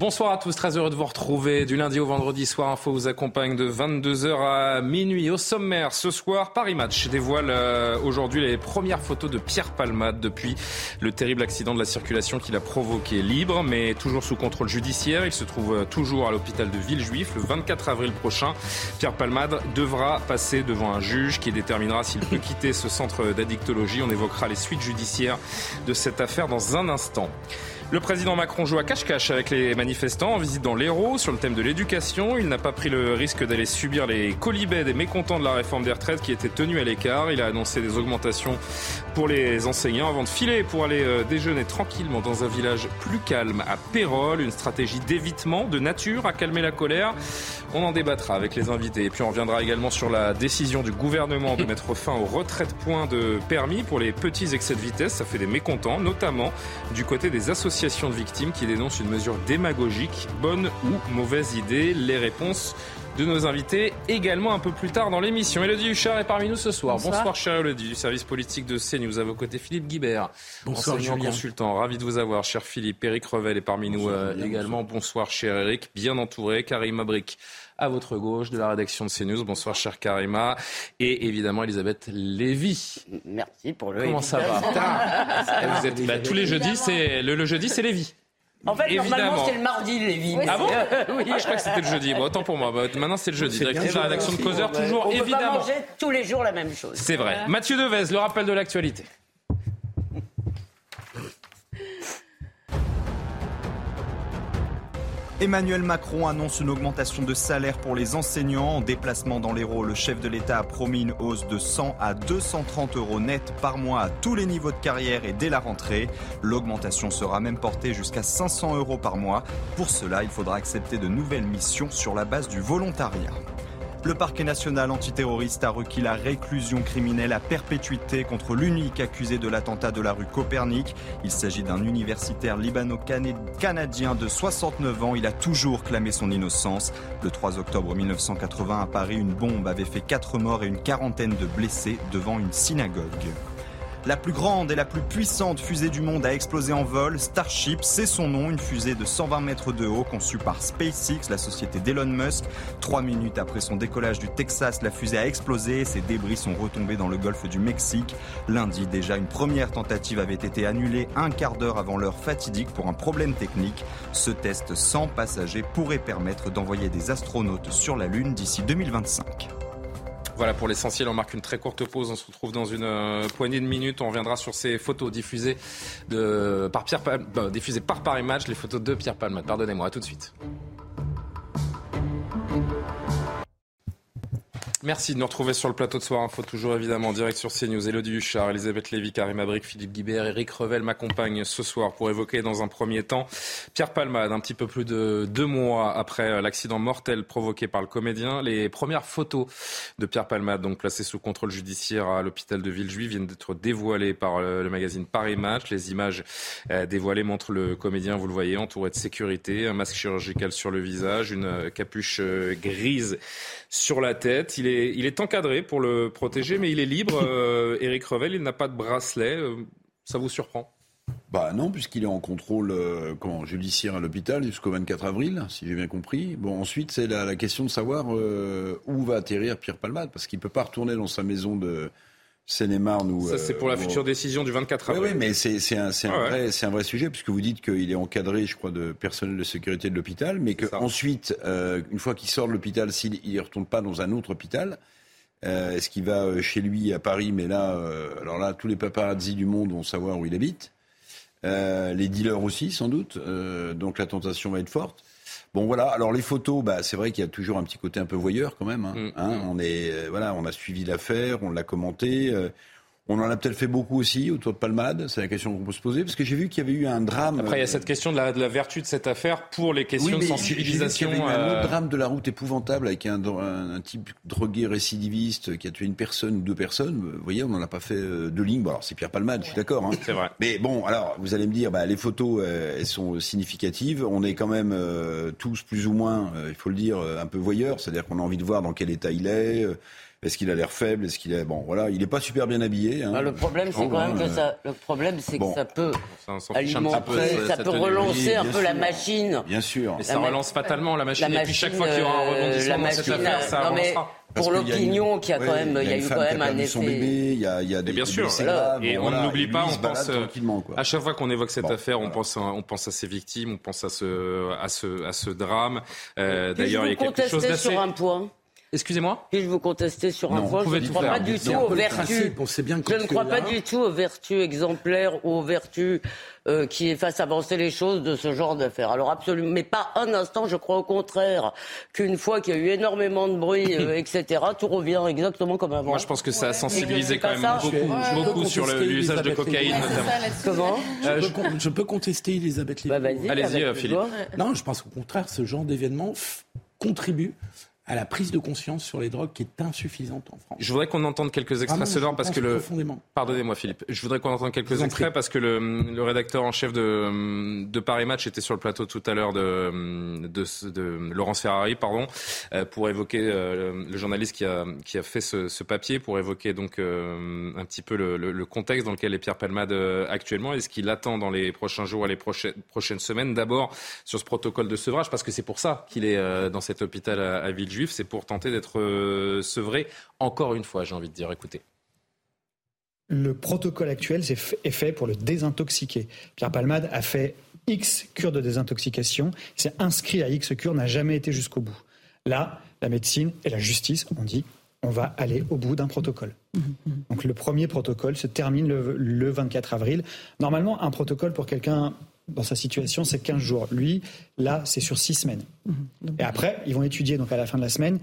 Bonsoir à tous, très heureux de vous retrouver. Du lundi au vendredi, Soir Info vous accompagne de 22h à minuit. Au sommaire, ce soir, Paris Match dévoile euh, aujourd'hui les premières photos de Pierre Palmade depuis le terrible accident de la circulation qu'il a provoqué. Libre, mais toujours sous contrôle judiciaire. Il se trouve euh, toujours à l'hôpital de Villejuif. Le 24 avril prochain, Pierre Palmade devra passer devant un juge qui déterminera s'il peut quitter ce centre d'addictologie. On évoquera les suites judiciaires de cette affaire dans un instant. Le président Macron joue à cache-cache avec les manifestants en visite dans l'Hérault sur le thème de l'éducation. Il n'a pas pris le risque d'aller subir les colibets des mécontents de la réforme des retraites qui étaient tenus à l'écart. Il a annoncé des augmentations pour les enseignants avant de filer pour aller euh, déjeuner tranquillement dans un village plus calme à Pérol. Une stratégie d'évitement de nature à calmer la colère. On en débattra avec les invités. Et puis on reviendra également sur la décision du gouvernement de mettre fin aux retraites points de permis pour les petits excès de vitesse. Ça fait des mécontents, notamment du côté des associations de victimes qui dénoncent une mesure démagogique, bonne ou mauvaise idée? Les réponses de nos invités également un peu plus tard dans l'émission. Elodie Huchard est parmi nous ce soir. Bonsoir, Bonsoir chère Elodie du service politique de CNews. À vos côtés, Philippe Guibert, Bonsoir, enseignant Julien. consultant. Ravi de vous avoir, cher Philippe. Eric Revel est parmi nous euh, également. Bonsoir, cher Eric. Bien entouré. Karim Abric à votre gauche de la rédaction de CNews. Bonsoir, cher Karima. Et évidemment, Elisabeth Lévy. Merci pour le. Comment ça va Putain, vous êtes, bah, Tous les jeudis, c'est le, le jeudi, c'est Lévy. En fait, Évidemment. normalement, c'est le mardi, Lévi. Ah bon oui. Ah, je crois que c'était le jeudi. Bon, autant pour moi. Bah, maintenant, c'est le jeudi. Directrice de la rédaction de. Causeur, toujours On peut pas évidemment. manger tous les jours la même chose. C'est vrai. Mathieu Devez, le rappel de l'actualité. Emmanuel Macron annonce une augmentation de salaire pour les enseignants. En déplacement dans l'Hérault, le chef de l'État a promis une hausse de 100 à 230 euros net par mois à tous les niveaux de carrière et dès la rentrée. L'augmentation sera même portée jusqu'à 500 euros par mois. Pour cela, il faudra accepter de nouvelles missions sur la base du volontariat. Le parquet national antiterroriste a requis la réclusion criminelle à perpétuité contre l'unique accusé de l'attentat de la rue Copernic. Il s'agit d'un universitaire libano-canadien de 69 ans. Il a toujours clamé son innocence. Le 3 octobre 1980 à Paris, une bombe avait fait 4 morts et une quarantaine de blessés devant une synagogue. La plus grande et la plus puissante fusée du monde a explosé en vol. Starship, c'est son nom, une fusée de 120 mètres de haut conçue par SpaceX, la société d'Elon Musk. Trois minutes après son décollage du Texas, la fusée a explosé et ses débris sont retombés dans le golfe du Mexique. Lundi, déjà, une première tentative avait été annulée un quart d'heure avant l'heure fatidique pour un problème technique. Ce test sans passagers pourrait permettre d'envoyer des astronautes sur la Lune d'ici 2025. Voilà pour l'essentiel, on marque une très courte pause. On se retrouve dans une euh, poignée de minutes. On reviendra sur ces photos diffusées, par, Pierre, diffusées par Paris Match, les photos de Pierre Palmade. Pardonnez-moi, à tout de suite. Merci de nous retrouver sur le plateau de Soir Info, toujours évidemment en direct sur CNews. Elodie Huchard, Elisabeth Lévy, Karim Abric, Philippe Guibert, Eric Revel m'accompagnent ce soir pour évoquer dans un premier temps Pierre Palmade, un petit peu plus de deux mois après l'accident mortel provoqué par le comédien. Les premières photos de Pierre Palmade, donc placé sous contrôle judiciaire à l'hôpital de Villejuif, viennent d'être dévoilées par le magazine Paris Match. Les images euh, dévoilées montrent le comédien, vous le voyez, entouré de sécurité, un masque chirurgical sur le visage, une capuche euh, grise sur la tête. Il est, il est encadré pour le protéger, mais il est libre. Euh, Eric Revel, il n'a pas de bracelet. Euh, ça vous surprend? Bah non, puisqu'il est en contrôle euh, judiciaire à l'hôpital jusqu'au 24 avril, si j'ai bien compris. Bon, ensuite, c'est la, la question de savoir euh, où va atterrir Pierre Palmade, parce qu'il ne peut pas retourner dans sa maison de Seine-et-Marne. Ça, c'est pour la euh, future décision du 24 Oui, avril. oui, mais c'est c'est un, c'est un, Ah ouais. vrai- c'est un vrai sujet, puisque vous dites qu'il est encadré, je crois, de personnel de sécurité de l'hôpital, mais qu'ensuite, euh, une fois qu'il sort de l'hôpital, s'il ne retourne pas dans un autre hôpital, euh, est-ce qu'il va euh, chez lui à Paris Mais là, euh, alors là, tous les paparazzi du monde vont savoir où il habite. Euh, les dealers aussi, sans doute. Euh, donc la tentation va être forte. Bon voilà. Alors les photos, bah, c'est vrai qu'il y a toujours un petit côté un peu voyeur quand même. hein. Mm. Hein, on est, euh, voilà, on a suivi l'affaire, on l'a commenté. euh, On en a peut-être fait beaucoup aussi autour de Palmade, c'est la question qu'on peut se poser, parce que j'ai vu qu'il y avait eu un drame. Après, il y a cette question de la, de la vertu de cette affaire pour les questions Oui, de vu qu'il y sensibilisation. avait eu un euh, autre drame de la route épouvantable avec un, un, un type drogué récidiviste qui a tué une personne ou deux personnes. Vous voyez, on n'en a pas fait euh, deux lignes. Bon, alors c'est Pierre Palmade, je suis d'accord. hein. C'est vrai. Mais bon, alors vous allez me dire, bah, les photos, euh, elles sont significatives. On est quand même euh, tous plus ou moins, euh, il faut le dire, euh, un peu voyeurs. C'est-à-dire qu'on a envie de voir dans quel état il est. euh, Est-ce qu'il a l'air faible? Est-ce qu'il est bon Voilà, il n'est pas super bien habillé. hein. Bah, le problème, c'est Oh, quand même que ça, le problème, c'est bon. que ça peut Ça, alimenter, peu ça peut relancer Oui, un peu la machine. Bien sûr. Mais ça relance fatalement la machine. La et puis chaque fois machine, qu'il y aura un euh, rebondissement la dans cette machine, affaire, ça non, mais avancera. Parce pour qu'il y a une- l'opinion, qui a quand ouais, même, il y a eu quand a même un effet. son bébé, il y a, il y a des, Et bien des sûr. Et bon, on voilà, n'oublie pas, il on pense, euh, quoi. À chaque fois qu'on évoque cette Bon, affaire, on pense, à, on pense à ces victimes, on pense à ce, à ce, à ce drame. Euh, D'ailleurs, il y a quelque chose d'assez. sur un point Excusez-moi. Puis-je vous contester sur un Non, point Je ne crois faire. pas du tout aux vertus. Je ne crois pas du tout aux vertus exemplaires ou aux vertus euh, qui fassent avancer les choses de ce genre d'affaires. Alors absolument, mais pas un instant. Je crois au contraire qu'une fois qu'il y a eu énormément de bruit, euh, etc., tout revient exactement comme avant. Moi, je pense que ça a sensibilisé quand même ça. beaucoup, Je- beaucoup sur l'usage de cocaïne, Lévy. notamment. Comment Je, peux, je peux contester Elisabeth Lévy. bah, Vas-y. Allez-y, euh, Philippe. Non, je pense qu'au contraire, ce genre d'événement contribue à la prise de conscience sur les drogues qui est insuffisante en France. Je voudrais qu'on entende quelques extraits je sonores parce que le. Pardonnez-moi Philippe. Je voudrais qu'on entende quelques extraits parce que le, le rédacteur en chef de, de Paris Match était sur le plateau tout à l'heure de, de, de Laurence Ferrari, pardon, euh, pour évoquer euh, le journaliste qui a, qui a fait ce, ce papier pour évoquer donc euh, un petit peu le, le- le contexte dans lequel est Pierre Palmade actuellement et ce qu'il attend dans les prochains jours et les prochaines, prochaines semaines. D'abord sur ce protocole de sevrage parce que c'est pour ça qu'il est dans cet hôpital à, à Villejuif, c'est pour tenter d'être euh, sevré encore une fois, j'ai envie de dire. Écoutez. Le protocole actuel c'est est fait pour le désintoxiquer. Pierre Palmade a fait X cures de désintoxication, il s'est inscrit à X cures, n'a jamais été jusqu'au bout. Là, la médecine et la justice ont dit on va aller au bout d'un protocole. Donc le premier protocole se termine le, le 24 avril. Normalement, un protocole pour quelqu'un dans sa situation, c'est 15 jours. Lui, là, c'est sur 6 semaines. Et après, ils vont étudier donc à la fin de la semaine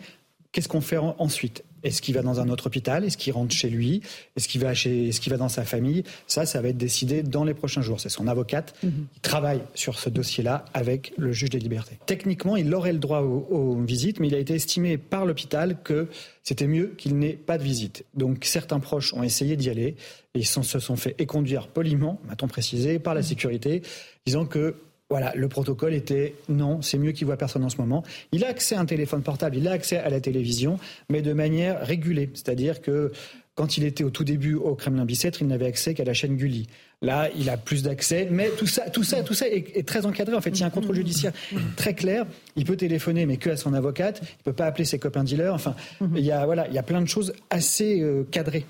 Qu'est-ce qu'on fait en- ensuite? Est-ce qu'il va dans un autre hôpital? Est-ce qu'il rentre chez lui? Est-ce qu'il va, chez... Est-ce qu'il va dans sa famille? Ça, ça va être décidé dans les prochains jours. C'est son avocate qui travaille sur ce dossier-là avec le juge des libertés. Techniquement, il aurait le droit aux, aux visites, mais il a été estimé par l'hôpital que c'était mieux qu'il n'ait pas de visite. Donc certains proches ont essayé d'y aller et ils sont- se sont fait éconduire poliment, m'a-t-on précisé, par la sécurité, disant que voilà, le protocole était non, c'est mieux qu'il voit personne en ce moment. Il a accès à un téléphone portable, il a accès à la télévision, mais de manière régulée. C'est-à-dire que quand il était au tout début au Kremlin-Bicêtre, il n'avait accès qu'à la chaîne Gulli. Là, il a plus d'accès, mais tout ça, tout ça, tout ça est, est très encadré. En fait, il y a un contrôle judiciaire très clair. Il peut téléphoner, mais que à son avocate. Il peut pas appeler ses copains dealers. Enfin, il y a voilà, il y a plein de choses assez euh, cadrées.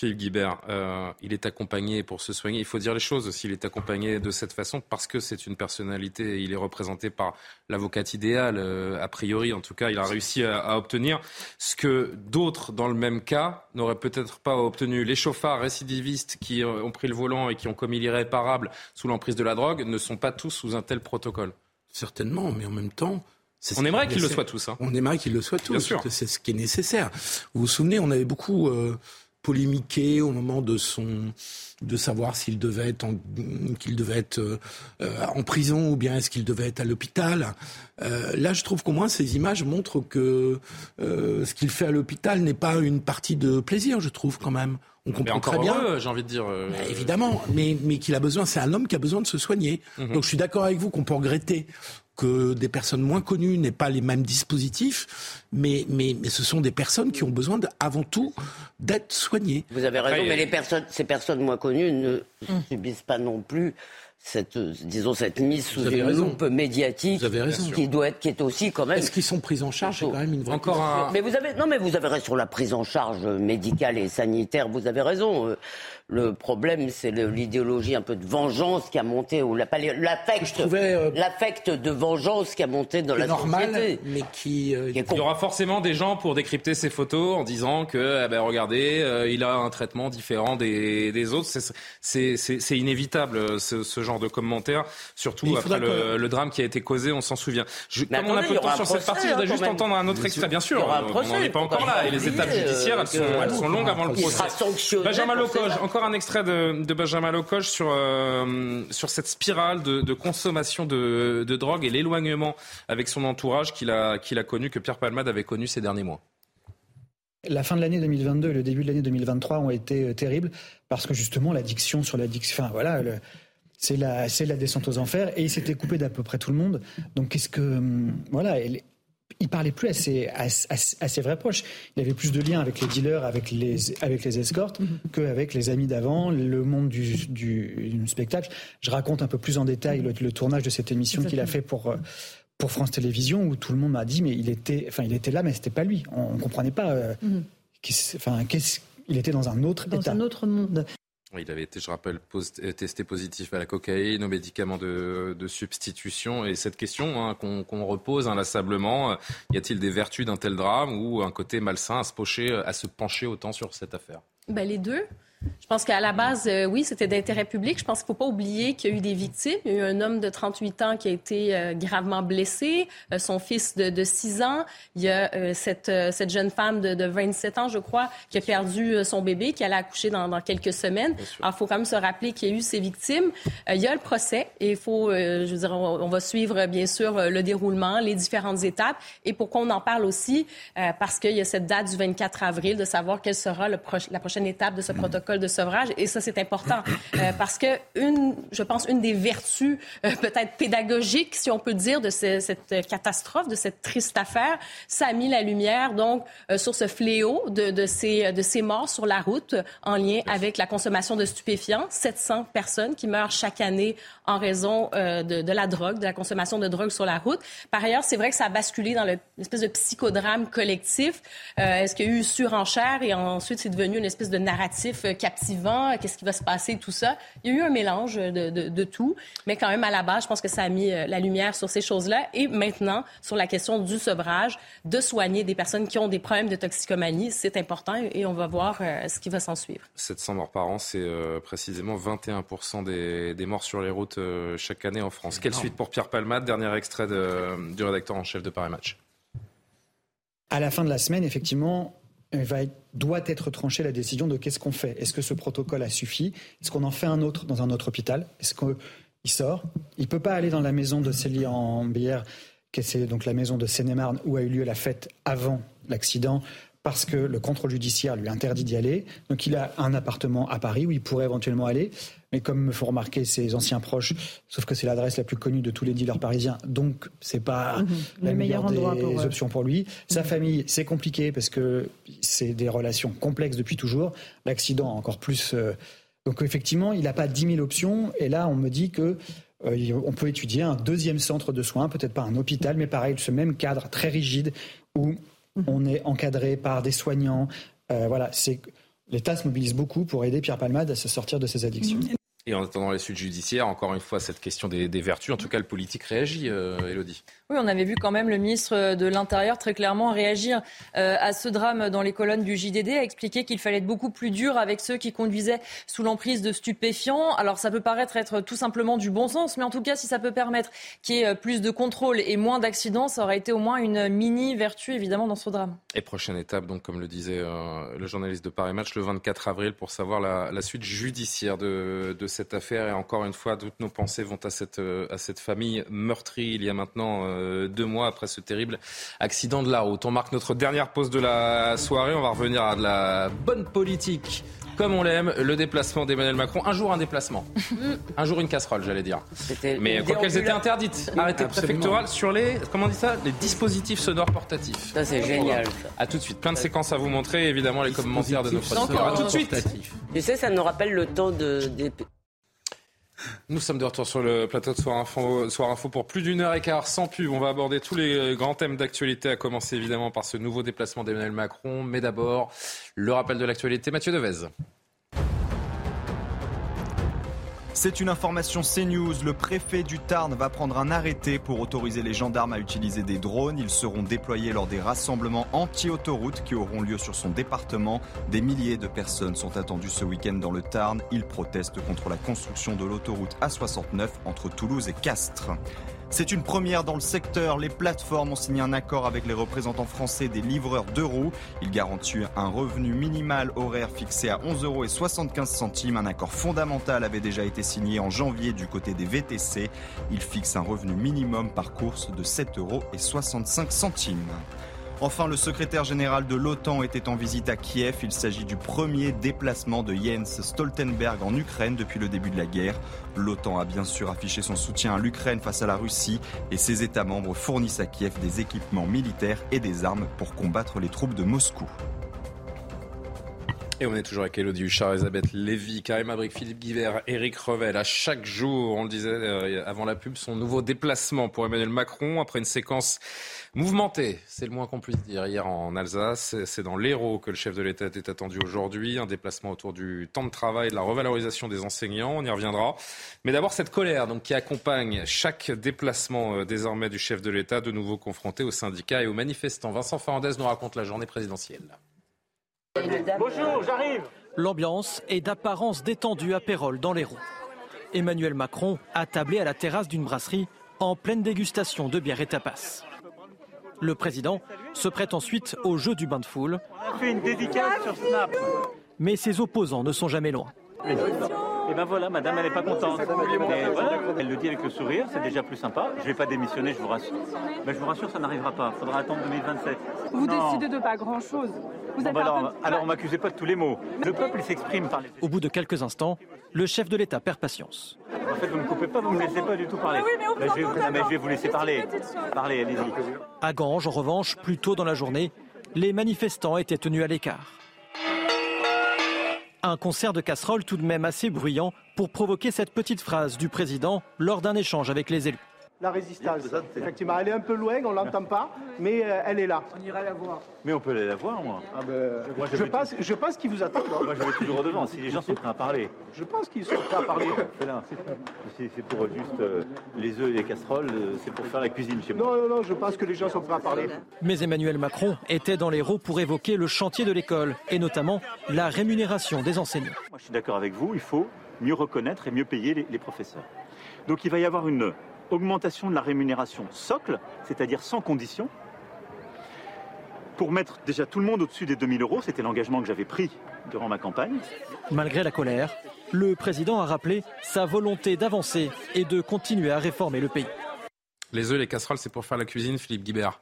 Philippe Guibert, euh, il est accompagné pour se soigner. Il faut dire les choses aussi. Il est accompagné de cette façon parce que c'est une personnalité. Il est représenté par l'avocate idéale, euh, a priori. En tout cas, il a réussi à, à obtenir ce que d'autres, dans le même cas, n'auraient peut-être pas obtenu. Les chauffards récidivistes qui euh, ont pris le volant et qui ont commis l'irréparable sous l'emprise de la drogue ne sont pas tous sous un tel protocole. Certainement, mais en même temps. ce On aimerait qu'ils le soient tous. hein. On aimerait qu'ils le soient tous. C'est ce qui est nécessaire. Vous vous souvenez, on avait beaucoup euh, polémiqué au moment de son de savoir s'il devait être en, qu'il devait être euh, en prison ou bien est-ce qu'il devait être à l'hôpital. Euh, là, je trouve qu'au moins ces images montrent que euh, ce qu'il fait à l'hôpital n'est pas une partie de plaisir. Je trouve quand même. On comprend très bien. j'ai envie de dire. Bah, évidemment, mais, mais qu'il a besoin, c'est un homme qui a besoin de se soigner. Mhm. Donc je suis d'accord avec vous qu'on peut regretter que des personnes moins connues n'aient pas les mêmes dispositifs, mais, mais, mais ce sont des personnes qui ont besoin de, avant tout d'être soignées. Vous avez raison, mais les personnes, ces personnes moins connues ne Hum. subissent pas non plus cette, disons, cette mise sous une raison. loupe médiatique Vous avez raison. qui doit être, qui est aussi quand même. Est-ce qu'ils sont pris en charge? C'est quand même une vraie Encore un. Mais vous avez non, mais vous avez raison sur la prise en charge médicale et sanitaire. Vous avez raison. Euh, Le problème, c'est l'idéologie un peu de vengeance qui a monté ou la- pas les- l'affect, euh, l'affect de vengeance qui a monté dans la normal, société. mais qui, euh, Qui est Il y aura forcément des gens pour décrypter ces photos en disant que, eh ben, regardez, euh, il a un traitement différent des, des autres. C'est- C'est c'est- c'est inévitable, ce, ce genre genre de commentaires, surtout après le, drame qui a été causé, on s'en souvient. Je, comme on a peu de temps sur cette partie, je voudrais juste entendre un autre extrait, bien sûr. On n'en est pas encore là, et les étapes judiciaires, elles sont, elles sont longues avant le procès. Benjamin Locoge, encore un extrait de, de Benjamin Locoge sur, euh, sur cette spirale de, de consommation de, de drogue et l'éloignement avec son entourage qu'il a, qu'il a connu, que Pierre Palmade avait connu ces derniers mois. La fin de l'année 2022 et le début de l'année 2023 ont été euh, terribles parce que justement l'addiction sur l'addiction, enfin voilà, c'est la, c'est la descente aux enfers et il s'était coupé d'à peu près tout le monde. Donc qu'est-ce que, hum, voilà, il parlait plus à ses, à, ses, vrais proches. Il avait plus de liens avec les dealers, avec les, avec les escortes, mm-hmm. qu'avec les amis d'avant, le monde du, du, spectacle. Je raconte un peu plus en détail le, le tournage de cette émission qu'il a fait pour euh, pour France Télévisions où tout le monde m'a dit mais il était, enfin il était là mais c'était pas lui. On, ne comprenait pas. Euh, mhm. Enfin, qu'est-ce, il était dans un autre dans un autre monde. Il avait été, je rappelle, euh, testé positif à la cocaïne, aux médicaments de, substitution. Et cette question hein, qu'on, repose inlassablement, euh, y a-t-il des vertus d'un tel drame ou un côté malsain à se, pencher, autant sur cette affaire? Ben, Les deux. Je pense qu'à la base, euh, oui, c'était d'intérêt public. Je pense qu'il ne faut pas oublier qu'il y a eu des victimes. Il y a eu un homme de 38 ans qui a été euh, gravement blessé, euh, son fils de, de, 6 ans. Il y a cette, cette jeune femme de, de, 27 ans, je crois, qui a perdu son bébé, qui allait accoucher dans, dans quelques semaines. Alors, il faut quand même se rappeler qu'il y a eu ces victimes. il y a le procès et il faut, je veux dire, on, va suivre, bien sûr, le déroulement, les différentes étapes. Et pourquoi on en parle aussi? parce qu'il y a cette date du 24 avril, de savoir quelle sera le la prochaine étape de ce protocole de sevrage. Et ça, c'est important euh, parce que une, je pense, une des vertus euh, peut-être pédagogiques, si on peut dire, de cette catastrophe, de cette triste affaire, ça a mis la lumière donc euh, sur ce fléau de, de, ces, de ces morts sur la route en lien avec la consommation de stupéfiants. 700 personnes qui meurent chaque année en raison de, la drogue, de la consommation de drogue sur la route. Par ailleurs, c'est vrai que ça a basculé dans l'espèce de psychodrame collectif. Est-ce qu'il y a eu surenchère et ensuite c'est devenu une espèce de narratif captivant, qu'est-ce qui va se passer, tout ça. Il y a eu un mélange de, tout, mais quand même, à la base, je pense que ça a mis euh, la lumière sur ces choses-là. Et maintenant, sur la question du sevrage, de soigner des personnes qui ont des problèmes de toxicomanie, c'est important et on va voir euh, ce qui va s'en suivre. 700 morts par an, c'est euh, précisément 21% des, morts sur les routes chaque année en France. Quelle suite pour Pierre Palmade? Dernier extrait du rédacteur en chef de Paris Match. À la fin de la semaine, effectivement, va doit être tranchée la décision de qu'est-ce qu'on fait. Est-ce que ce protocole a suffi? Est-ce qu'on en fait un autre dans un autre hôpital? Est-ce qu'il sort? Il ne peut pas aller dans la maison de Célie en Bière, qui est donc la maison de Seine-et-Marne où a eu lieu la fête avant l'accident, parce que le contrôle judiciaire lui interdit d'y aller. Donc il a un appartement à Paris où il pourrait éventuellement aller. Mais comme me font remarquer ses anciens proches, sauf que c'est l'adresse la plus connue de tous les dealers parisiens, donc c'est pas mhm. la meilleure des options pour lui. Sa famille, c'est compliqué parce que c'est des relations complexes depuis toujours. L'accident encore plus. Euh, donc effectivement, il n'a pas 10 000 options. Et là, on me dit que euh, on peut étudier un deuxième centre de soins, peut-être pas un hôpital, mais pareil, ce même cadre très rigide où Mhm. On est encadré par des soignants. Euh, voilà, c'est l'État se mobilise beaucoup pour aider Pierre Palmade à se sortir de ses addictions. Et en attendant les suites judiciaires, encore une fois, cette question des, vertus, en tout cas, le politique réagit, euh, Elodie. Oui, on avait vu quand même le ministre de l'Intérieur très clairement réagir euh, à ce drame dans les colonnes du JDD, à expliquer qu'il fallait être beaucoup plus dur avec ceux qui conduisaient sous l'emprise de stupéfiants. Alors ça peut paraître être tout simplement du bon sens, mais en tout cas, si ça peut permettre qu'il y ait euh, plus de contrôle et moins d'accidents, ça aurait été au moins une mini vertu évidemment dans ce drame. Et prochaine étape, donc comme le disait le journaliste de Paris Match, le 24 avril pour savoir la, suite judiciaire de, cette affaire. Et encore une fois, toutes nos pensées vont à cette, euh, famille meurtrie il y a maintenant euh, deux mois après ce terrible accident de la route. On marque notre dernière pause de la soirée. On va revenir à de la bonne politique comme on l'aime, le déplacement d'Emmanuel Macron. Un jour un déplacement. un jour une casserole, j'allais dire. Mais quoi qu'elles étaient interdites. Arrêtez préfectorale sur les, comment on dit ça Les dispositifs sonores portatifs. Ça, c'est génial. A tout de suite. Plein de séquences à vous montrer. Évidemment, les commentaires de nos producteurs. A tout de suite. Tu sais, ça nous rappelle le temps de, nous sommes de retour sur le plateau de Soir Info, Soir pour plus d'une heure et quart sans pub. On va aborder tous les grands thèmes d'actualité, à commencer évidemment par ce nouveau déplacement d'Emmanuel Macron. Mais d'abord, le rappel de l'actualité, Mathieu Devez. C'est une information CNews. Le préfet du Tarn va prendre un arrêté pour autoriser les gendarmes à utiliser des drones. Ils seront déployés lors des rassemblements anti-autoroute qui auront lieu sur son département. Des milliers de personnes sont attendues ce week-end dans le Tarn. Ils protestent contre la construction de l'autoroute A69 entre Toulouse et Castres. C'est une première dans le secteur. Les plateformes ont signé un accord avec les représentants français des livreurs deux roues. Ils garantissent un revenu minimal horaire fixé à 11,75 euros. Un accord fondamental avait déjà été signé en janvier du côté des VTC. Il fixe un revenu minimum par course de 7,65 euros. Enfin, le secrétaire général de l'OTAN était en visite à Kiev. Il s'agit du premier déplacement de Jens Stoltenberg en Ukraine depuis le début de la guerre. L'OTAN a bien sûr affiché son soutien à l'Ukraine face à la Russie et ses États membres fournissent à Kiev des équipements militaires et des armes pour combattre les troupes de Moscou. Et on est toujours avec Elodie Huchard, Elisabeth Lévy, Karim Abrik, Philippe Guivert, Eric Revel. À chaque jour, on le disait euh, avant la pub, son nouveau déplacement pour Emmanuel Macron après une séquence mouvementée, c'est le moins qu'on puisse dire, hier en Alsace. C'est dans l'Hérault que le chef de l'État est attendu aujourd'hui. Un déplacement autour du temps de travail, de la revalorisation des enseignants. On y reviendra. Mais d'abord, cette colère qui accompagne chaque déplacement euh, désormais du chef de l'État, de nouveau confronté aux syndicats et aux manifestants. Vincent Fernandez nous raconte la journée présidentielle. Bonjour, j'arrive. L'ambiance est d'apparence détendue à Pérol, dans les roues. Emmanuel Macron a tablé à la terrasse d'une brasserie en pleine dégustation de bière et tapas. Le président se prête ensuite au jeu du bain de foule. On a fait une dédicace sur Snap. Mais ses opposants ne sont jamais loin. Et ben voilà, madame, elle n'est pas contente. elle le dit avec le sourire, c'est déjà plus sympa. Je ne vais pas démissionner, je vous rassure. Mais je vous rassure, ça n'arrivera pas. Il faudra attendre 2027. Vous décidez de pas grand-chose. Bon, bah alors, alors, on m'accusez pas de tous les mots. Le peuple s'exprime par les... Au bout de quelques instants, le chef de l'État perd patience. En fait, vous ne me coupez pas, vous ne me laissez pas du tout parler. Mais oui, mais on je, vais, mais je vais vous laisser parler. Parlez, allez-y. À Ganges, en revanche, plus tôt dans la journée, les manifestants étaient tenus à l'écart. Un concert de casseroles tout de même assez bruyant pour provoquer cette petite phrase du président lors d'un échange avec les élus. La résistance, effectivement, elle est un peu loin, on l'entend pas, mais euh, elle est là. On ira la voir. Mais on peut aller la voir, moi. Ah ben, je, pense, je pense qu'ils vous attendent. Moi, je vais toujours devant, si les gens sont prêts à parler. Je pense qu'ils sont prêts à parler. C'est pour juste euh, les œufs et les casseroles, euh, c'est pour faire la cuisine chez moi. Non, non, non, je pense que les gens sont prêts à parler. Mais Emmanuel Macron était dans les roues pour évoquer le chantier de l'école, et notamment la rémunération des enseignants. Moi, je suis d'accord avec vous, il faut mieux reconnaître et mieux payer les, les professeurs. Donc il va y avoir une augmentation de la rémunération socle, c'est-à-dire sans condition, pour mettre déjà tout le monde au-dessus des 2000 euros. C'était l'engagement que j'avais pris durant ma campagne. Malgré la colère, le président a rappelé sa volonté d'avancer et de continuer à réformer le pays. Les œufs, les casseroles, c'est pour faire la cuisine, Philippe Guibert.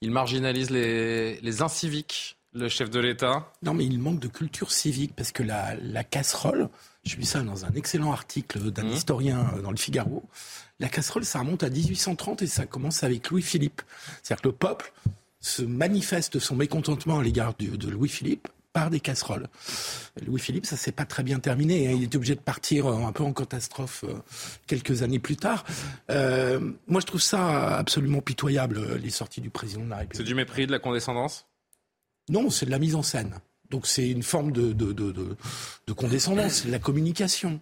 Il marginalise les, les inciviques, le chef de l'État. Non, mais il manque de culture civique parce que la, la casserole, je vis ça dans un excellent article d'un mmh. historien euh, dans le Figaro. La casserole, ça remonte à 1830 et ça commence avec Louis-Philippe. C'est-à-dire que le peuple se manifeste son mécontentement à l'égard de Louis-Philippe par des casseroles. Louis-Philippe, ça s'est pas très bien terminé. Hein. Il était obligé de partir euh, un peu en catastrophe euh, quelques années plus tard. Euh, moi, je trouve ça absolument pitoyable, les sorties du président de la République. C'est du mépris, de la condescendance? Non, c'est de la mise en scène. Donc c'est une forme de, de, de, de, condescendance, la communication.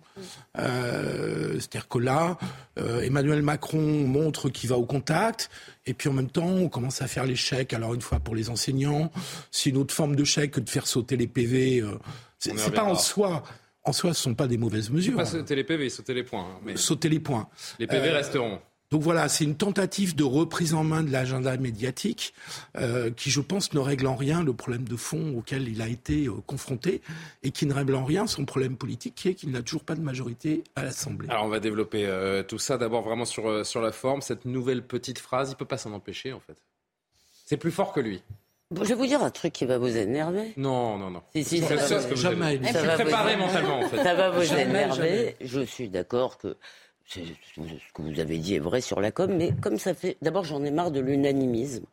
Euh, C'est-à-dire que là, euh, Emmanuel Macron montre qu'il va au contact, et puis en même temps, on commence à faire les chèques. Alors une fois pour les enseignants, c'est une autre forme de chèque que de faire sauter les PV. Euh, c'est pas en soi. En soi, ce ne sont pas des mauvaises mesures. Pas sauter les PV, sauter les points. Hein, mais... Sauter les points. Les PV euh, resteront. Donc voilà, c'est une tentative de reprise en main de l'agenda médiatique euh, qui, je pense, ne règle en rien le problème de fond auquel il a été euh, confronté et qui ne règle en rien son problème politique qui est qu'il n'a toujours pas de majorité à l'Assemblée. Alors on va développer euh, tout ça d'abord vraiment sur, euh, sur la forme. Cette nouvelle petite phrase, il ne peut pas s'en empêcher en fait. C'est plus fort que lui. Bon, je vais vous dire un truc qui va vous énerver. Non, non, non. Si, si, ça, ça, va, jamais. Ça va préparé vous... mentalement en fait. Ça va vous jamais, énerver. Jamais. Je suis d'accord que ce que vous avez dit est vrai sur la com, mais comme ça fait. D'abord, j'en ai marre de l'unanimisme.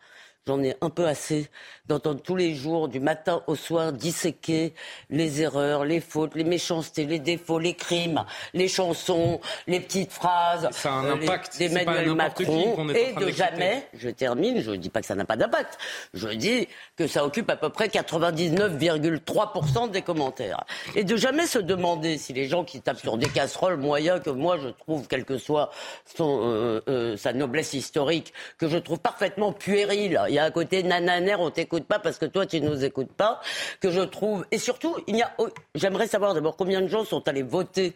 J'en ai un peu assez d'entendre tous les jours, du matin au soir, disséquer les erreurs, les fautes, les méchancetés, les défauts, les crimes, les chansons, les petites phrases Ça a un euh, les- impact. D'Emmanuel Macron. Et de jamais, je termine, je ne dis pas que ça n'a pas d'impact, je dis que ça occupe à peu près 99,3% des commentaires. Et de jamais se demander si les gens qui tapent sur des casseroles moyens que moi je trouve, quelle que soit son, euh, euh, sa noblesse historique, que je trouve parfaitement puéril. Il y a un côté nananer, on t'écoute pas parce que toi tu nous écoutes pas, que je trouve. Et surtout, il y a. J'aimerais savoir d'abord combien de gens sont allés voter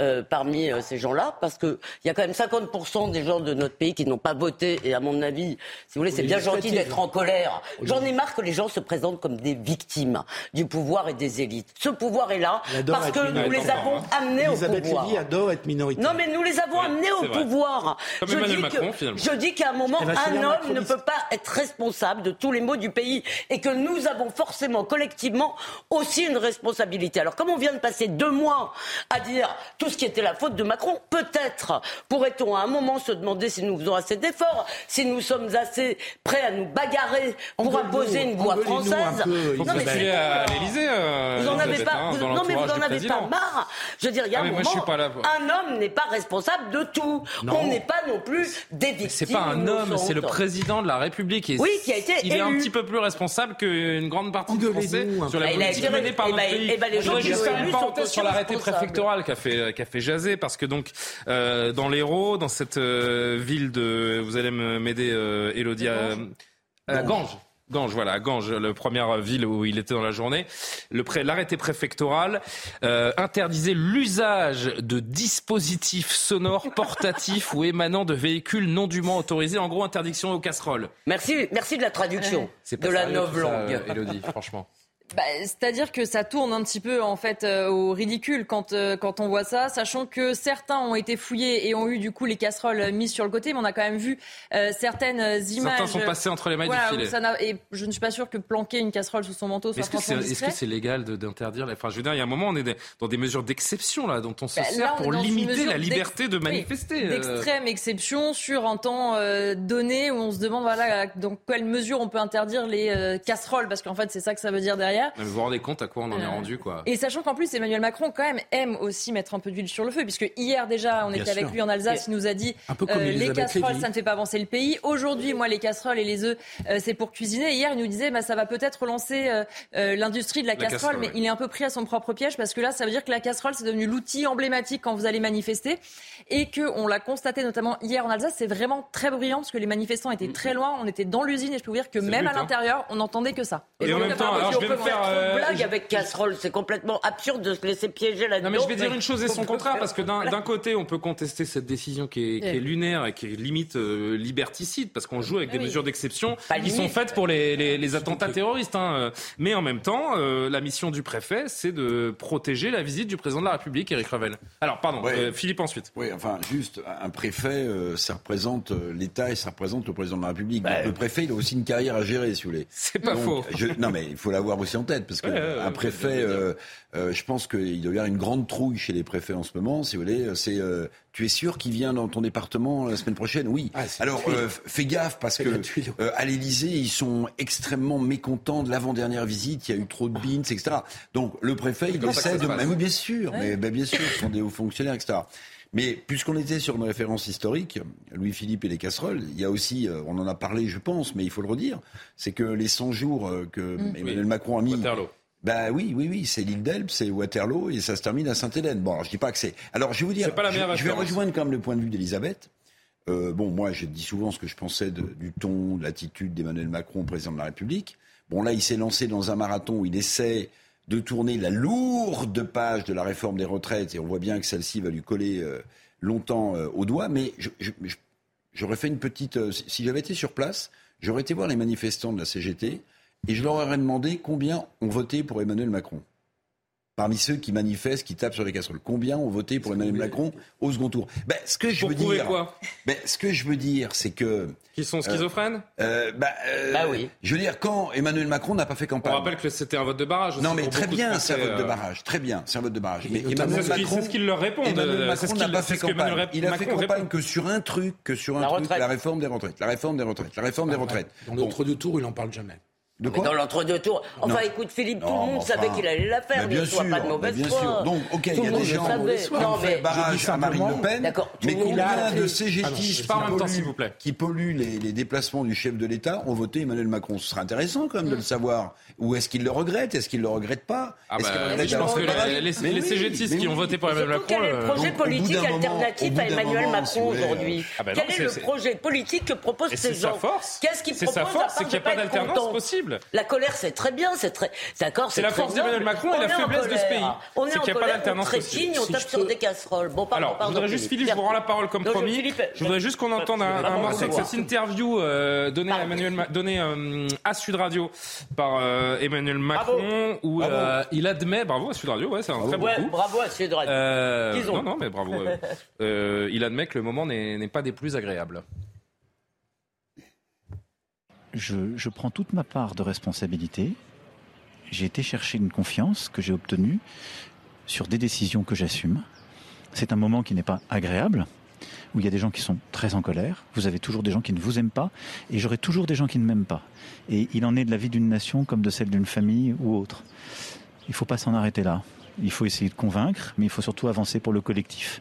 euh, parmi euh, ces gens-là, parce que il y a quand même 50% des gens de notre pays qui n'ont pas voté. Et à mon avis, si vous voulez, c'est bien gentil d'être en colère. J'en ai marre que les gens se présentent comme des victimes du pouvoir et des élites. Ce pouvoir est là parce que nous les avons amenés au pouvoir. Lévy adore être minoritaire. Non, mais nous les avons amenés au vrai. pouvoir. Comme je, Emmanuel dis Macron, que, finalement. je dis qu'à un moment, va se un homme ne peut pas être responsable de tous les maux du pays et que nous avons forcément, collectivement, aussi une responsabilité. Alors, comme on vient de passer deux mois à dire tout ce qui était la faute de Macron, peut-être pourrait-on à un moment se demander si nous faisons assez d'efforts, si nous sommes assez prêts à nous bagarrer pour imposer une un française. peu, Faut Non, mais postuler c'est- à l'Élysée. euh, vous en avez pas, hein, vous- non mais vous l'entourage en du avez pas marre. Je veux dire, il y a Ah, un moment, je suis pas là pour- un homme n'est pas responsable de tout. Non. On n'est pas non plus des victimes. C'est pas un homme, c'est le président de la République. Et Oui, qui a été Il est un petit peu plus responsable qu'une grande partie des Français sur la Bah, il a politique été- menée par notre pays. eh ben, les Je voudrais juste faire une parenthèse sur l'arrêté préfectoral qui a fait, qui a fait jaser, parce que donc euh, dans l'Hérault, dans cette euh, ville de, vous allez me- m'aider, euh, Elodie, à, à Ganges. Ganges, voilà, Ganges, la première ville où il était dans la journée. Le pré- L'arrêté préfectoral euh, interdisait l'usage de dispositifs sonores portatifs ou émanant de véhicules non dûment autorisés. En gros, interdiction aux casseroles. Merci, merci de la traduction C'est de la novlangue. euh, Elodie, franchement. Bah, C'est-à-dire que ça tourne un petit peu en fait euh, au ridicule quand euh, quand on voit ça, sachant que certains ont été fouillés et ont eu du coup les casseroles euh, mises sur le côté, mais on a quand même vu euh, certaines images. Certains sont passés entre les mailles Voilà, du filet. ça et je ne suis pas sûr que planquer une casserole sous son manteau soit Est-ce que c'est est -ce c'est légal d'interdire Enfin, je veux dire, il y a un moment, on est des- dans des mesures d'exception là, dont on se Bah, sert là, on est pour limiter la liberté de manifester. oui. D'extrême exception sur un temps donné où on se demande voilà dans quelle mesure on peut interdire les casseroles parce qu'en fait c'est ça que ça veut dire derrière. Mais Vous vous rendez compte à quoi on en est Euh, rendu, quoi Et sachant qu'en plus, Emmanuel Macron, quand même, aime aussi mettre un peu d'huile sur le feu, puisque hier déjà, on Bien était avec lui en Alsace, il nous a dit Un peu comme euh, les casseroles, Lévy. ça ne fait pas avancer le pays. Aujourd'hui, moi, les casseroles et les œufs, euh, c'est pour cuisiner. Hier, il nous disait, bah, ça va peut-être relancer euh, euh, l'industrie de la, La casserole, casserole, mais ouais. il est un peu pris à son propre piège, parce que là, ça veut dire que la casserole, c'est devenu l'outil emblématique quand vous allez manifester, et que on l'a constaté notamment hier en Alsace, c'est vraiment très brillant, parce que les manifestants étaient très loin, on était dans l'usine, et je peux vous dire que Mm. Même à hein. l'intérieur, on n'entendait que ça. Et en même temps, alors, je vais peut me faire, faire euh, je- avec casserole, c'est complètement absurde de se laisser piéger là-dedans. Non, mais je vais dire une chose et son faire parce que d'un côté, on peut contester cette décision qui est, qui est Ouais. lunaire et qui est limite euh, liberticide, parce qu'on joue avec des Oui. mesures d'exception qui sont faites pour les, les- les attentats terroristes. hein. Mais en même temps, euh, la mission du préfet, c'est de protéger la visite du président de la République, Éric Revel. Alors, pardon, Ouais. euh, Philippe ensuite. Oui, enfin, juste, un préfet, euh, ça représente l'État et ça représente le président de la République. Bah, Donc, le préfet, il a aussi une carrière à gérer, si vous voulez. C'est pas Donc, faux. je- non, mais il faut l'avoir aussi en tête, parce que Ouais, préfet, euh, euh, je pense qu'il doit y avoir une grande trouille chez les préfets en ce moment, si vous voulez. C'est, euh, tu es sûr qu'il vient dans ton département la semaine prochaine? Oui. Ah, Alors, euh, fais gaffe, parce que euh, à l'Élysée, ils sont extrêmement mécontents de l'avant-dernière visite. Il y a eu trop de bins, etc. Donc, le préfet, il essaie de. oui, bien sûr, mais ben, bien sûr, ce sont des hauts fonctionnaires, etc. Mais puisqu'on était sur une référence historique, Louis-Philippe et les casseroles, il y a aussi, euh, on en a parlé, je pense, mais il faut le redire, c'est que les 100 jours euh, que Emmanuel Oui. Macron a mis. Waterloo. Bah oui, oui, oui, c'est l'île d'Elbe, c'est Waterloo et ça se termine à Sainte-Hélène. Bon, alors je dis pas que c'est. Alors je vais vous dire, pas la je, je vais rejoindre quand même le point de vue d'Elisabeth. Euh, bon, moi, j'ai dit souvent ce que je pensais de- du ton, de l'attitude d'Emmanuel Macron, président de la République. Bon, là, il s'est lancé dans un marathon où il essaie de tourner la lourde page de la réforme des retraites et on voit bien que celle-ci va lui coller euh, longtemps euh, au doigt. Mais j'aurais fait une petite. euh, si j'avais été sur place, j'aurais été voir les manifestants de la CGT et je leur aurais demandé combien ont voté pour Emmanuel Macron. Parmi ceux qui manifestent, qui tapent sur les casseroles. Combien ont voté pour Emmanuel Macron au second tour ben, Ce que je veux dire, quoi ben, ce que je veux dire, c'est que Qui sont schizophrènes euh, bah, euh, Bah oui. Je veux dire, quand Emmanuel Macron n'a pas fait On campagne. rappelle que c'était un vote de barrage. aussi Non, mais très bien, c'est un vote de euh, barrage. Très bien, c'est un vote de barrage. Mais Emmanuel Macron, c'est ce qu'ils leur répondent. Emmanuel euh, Macron n'a qu'il- pas fait campagne. Il a fait campagne répond. que sur un truc, que sur un La truc, retraite. la réforme des retraites. La réforme des retraites. La réforme des retraites. Dans l'entre-deux tours, il n'en parle jamais. De Mais quoi dans l'entre-deux tours. Enfin, Non. écoute, Philippe, tout Non, le monde enfin, savait qu'il allait la faire. mais bien sûr, pas de mauvaise bien foi. sûr. Donc, ok, il y a des gens qui Non, ont fait mais barrage à Marine Le Pen, mais combien de. CGTistes qui polluent- s'il vous plaît. qui polluent les, les déplacements du chef de l'État ont voté Emmanuel Macron Ce serait intéressant quand même de le savoir. Ou est-ce qu'il le regrette? Est-ce qu'il le regrette pas? Ah bah, regrette je pense que les, les, CGTistes qui ont voté pour Emmanuel Macron. quel est le euh, projet bout politique alternatif à Emmanuel Macron aujourd'hui? Ah non, Quel est c'est- le c'est- projet politique que propose Et ces c'est sa gens? force. Qu'est-ce qu'ils C'est proposent sa force, c'est qu'il n'y a pas d'alternance content? Possible. La colère, c'est très bien, c'est très, d'accord, C'est la force d'Emmanuel. Macron et la faiblesse de ce pays. On est C'est en qu'il y a pas colère, d'alternance on trépigne, possible. on Si tape je sur peux- des casseroles. Bon, pardon, Alors, je voudrais juste, Philippe, je vous rends la parole comme Non, je- promis. Philippe, Je voudrais juste qu'on entende un, un morceau de cette interview euh, donnée, à. Emmanuel, Ma- donnée euh, à Sud Radio par euh, Emmanuel Macron, où euh, il admet, bravo à Sud Radio, ouais, c'est un très bon coup. bravo à Sud Radio. Non, non, mais bravo. il admet que le moment n'est pas des plus agréables. Je, je prends toute ma part de responsabilité. J'ai été chercher une confiance que j'ai obtenue sur des décisions que j'assume. C'est un moment qui n'est pas agréable, où il y a des gens qui sont très en colère. Vous avez toujours des gens qui ne vous aiment pas, et j'aurai toujours des gens qui ne m'aiment pas. Et il en est de la vie d'une nation comme de celle d'une famille ou autre. Il ne faut pas s'en arrêter là. Il faut essayer de convaincre, mais il faut surtout avancer pour le collectif.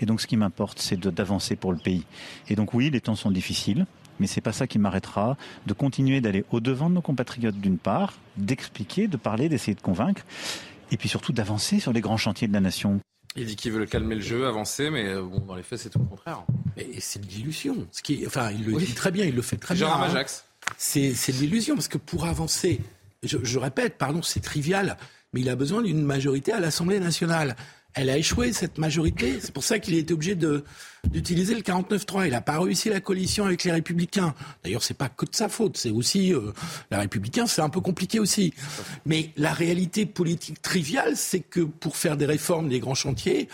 Et donc, ce qui m'importe, c'est d'avancer pour le pays. Et donc, oui, les temps sont difficiles, mais c'est pas ça qui m'arrêtera de continuer d'aller au devant de nos compatriotes d'une part, d'expliquer, de parler, d'essayer de convaincre, et puis surtout d'avancer sur les grands chantiers de la nation. Il dit qu'il veut calmer le jeu, avancer, mais euh, bon, dans les faits, c'est tout le contraire. Et c'est de l'illusion. Ce qui, enfin, il le dit très bien, il le fait très Gérard bien. hein. Majax. C'est c'est de l'illusion parce que pour avancer, je, je répète, pardon, c'est trivial, mais il a besoin d'une majorité à l'Assemblée nationale. Elle a échoué cette majorité. C'est pour ça qu'il a été obligé d'utiliser le 49-3. Il n'a pas réussi la coalition avec les Républicains. D'ailleurs, c'est pas que de sa faute. C'est aussi euh, les Républicains, c'est un peu compliqué aussi. Mais la réalité politique triviale, c'est que pour faire des réformes, des grands chantiers,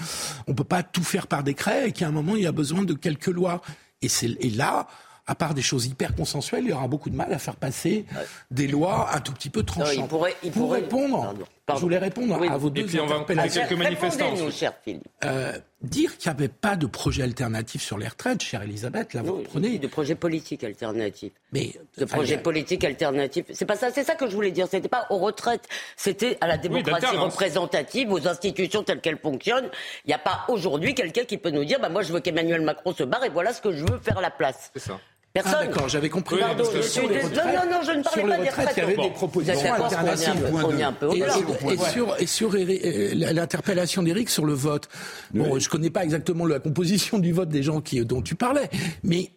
on peut pas tout faire par décret et qu'à un moment il y a besoin de quelques lois. Et là. À part des choses hyper consensuelles, il y aura beaucoup de mal à faire passer des lois un tout petit peu tranchantes. il pourrait- il Pour pourrait- répondre, Pardon, pardon. je voulais répondre Oui. à vos Et deux puis, on va interpellations. quelques manifestants. Répondez-nous, ensuite. cher Philippe. Euh, dire qu'il n'y avait pas de projet alternatif sur les retraites, chère Elisabeth, là vous Non, reprenez. de projet politique alternatif. Mais De enfin, projet politique alternatif. C'est pas ça, c'est ça que je voulais dire. C'était pas aux retraites. C'était à la démocratie d'alternance. représentative, aux institutions telles qu'elles fonctionnent. Il n'y a pas aujourd'hui quelqu'un qui peut nous dire, bah, moi, je veux qu'Emmanuel Macron se barre et voilà ce que je veux faire à la place. C'est ça. Personne. Ah, d'accord, j'avais compris. Pardon, que je suis retraites- non, non, non, je ne parlais sur pas des retraites, il y avait des propositions alternatives. peu- qu'on est un peu Et, au-delà. et- et sur, et sur Éric- l'interpellation d'Éric sur le vote, bon, je connais pas exactement la composition du vote des gens qui, dont tu parlais, mais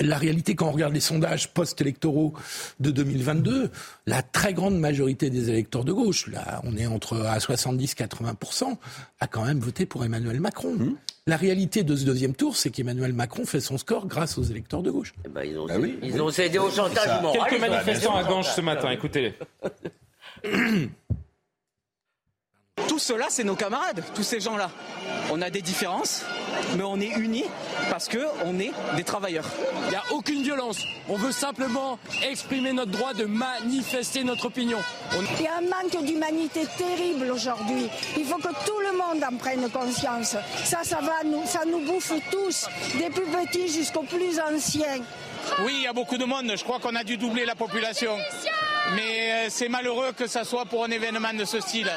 la réalité, quand on regarde les sondages post-électoraux de 2022, la très grande majorité des électeurs de gauche, là, on est entre à 70-80%, a quand même voté pour Emmanuel Macron. Mmh. La réalité de ce deuxième tour, c'est qu'Emmanuel Macron fait son score grâce aux électeurs de gauche. Eh ben, ils ont, Bah oui. ils ont cédé au chantage moral. Quelques manifestants à Ganges ce matin, écoutez-les. Tout cela, c'est nos camarades, tous ces gens-là. On a des différences, mais on est unis parce que on est des travailleurs. Il n'y a aucune violence. On veut simplement exprimer notre droit de manifester notre opinion. On- Il y a un manque d'humanité terrible aujourd'hui. Il faut que tout le monde en prenne conscience. Ça, ça va nous, ça nous bouffe tous, des plus petits jusqu'aux plus anciens. Oui, il y a beaucoup de monde. Je crois qu'on a dû doubler la population. Mais euh, c'est malheureux que ça soit pour un événement de ce style.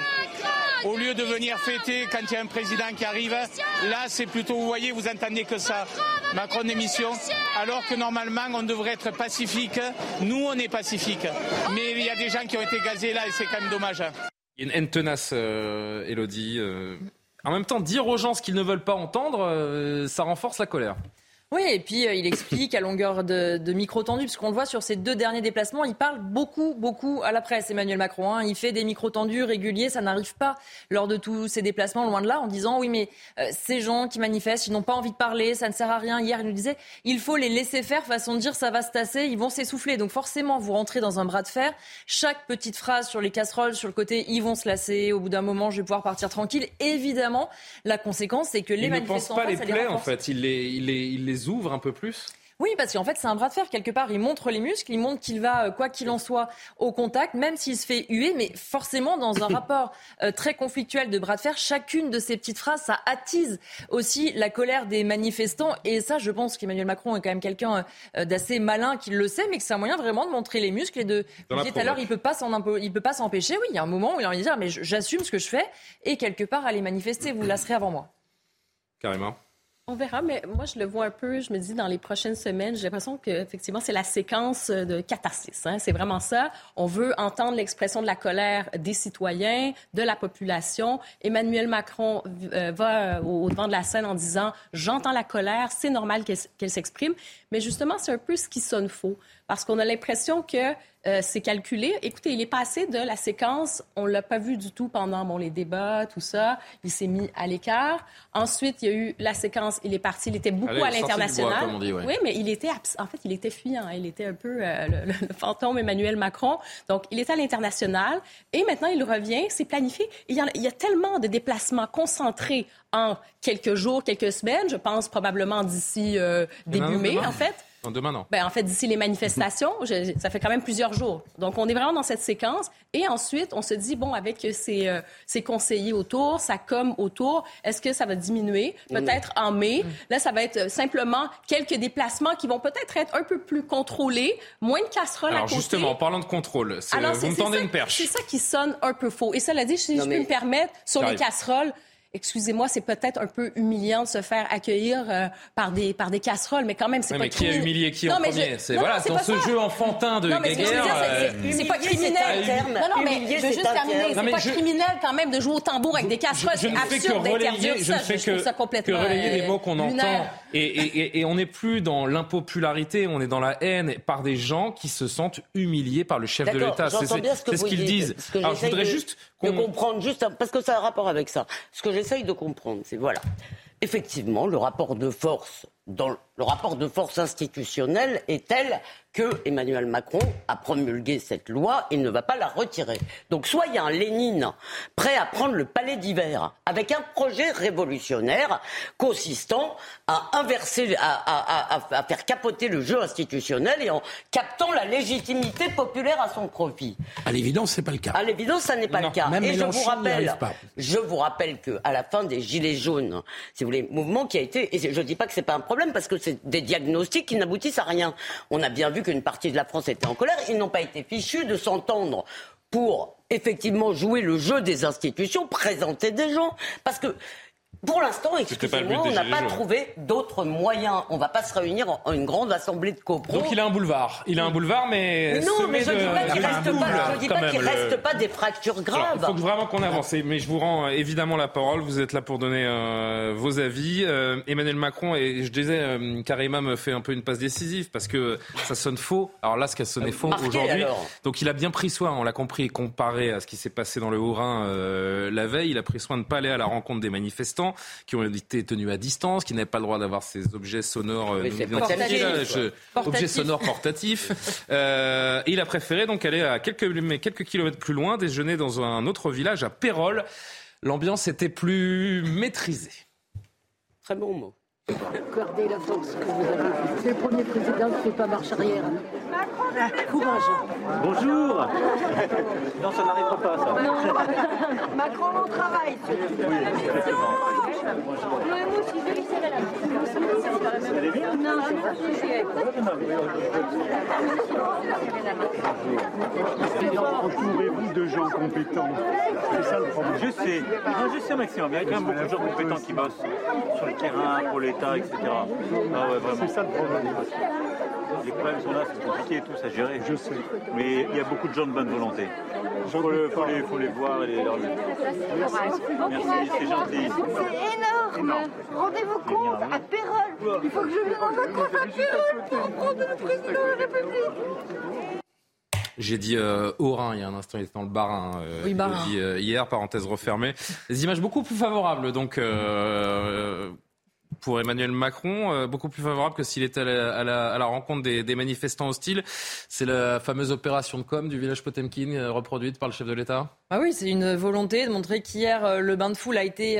Au lieu de venir fêter quand il y a un président qui arrive, là c'est plutôt, vous voyez, vous entendez que ça, Macron d'émission, alors que normalement on devrait être pacifique. Nous on est pacifique. Mais il y a des gens qui ont été gazés là et c'est quand même dommage. Il y a une haine tenace, euh, Elodie. euh. En même temps, dire aux gens ce qu'ils ne veulent pas entendre, euh, ça renforce la colère. Oui, et puis euh, il explique à longueur de, de micro tendu, puisqu'on le voit sur ces deux derniers déplacements, il parle beaucoup, beaucoup à la presse, Emmanuel Macron. hein. Il fait des micro tendus réguliers, ça n'arrive pas lors de tous ces déplacements, loin de là, en disant oui, mais euh, ces gens qui manifestent, ils n'ont pas envie de parler, ça ne sert à rien. Hier, il nous disait il faut les laisser faire, façon de dire ça va se tasser, ils vont s'essouffler. Donc forcément, vous rentrez dans un bras de fer. Chaque petite phrase sur les casseroles, sur le côté, ils vont se lasser. Au bout d'un moment, je vais pouvoir partir tranquille. Évidemment, la conséquence, c'est que les Il ne pense manifestants pas les face, ça les plaies, en fait. Il les, il, les, il les ouvre un peu plus. Oui, parce qu'en fait, c'est un bras de fer. Quelque part, il montre les muscles, il montre qu'il va, euh, quoi qu'il en soit, au contact, même s'il se fait huer. Mais forcément, dans un rapport euh, très conflictuel de bras de fer, chacune de ces petites phrases, ça attise aussi la colère des manifestants. Et ça, je pense qu'Emmanuel Macron est quand même quelqu'un euh, d'assez malin qui le sait, mais que c'est un moyen vraiment de montrer les muscles et de. Vous disiez tout à l'heure, il peut pas s'en il peut pas s'empêcher. Oui, il y a un moment où il a envie de dire, mais j'assume ce que je fais et quelque part aller manifester. Vous lasserez avant moi. Carrément. On verra, mais moi, je le vois un peu, je me dis, dans les prochaines semaines, j'ai l'impression qu'effectivement, c'est la séquence de catharsis. hein. C'est vraiment ça. On veut entendre l'expression de la colère des citoyens, de la population. Emmanuel Macron euh, va au, au devant de la scène en disant, j'entends la colère, c'est normal qu'elle s'exprime. Mais justement, c'est un peu ce qui sonne faux. Parce qu'on a l'impression que euh, c'est calculé. Écoutez, il est passé de la séquence, on l'a pas vu du tout pendant bon, les débats, tout ça. Il s'est mis à l'écart. Ensuite, il y a eu la séquence, il est parti, il était beaucoup Allez, à l'international. ouais. Oui, mais il était, abs- en fait, il était fuyant. Il était un peu euh, le, fantôme Emmanuel Macron. Donc, il était à l'international et maintenant, il revient, c'est planifié. Il y, a, il y a tellement de déplacements concentrés en quelques jours, quelques semaines. Je pense probablement d'ici euh, début mai, en fait. Non, demain, non. Ben, en fait, d'ici les manifestations, je- ça fait quand même plusieurs jours. Donc, on est vraiment dans cette séquence. Et ensuite, on se dit, bon, avec ces, euh, ces conseillers autour, sa com autour, est-ce que ça va diminuer? Peut-être en mai. Là, ça va être euh, simplement quelques déplacements qui vont peut-être être un peu plus contrôlés, moins de casseroles à Alors côté. justement, en parlant de contrôle, c'est- Alors, vous c'est- me tendez ça- une perche. C'est ça qui sonne un peu faux. Et cela dit, si Non, je mais- peux me permettre, sur les casseroles, excusez-moi, c'est peut-être un peu humiliant de se faire accueillir euh, par, des, par des casseroles, mais quand même, c'est Ouais, pas mais qui a humilié qui Non, en mais je- premier C'est non, voilà, non, c'est dans pas ce ça. jeu enfantin de Non, mais je c'est- euh, c'est- c'est pas criminel. c'est terme. Non, non, mais Humilier, je veux c'est juste terminer. C'est pas je- criminel quand même de jouer au tambour avec des casseroles. je ne C'est fais que absurde d'interdire relayer, je ça. ne fais Je que, ça que complètement relayer euh, mots qu'on lunaire. entend. Et, et- et- et on n'est plus dans l'impopularité, on est dans la haine par des gens qui se sentent humiliés par le chef de l'État. C'est j'entends bien ce que c'est ce vous qu'ils dites. disent. Alors je voudrais juste de comprendre juste parce que ça a un rapport avec ça. Ce que j'essaye de comprendre, c'est voilà. Effectivement, le rapport de force dans le rapport de force institutionnel est tel que Emmanuel Macron a promulgué cette loi, il ne va pas la retirer. Donc soit il y a un Lénine prêt à prendre le palais d'hiver avec un projet révolutionnaire consistant à inverser, à, à- à- à faire capoter le jeu institutionnel et en captant la légitimité populaire à son profit. À l'évidence, c'est pas le cas. À l'évidence, ça n'est pas Non, le cas. même Et je vous rappelle, je vous rappelle que à la fin des Gilets jaunes, si vous voulez, mouvement qui a été, et je ne dis pas que c'est pas un problème parce que c'est des diagnostics qui n'aboutissent à rien. On a bien vu qu'une partie de la France était en colère. Ils n'ont pas été fichus de s'entendre pour effectivement jouer le jeu des institutions, présenter des gens, parce que. Pour l'instant, excusez-moi, on n'a pas trouvé d'autres moyens. On ne va pas se réunir en une grande assemblée de copros. Donc il a un boulevard. Il a un boulevard, mais. Mais non, mais je ne dis pas qu'il Il a un reste pas, le- des fractures graves. il faut vraiment qu'on avance. Mais je vous rends euh, évidemment la parole. Vous êtes là pour donner euh, vos avis. Euh, Emmanuel Macron, et je disais, euh, Karima me fait un peu une passe décisive parce que ça sonne faux. Alors là, ce qui a sonné faux aujourd'hui. Donc il a bien pris soin, on l'a compris, comparé à ce qui s'est passé dans le Haut-Rhin la veille. Il a pris soin de ne pas aller à la rencontre des manifestants qui ont été tenus à distance, qui n'avaient pas le droit d'avoir ces objets sonores euh, Oui, non c'est identifiés, là, portatif. je- Portatif. objets sonores portatifs. Euh, et il a préféré donc aller à quelques, mais quelques kilomètres plus loin, déjeuner dans un autre village à Pérol. L'ambiance était plus maîtrisée. Très bon mot. Gardez la force que vous avez. C'est le premier président qui ne fait pas marche arrière. Courage. Bonjour Non, ça n'arrivera pas, ça. Macron, on travaille. Entourez-vous de gens compétents. C'est ça le problème. Je sais. Non, je sais, Maxime. Il y a quand même beaucoup de gens compétents qui bossent sur le terrain, pour l'État, etc. Ah ouais, vraiment. C'est ça le problème. Les problèmes sont là, c'est compliqué et tout, ça gérer. Je sais. Mais il y a beaucoup de gens de bonne volonté. Il faut, le- faut les, faut les voir et les leur dire. Merci, c'est gentil. C'est énorme. Rendez-vous compte, à Pérol, Il faut que je vienne en coiffure pour prendre le président de la République. J'ai dit euh, Haut-Rhin il y a un instant, il était dans le Bas-Rhin. euh, Oui, l'a dit, euh, hier, parenthèse refermée. Des images beaucoup plus favorables, donc, euh, pour Emmanuel Macron, euh, beaucoup plus favorables que s'il était à la, rencontre des, manifestants hostiles. C'est la fameuse opération de com du village Potemkin, euh, reproduite par le chef de l'État. Ah oui, c'est une volonté de montrer qu'hier, euh, le bain de foule a été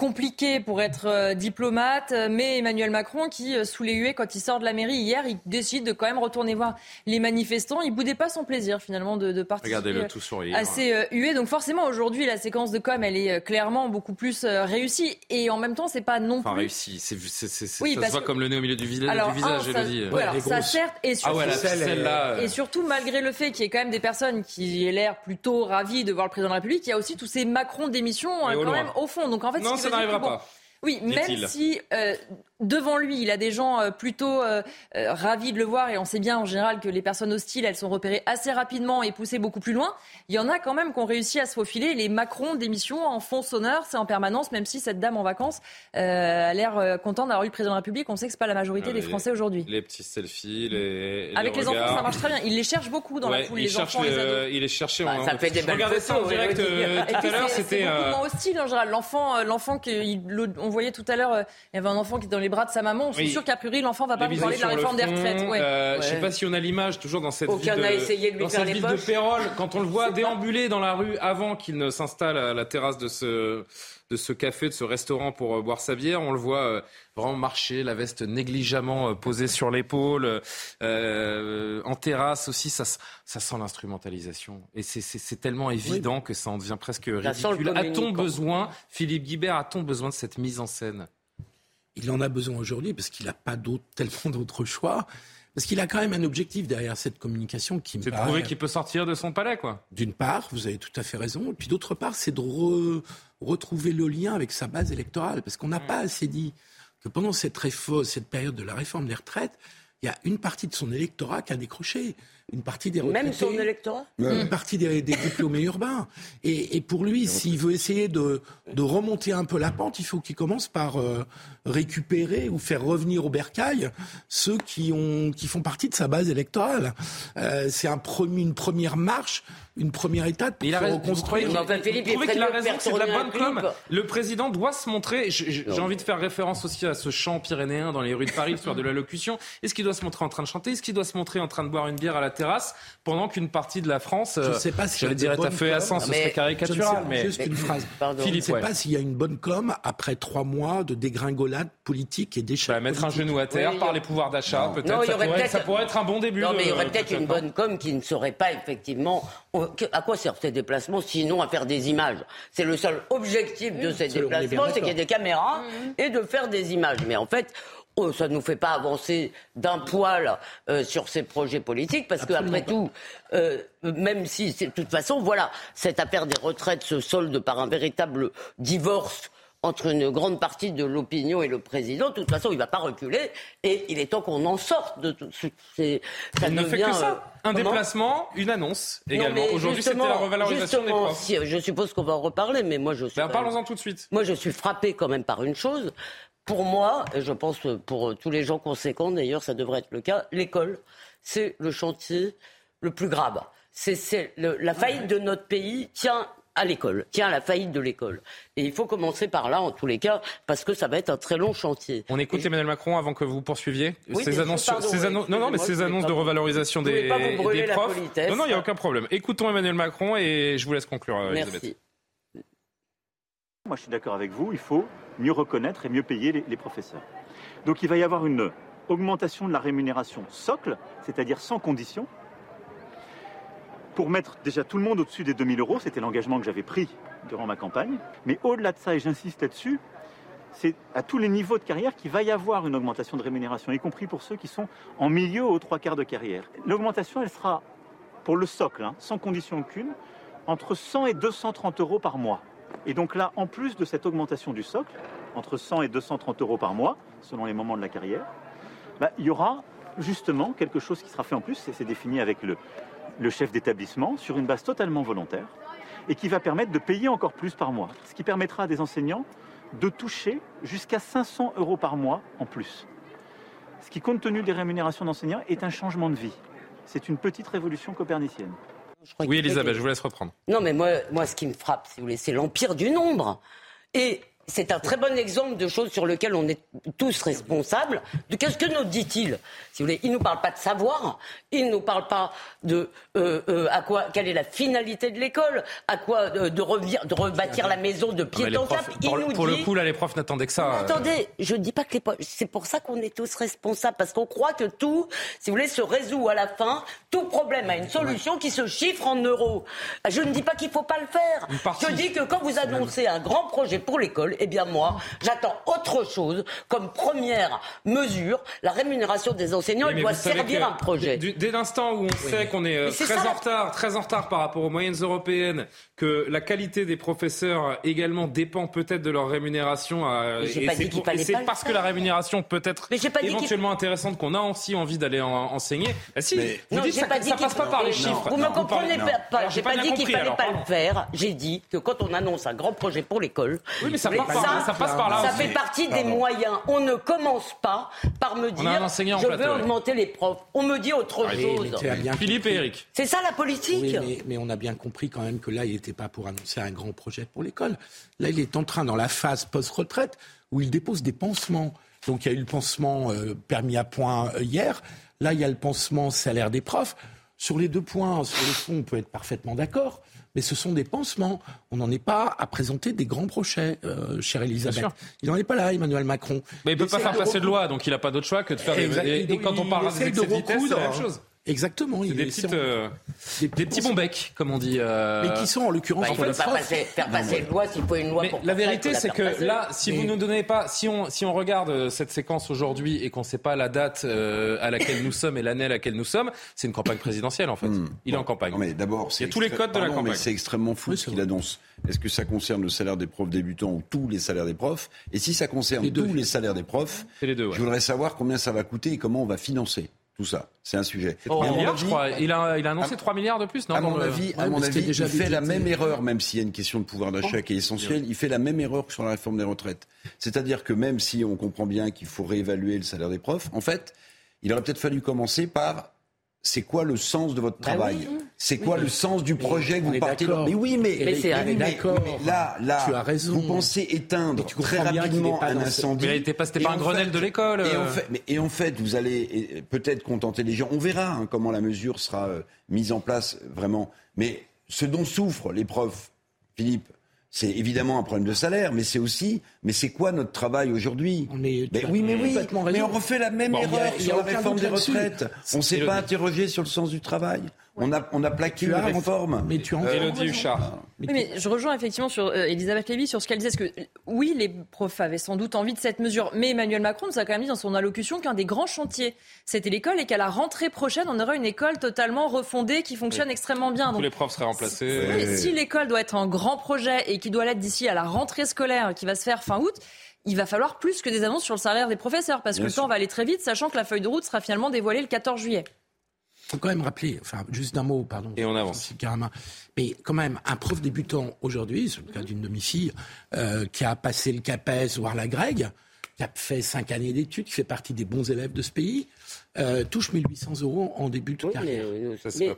compliqué pour être euh, diplomate, euh, mais Emmanuel Macron, qui, euh, sous les huées, quand il sort de la mairie hier, il décide de quand même retourner voir les manifestants. Il boudait pas son plaisir, finalement, de, de participer. Regardez-le tout sourire. assez euh, hué. Donc forcément, aujourd'hui, la séquence de com, elle est euh, clairement beaucoup plus euh, réussie. Et en même temps, c'est pas non Enfin, plus... réussi. C'est, c'est, c'est- c'est- Oui, ça se voit que- comme le nez au milieu du, visa- Alors, du visage, un, ça, Elodie. voilà, ça certes, et Ah surtout, ouais, la ficelle là. euh, et surtout, malgré le fait qu'il y ait quand même des personnes qui aient l'air plutôt ravies de voir le président de la République, il y a aussi tous ces Macron démissions quand loin. même au fond. Donc en fait, Non, ce ça n'arrivera bon, pas. Oui, même si euh, devant lui, il a des gens euh, plutôt euh, euh, ravis de le voir, et on sait bien en général que les personnes hostiles, elles sont repérées assez rapidement et poussées beaucoup plus loin. Il y en a quand même qui ont réussi à se faufiler. Les Macron d'émission en fond sonneur, c'est en permanence, même si cette dame en vacances euh, a l'air contente d'avoir eu le président de la République. On sait que c'est pas la majorité Ah, des les- Français aujourd'hui. Les petits selfies, les. Avec les, enfants, ça marche très bien. Ils les cherchent beaucoup dans Ouais, la foule, il les cherche enfants, les le- ados. il est cherché. Bah, on- ça fait des belles regardais ça en direct euh, tout puis à l'heure. C'était. beaucoup euh, moins hostile en général. L'enfant, l'enfant que il- le- on voyait tout à l'heure, il y avait un enfant qui est dans les bras de sa maman. C'est Oui. sûr qu'a priori l'enfant va pas les parler de la réforme des retraites. Ouais. euh, Je sais pas si on a l'image toujours dans cette Aucun ville n'a essayé de lui dans faire cette ville de. Pérol, quand on le voit déambuler dans la rue avant qu'il ne s'installe à la terrasse de ce de ce café, de ce restaurant pour euh, boire sa bière, on le voit euh, vraiment marcher, la veste négligemment euh, posée sur l'épaule, euh, en terrasse aussi, ça, ça sent l'instrumentalisation. Et c'est- tellement évident que ça en devient presque ridicule. A-t-on besoin, Philippe Guibert, a-t-on besoin de cette mise en scène? Il en a besoin aujourd'hui parce qu'il n'a pas tellement d'autres choix. Parce qu'il a quand même un objectif derrière cette communication qui me C'est de prouver qu'il peut sortir de son palais, quoi. D'une part, vous avez tout à fait raison. Et puis d'autre part, c'est de re- retrouver le lien avec sa base électorale. Parce qu'on n'a pas assez dit que pendant cette, cette période de la réforme des retraites, il y a une partie de son électorat qui a décroché. Une partie des retraités. Même son électorat Une partie des, des diplômés urbains. Et, et pour lui, s'il veut essayer de, de remonter un peu la pente, il faut qu'il commence par euh, récupérer ou faire revenir au bercail ceux qui, ont, qui font partie de sa base électorale. Euh, c'est un premier, une première marche, une première étape pour Il a reconstruire. Vous trouvez il qu'il a raison, c'est de la bonne com. Le président doit se montrer. J'ai envie de faire référence aussi à ce chant pyrénéen dans les rues de Paris le soir de l'allocution. Est-ce qu'il doit se montrer en train de chanter? Est-ce qu'il doit se montrer en train de boire une bière à la terrasse pendant qu'une partie de la France, Je euh, ne sais pas s'il y a j'allais dire, bonnes à feu et à sang, ce serait caricatural. Mais juste une phrase. Pardon. Je ne Philippe, sais ouais. pas s'il y a une bonne com après trois mois de dégringolade politique et d'échec. Bah, mettre un genou à terre Oui, par les pouvoirs d'achat, Non, peut-être. Ça, pourrait- ça pourrait être un bon début. Non, mais il y aurait peut-être une bonne com qui ne serait pas effectivement. À quoi servent ces déplacements sinon à faire des images? C'est le seul objectif de ces déplacements, c'est qu'il y ait des caméras et de faire des images. Mais en fait. Oh, ça ne nous fait pas avancer d'un poil euh, sur ces projets politiques, parce que après tout, euh, même si, de toute façon, voilà, cette affaire des retraites se solde par un véritable divorce entre une grande partie de l'opinion et le président. De toute façon, il ne va pas reculer et il est temps qu'on en sorte de tout. c'est- Ça Il ne fait que euh, ça. Un déplacement, une annonce Non, également. Aujourd'hui, c'était la revalorisation des profs. si, je suppose qu'on va en reparler, mais moi je suis. Ben, quand même- Parlons-en tout de suite. Moi, je suis frappé quand même par une chose. Pour moi, et je pense pour tous les gens conséquents, d'ailleurs, ça devrait être le cas, l'école, c'est le chantier le plus grave. C'est, la faillite de notre pays tient à l'école, tient à la faillite de l'école. Et il faut commencer par là, en tous les cas, parce que ça va être un très long chantier. On écoute Et- Emmanuel Macron avant que vous poursuiviez. Oui, ces annonces, pardon, ces oui, annonces- non, non, mais ces annonces de revalorisation des, pas vous brûler des la profs. politesse. Non, non, il n'y a aucun problème. Écoutons Emmanuel Macron et je vous laisse conclure, euh, Elisabeth. Moi, je suis d'accord avec vous, il faut mieux reconnaître et mieux payer les, les professeurs. Donc, il va y avoir une augmentation de la rémunération socle, c'est-à-dire sans condition, pour mettre déjà tout le monde au-dessus des 2000 euros. C'était l'engagement que j'avais pris durant ma campagne. Mais au-delà de ça, et j'insiste là-dessus, c'est à tous les niveaux de carrière qu'il va y avoir une augmentation de rémunération, y compris pour ceux qui sont en milieu aux trois quarts de carrière. L'augmentation, elle sera pour le socle, hein, sans condition aucune, entre 100 et 230 euros par mois. Et donc là, en plus de cette augmentation du socle, entre 100 et 230 euros par mois, selon les moments de la carrière, bah, il y aura justement quelque chose qui sera fait en plus, et c'est défini avec le, le chef d'établissement, sur une base totalement volontaire, et qui va permettre de payer encore plus par mois. Ce qui permettra à des enseignants de toucher jusqu'à 500 euros par mois en plus. Ce qui, compte tenu des rémunérations d'enseignants, est un changement de vie. C'est une petite révolution copernicienne. Oui, Elisabeth, je vous laisse reprendre. Non, mais moi, moi ce qui me frappe, si vous voulez, c'est l'empire du nombre. Et c'est un très bon exemple de choses sur lesquelles on est tous responsables. De qu'est-ce que nous dit-il Si vous voulez, il nous parle pas de savoir, il nous parle pas de euh, euh, à quoi, quelle est la finalité de l'école, à quoi euh, de, revir, de rebâtir la maison de pied en cap. pour, Il le- nous pour le coup, là, les profs n'attendaient que ça. Attendez, je ne dis pas que les profs. C'est pour ça qu'on est tous responsables, parce qu'on croit que tout, si vous voulez, se résout à la fin. Tout problème a une solution qui se chiffre en euros. Je ne dis pas qu'il ne faut pas le faire. Je dis que quand vous annoncez un grand projet pour l'école, eh bien moi, j'attends autre chose comme première mesure. La rémunération des enseignants, elle doit servir un projet. dès l'instant où on sait qu'on est euh, très ça, en retard, très en retard par rapport aux moyennes européennes, que la qualité des professeurs également dépend peut-être de leur rémunération. euh, Mais j'ai et pas c'est dit pour- et parce que la rémunération peut être Mais éventuellement intéressante qu'on a aussi envie d'aller en- enseigner. Bah si, vous Non, dites j'ai ça, pas dit ça qu'il- passe pas par les chiffres. Vous me Non, comprenez pas. J'ai pas, dit qu'il fallait alors, pas pardon. le faire. J'ai dit que quand on annonce un grand projet pour l'école, Oui, mais ça vous passe par- ça passe par là Ça aussi. fait partie des Pardon. moyens. On ne commence pas par me dire je plateau, veux ouais. augmenter les profs. On me dit autre Oui, chose. mais Philippe et. Eric. C'est ça la politique. Mais, mais on a bien compris quand même que là, il n'était pas pour annoncer un grand projet pour l'école. Là, il est en train, dans la phase post-retraite, où il dépose des pansements. Donc, il y a eu le pansement euh, permis à point euh, hier. Là, il y a le pansement salaire des profs. Sur les deux points, sur le fond, on peut être parfaitement d'accord. Mais ce sont des pansements. On n'en est pas à présenter des grands projets, euh, chère Elisabeth. Il n'en est pas là, Emmanuel Macron. Mais il peut pas faire de passer de loi, donc il n'a pas d'autre choix que de faire des. Et, et quand on parle excès de de vitesse, c'est la même chose. Exactement. C'est il des, essaie petites, en- euh, des petits bons becs, comme on dit. euh, Mais qui sont en l'occurrence Bah, il pour ne pas prof. passer- faire passer une loi s'il faut une loi Mais pour la faire vérité, c'est la que faire passer. là, si vous nous donnez pas, si on, si on regarde euh, cette séquence aujourd'hui et qu'on ne sait pas la date euh, à laquelle nous sommes et l'année à laquelle nous sommes, c'est une campagne présidentielle en fait. Il est en campagne. Non, mais d'abord, Il y c'est a tous les codes de la campagne. c'est extrêmement fou ce qu'il annonce. Est-ce que ça concerne le salaire des profs débutants ou tous les salaires des profs? Et si ça concerne tous les salaires des profs, les deux, ouais. je voudrais savoir combien ça va coûter et comment on va financer tout ça. C'est un sujet. C'est 3 Mais à mon milliards, avis- je crois. Il a, il a annoncé 3 milliards de plus, non à dans mon le- avis, à Ouais, mon avis déjà il fait la même erreur, même s'il y a une question de pouvoir d'achat qui est essentielle, il fait la même erreur que sur la réforme des retraites. C'est-à-dire que même si on comprend bien qu'il faut réévaluer le salaire des profs, en fait, il aurait peut-être fallu commencer par c'est quoi le sens de votre Bah travail oui. C'est quoi le sens du mais projet que vous partez. Mais oui, mais, Mais c'est- mais- là, là, Tu as raison. vous pensez éteindre tu très rapidement n'est pas un incendie. Mais pas- c'était Et pas un en Grenelle fait- de l'école, Et, en euh. et en fait, vous allez peut-être contenter les gens. On verra hein, comment la mesure sera euh, mise en place vraiment. Mais ce dont souffrent les profs, Philippe, c'est évidemment un problème de salaire, mais c'est aussi, mais c'est quoi notre travail aujourd'hui Mais oui, mais oui, complètement mais on refait la même Bon, erreur a sur la réforme des retraites. On ne s'est pas interrogé sur le sens du travail. On a, on a plaqué Tu raison. réforme. Mais tu en Euh, Huchard. Oui, mais je rejoins effectivement sur euh, Elisabeth Lévy sur ce qu'elle disait. Parce que oui, les profs avaient sans doute envie de cette mesure, mais Emmanuel Macron nous a quand même dit dans son allocution qu'un des grands chantiers, c'était l'école et qu'à la rentrée prochaine, on aura une école totalement refondée qui fonctionne extrêmement bien. Tous Donc, les profs seraient remplacés. oui, si l'école doit être un grand projet et qui doit l'être d'ici à la rentrée scolaire qui va se faire fin août, il va falloir plus que des annonces sur le salaire des professeurs parce Bien que le sûr. temps va aller très vite, sachant que la feuille de route sera finalement dévoilée le 14 juillet. faut quand même rappeler, enfin, juste d'un mot, pardon. Et on avance. Mais quand même, un prof débutant aujourd'hui, c'est le cas d'une de mes filles, euh, qui a passé le CAPES, voire la Grègue, qui a fait cinq années d'études, qui fait partie des bons élèves de ce pays, euh, touche 1800 euros en début de carrière.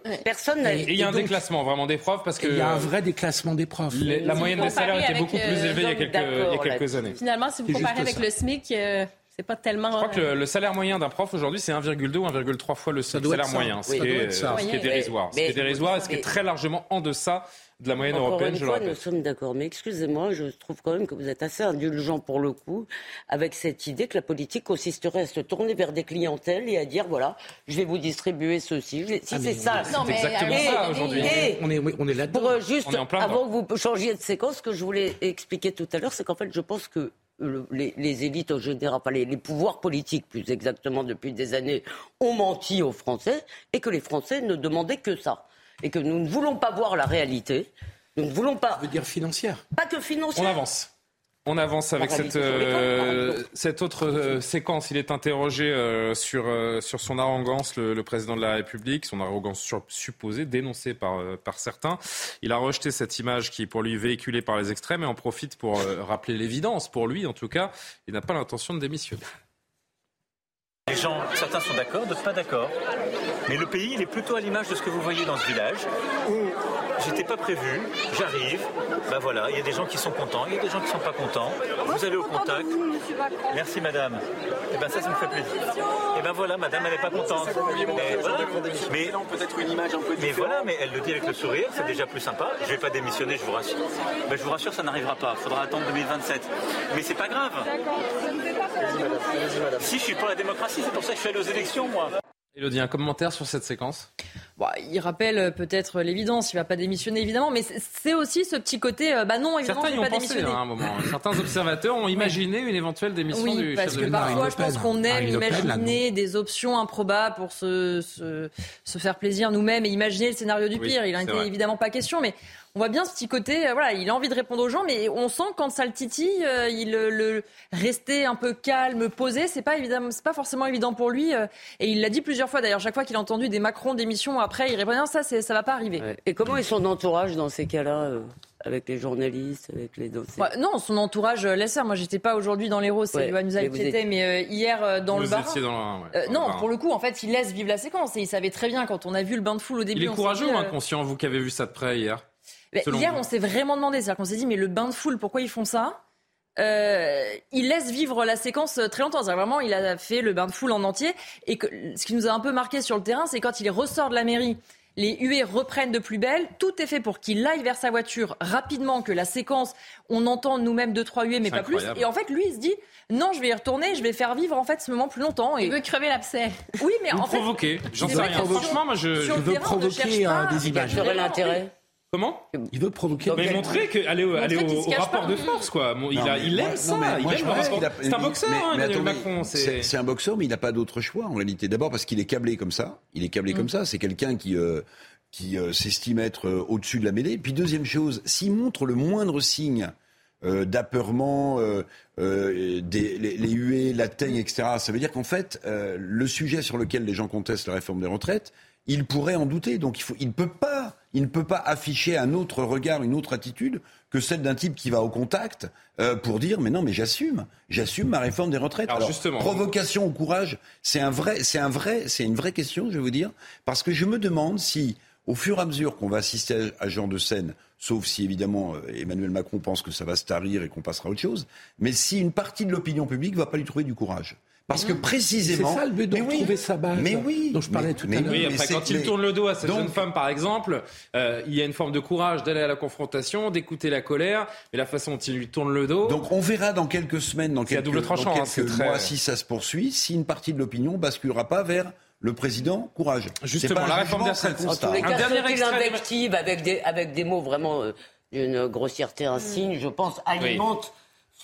Mais personne n'a. Et il y a un donc- déclassement vraiment des profs parce que il y a un vrai déclassement des profs. les- la moyenne des salaires était beaucoup plus euh, élevée il y a quelques, il y a quelques années. Finalement, si vous comparez avec le SMIC, euh, c'est pas tellement. Je crois que le, le salaire moyen d'un prof aujourd'hui, c'est 1,2 ou 1,3 fois le salaire moyen, ce qui est, dérisoire. mais- Ce qui est dérisoire et ce qui est très largement en deçà de la moyenne Encore européenne, une je le fois, nous sommes d'accord. Mais excusez-moi, je trouve quand même que vous êtes assez indulgent pour le coup avec cette idée que la politique consisterait à se tourner vers des clientèles et à dire voilà, je vais vous distribuer ceci. Je vais- Si Ah, c'est ça. Non, mais exactement Et- ça aujourd'hui. On est, on est là-dedans. Pour euh, juste, On est en plein avant que vous changiez de séquence, ce que je voulais expliquer tout à l'heure, c'est qu'en fait, je pense que le- les, les élites en général, enfin, les, les pouvoirs politiques plus exactement depuis des années, ont menti aux Français et que les Français ne demandaient que ça. Et que nous ne voulons pas voir la réalité. Nous ne voulons pas, Ça veut dire financière. pas que financière. On avance. On avance avec cette, euh, cette autre euh, séquence. Il est interrogé euh, sur, sur son arrogance, le, le président de la République, son arrogance sur- supposée, dénoncée par, par certains. Il a rejeté cette image qui est pour lui véhiculée par les extrêmes et en profite pour rappeler l'évidence, pour lui en tout cas. Il n'a pas l'intention de démissionner. Les gens, certains sont d'accord, d'autres pas d'accord. Mais le pays, il est plutôt à l'image de ce que vous voyez dans ce village, où j'étais pas prévu, j'arrive, ben voilà, il y a des gens qui sont contents, il y a des gens qui sont pas contents. Vous allez au contact. Merci madame. Et ben ça, ça me fait plaisir. Et ben voilà, madame, elle n'est pas contente. Mais, voilà. mais peut-être une image un peu Mais voilà, mais elle le dit avec le sourire, c'est déjà plus sympa. Je vais pas démissionner, je vous rassure. Ben, je vous rassure, ça n'arrivera pas. Il faudra attendre 2027. Mais c'est pas grave. Si je suis pour la démocratie, c'est pour ça que je allé aux élections, moi. Elodie, un commentaire sur cette séquence Bon, il rappelle euh, peut-être l'évidence, il va pas démissionner évidemment, mais c'est- aussi ce petit côté, euh, bah non, évidemment, Certains vais ont pas pensé démissionner. hein, à un moment. Certains observateurs ont imaginé une éventuelle démission Oui, du parce chef de que l'État. parfois, je pense qu'on aime imaginer des options improbables pour se, se, se faire plaisir nous-mêmes et imaginer le scénario du Oui, pire. Il en c'est était vrai. évidemment pas question, mais on voit bien ce petit côté, euh, voilà, il a envie de répondre aux gens, mais on sent quand ça le titille, euh, il euh, le rester un peu calme, posé, c'est pas évidemment, c'est pas forcément évident pour lui. euh, et il l'a dit plusieurs fois d'ailleurs, chaque fois qu'il a entendu des Macron démission après, il répond non, ça, c'est- ça va pas arriver. Ouais. Et comment est son entourage dans ces cas-là, euh, avec les journalistes, avec les dossiers Ouais, non, son entourage euh, laisse faire. Moi, j'étais pas aujourd'hui dans l'Hérault, c'est Ouais, Yohann vous qui était, étiez- mais euh, hier euh, dans Vous le bar. étiez dans le- ouais, Euh, dans non, bar. pour le coup, en fait, il laisse vivre la séquence et il savait très bien quand on a vu le bain de foule au début. Il est courageux dit, ou euh, inconscient, vous qui avez vu ça de près hier? Bah, Hier, vous on s'est vraiment demandé, c'est-à-dire qu'on s'est dit, mais le bain de foule, pourquoi ils font ça? Euh, il laisse vivre la séquence euh, très longtemps. C'est-à-dire Vraiment, il a fait le bain de foule en entier. Et que, ce qui nous a un peu marqué sur le terrain, c'est quand il ressort de la mairie, les huées reprennent de plus belle. Tout est fait pour qu'il aille vers sa voiture rapidement, que la séquence, on entend nous-mêmes deux, trois huées, mais pas plus. Et en fait, lui, il se dit, non, je vais y retourner, je vais faire vivre en fait ce moment plus longtemps. Et... Il veut crever l'abcès. Oui, mais Vous en fait. provoquez, j'en sais rien. Franchement, moi, je, sur je le veux provoquer pas. euh, des images. Quel serait l'intérêt Comment Il veut provoquer. Mais montrer que aller au, aller rapport pas. de force, quoi. Bon, il, a, aime ça. il moi, aime le rapport. C'est un boxeur, mais- hein, mais Macron. C'est un boxeur, mais il n'a pas d'autre choix en réalité. D'abord parce qu'il est câblé comme ça. Il est câblé Mm. comme ça. C'est quelqu'un qui euh, qui euh, s'estime être euh, au-dessus de la mêlée. Puis deuxième chose, s'il montre le moindre signe euh, d'apeurement, euh, euh, des, les, les huées, la teigne, etc., ça veut dire qu'en fait, euh, le sujet sur lequel les gens contestent la réforme des retraites, il pourrait en douter. Donc il faut, il peut pas, il ne peut pas afficher un autre regard, une autre attitude que celle d'un type qui va au contact euh, pour dire mais non mais j'assume, j'assume ma réforme des retraites. Alors, justement. provocation ou courage, c'est un vrai, c'est un vrai, c'est une vraie question, je vais vous dire, parce que je me demande si au fur et à mesure qu'on va assister à, à ce genre de scène, sauf si évidemment euh, Emmanuel Macron pense que ça va se tarir et qu'on passera à autre chose, mais si une partie de l'opinion publique va pas lui trouver du courage. Parce que précisément. C'est ça le but de Mais oui. sa base. Mais oui. Dont je parlais Mais- tout mais à l'heure. Oui, mais après, quand il mais- tourne le dos à cette Donc- jeune femme, par exemple, euh, il y a une forme de courage d'aller à la confrontation, d'écouter la colère, mais la façon dont il lui tourne le dos. Donc on verra dans quelques semaines, dans quelques, double tranchant, dans hein, très- mois, si ça se poursuit, si une partie de l'opinion basculera pas vers le président courage. Justement, pas la réforme des retraites. En constat. tous les Un cas, dernier extrait avec des, avec des mots vraiment euh, d'une grossièreté insigne, je pense, alimente.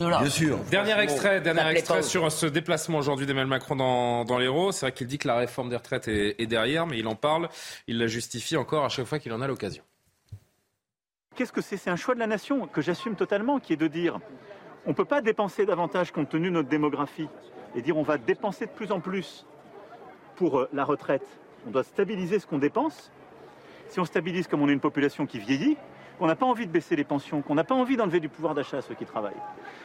Bien sûr. Dernier extrait, dernier extrait sur ce déplacement aujourd'hui d'Emmanuel Macron dans, dans l'Hérault. C'est vrai qu'il dit que la réforme des retraites est, est derrière, mais il en parle, il la justifie encore à chaque fois qu'il en a l'occasion. Qu'est-ce que c'est? C'est un choix de la nation que j'assume totalement, qui est de dire on ne peut pas dépenser davantage compte tenu de notre démographie et dire on va dépenser de plus en plus pour euh, la retraite. On doit stabiliser ce qu'on dépense. Si on stabilise comme on est une population qui vieillit, on n'a pas envie de baisser les pensions, qu'on n'a pas envie d'enlever du pouvoir d'achat à ceux qui travaillent.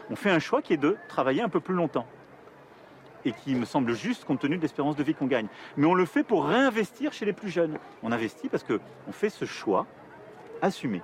On fait un choix qui est de travailler un peu plus longtemps et qui me semble juste compte tenu de l'espérance de vie qu'on gagne. Mais on le fait pour réinvestir chez les plus jeunes. On investit parce qu'on fait ce choix assumé.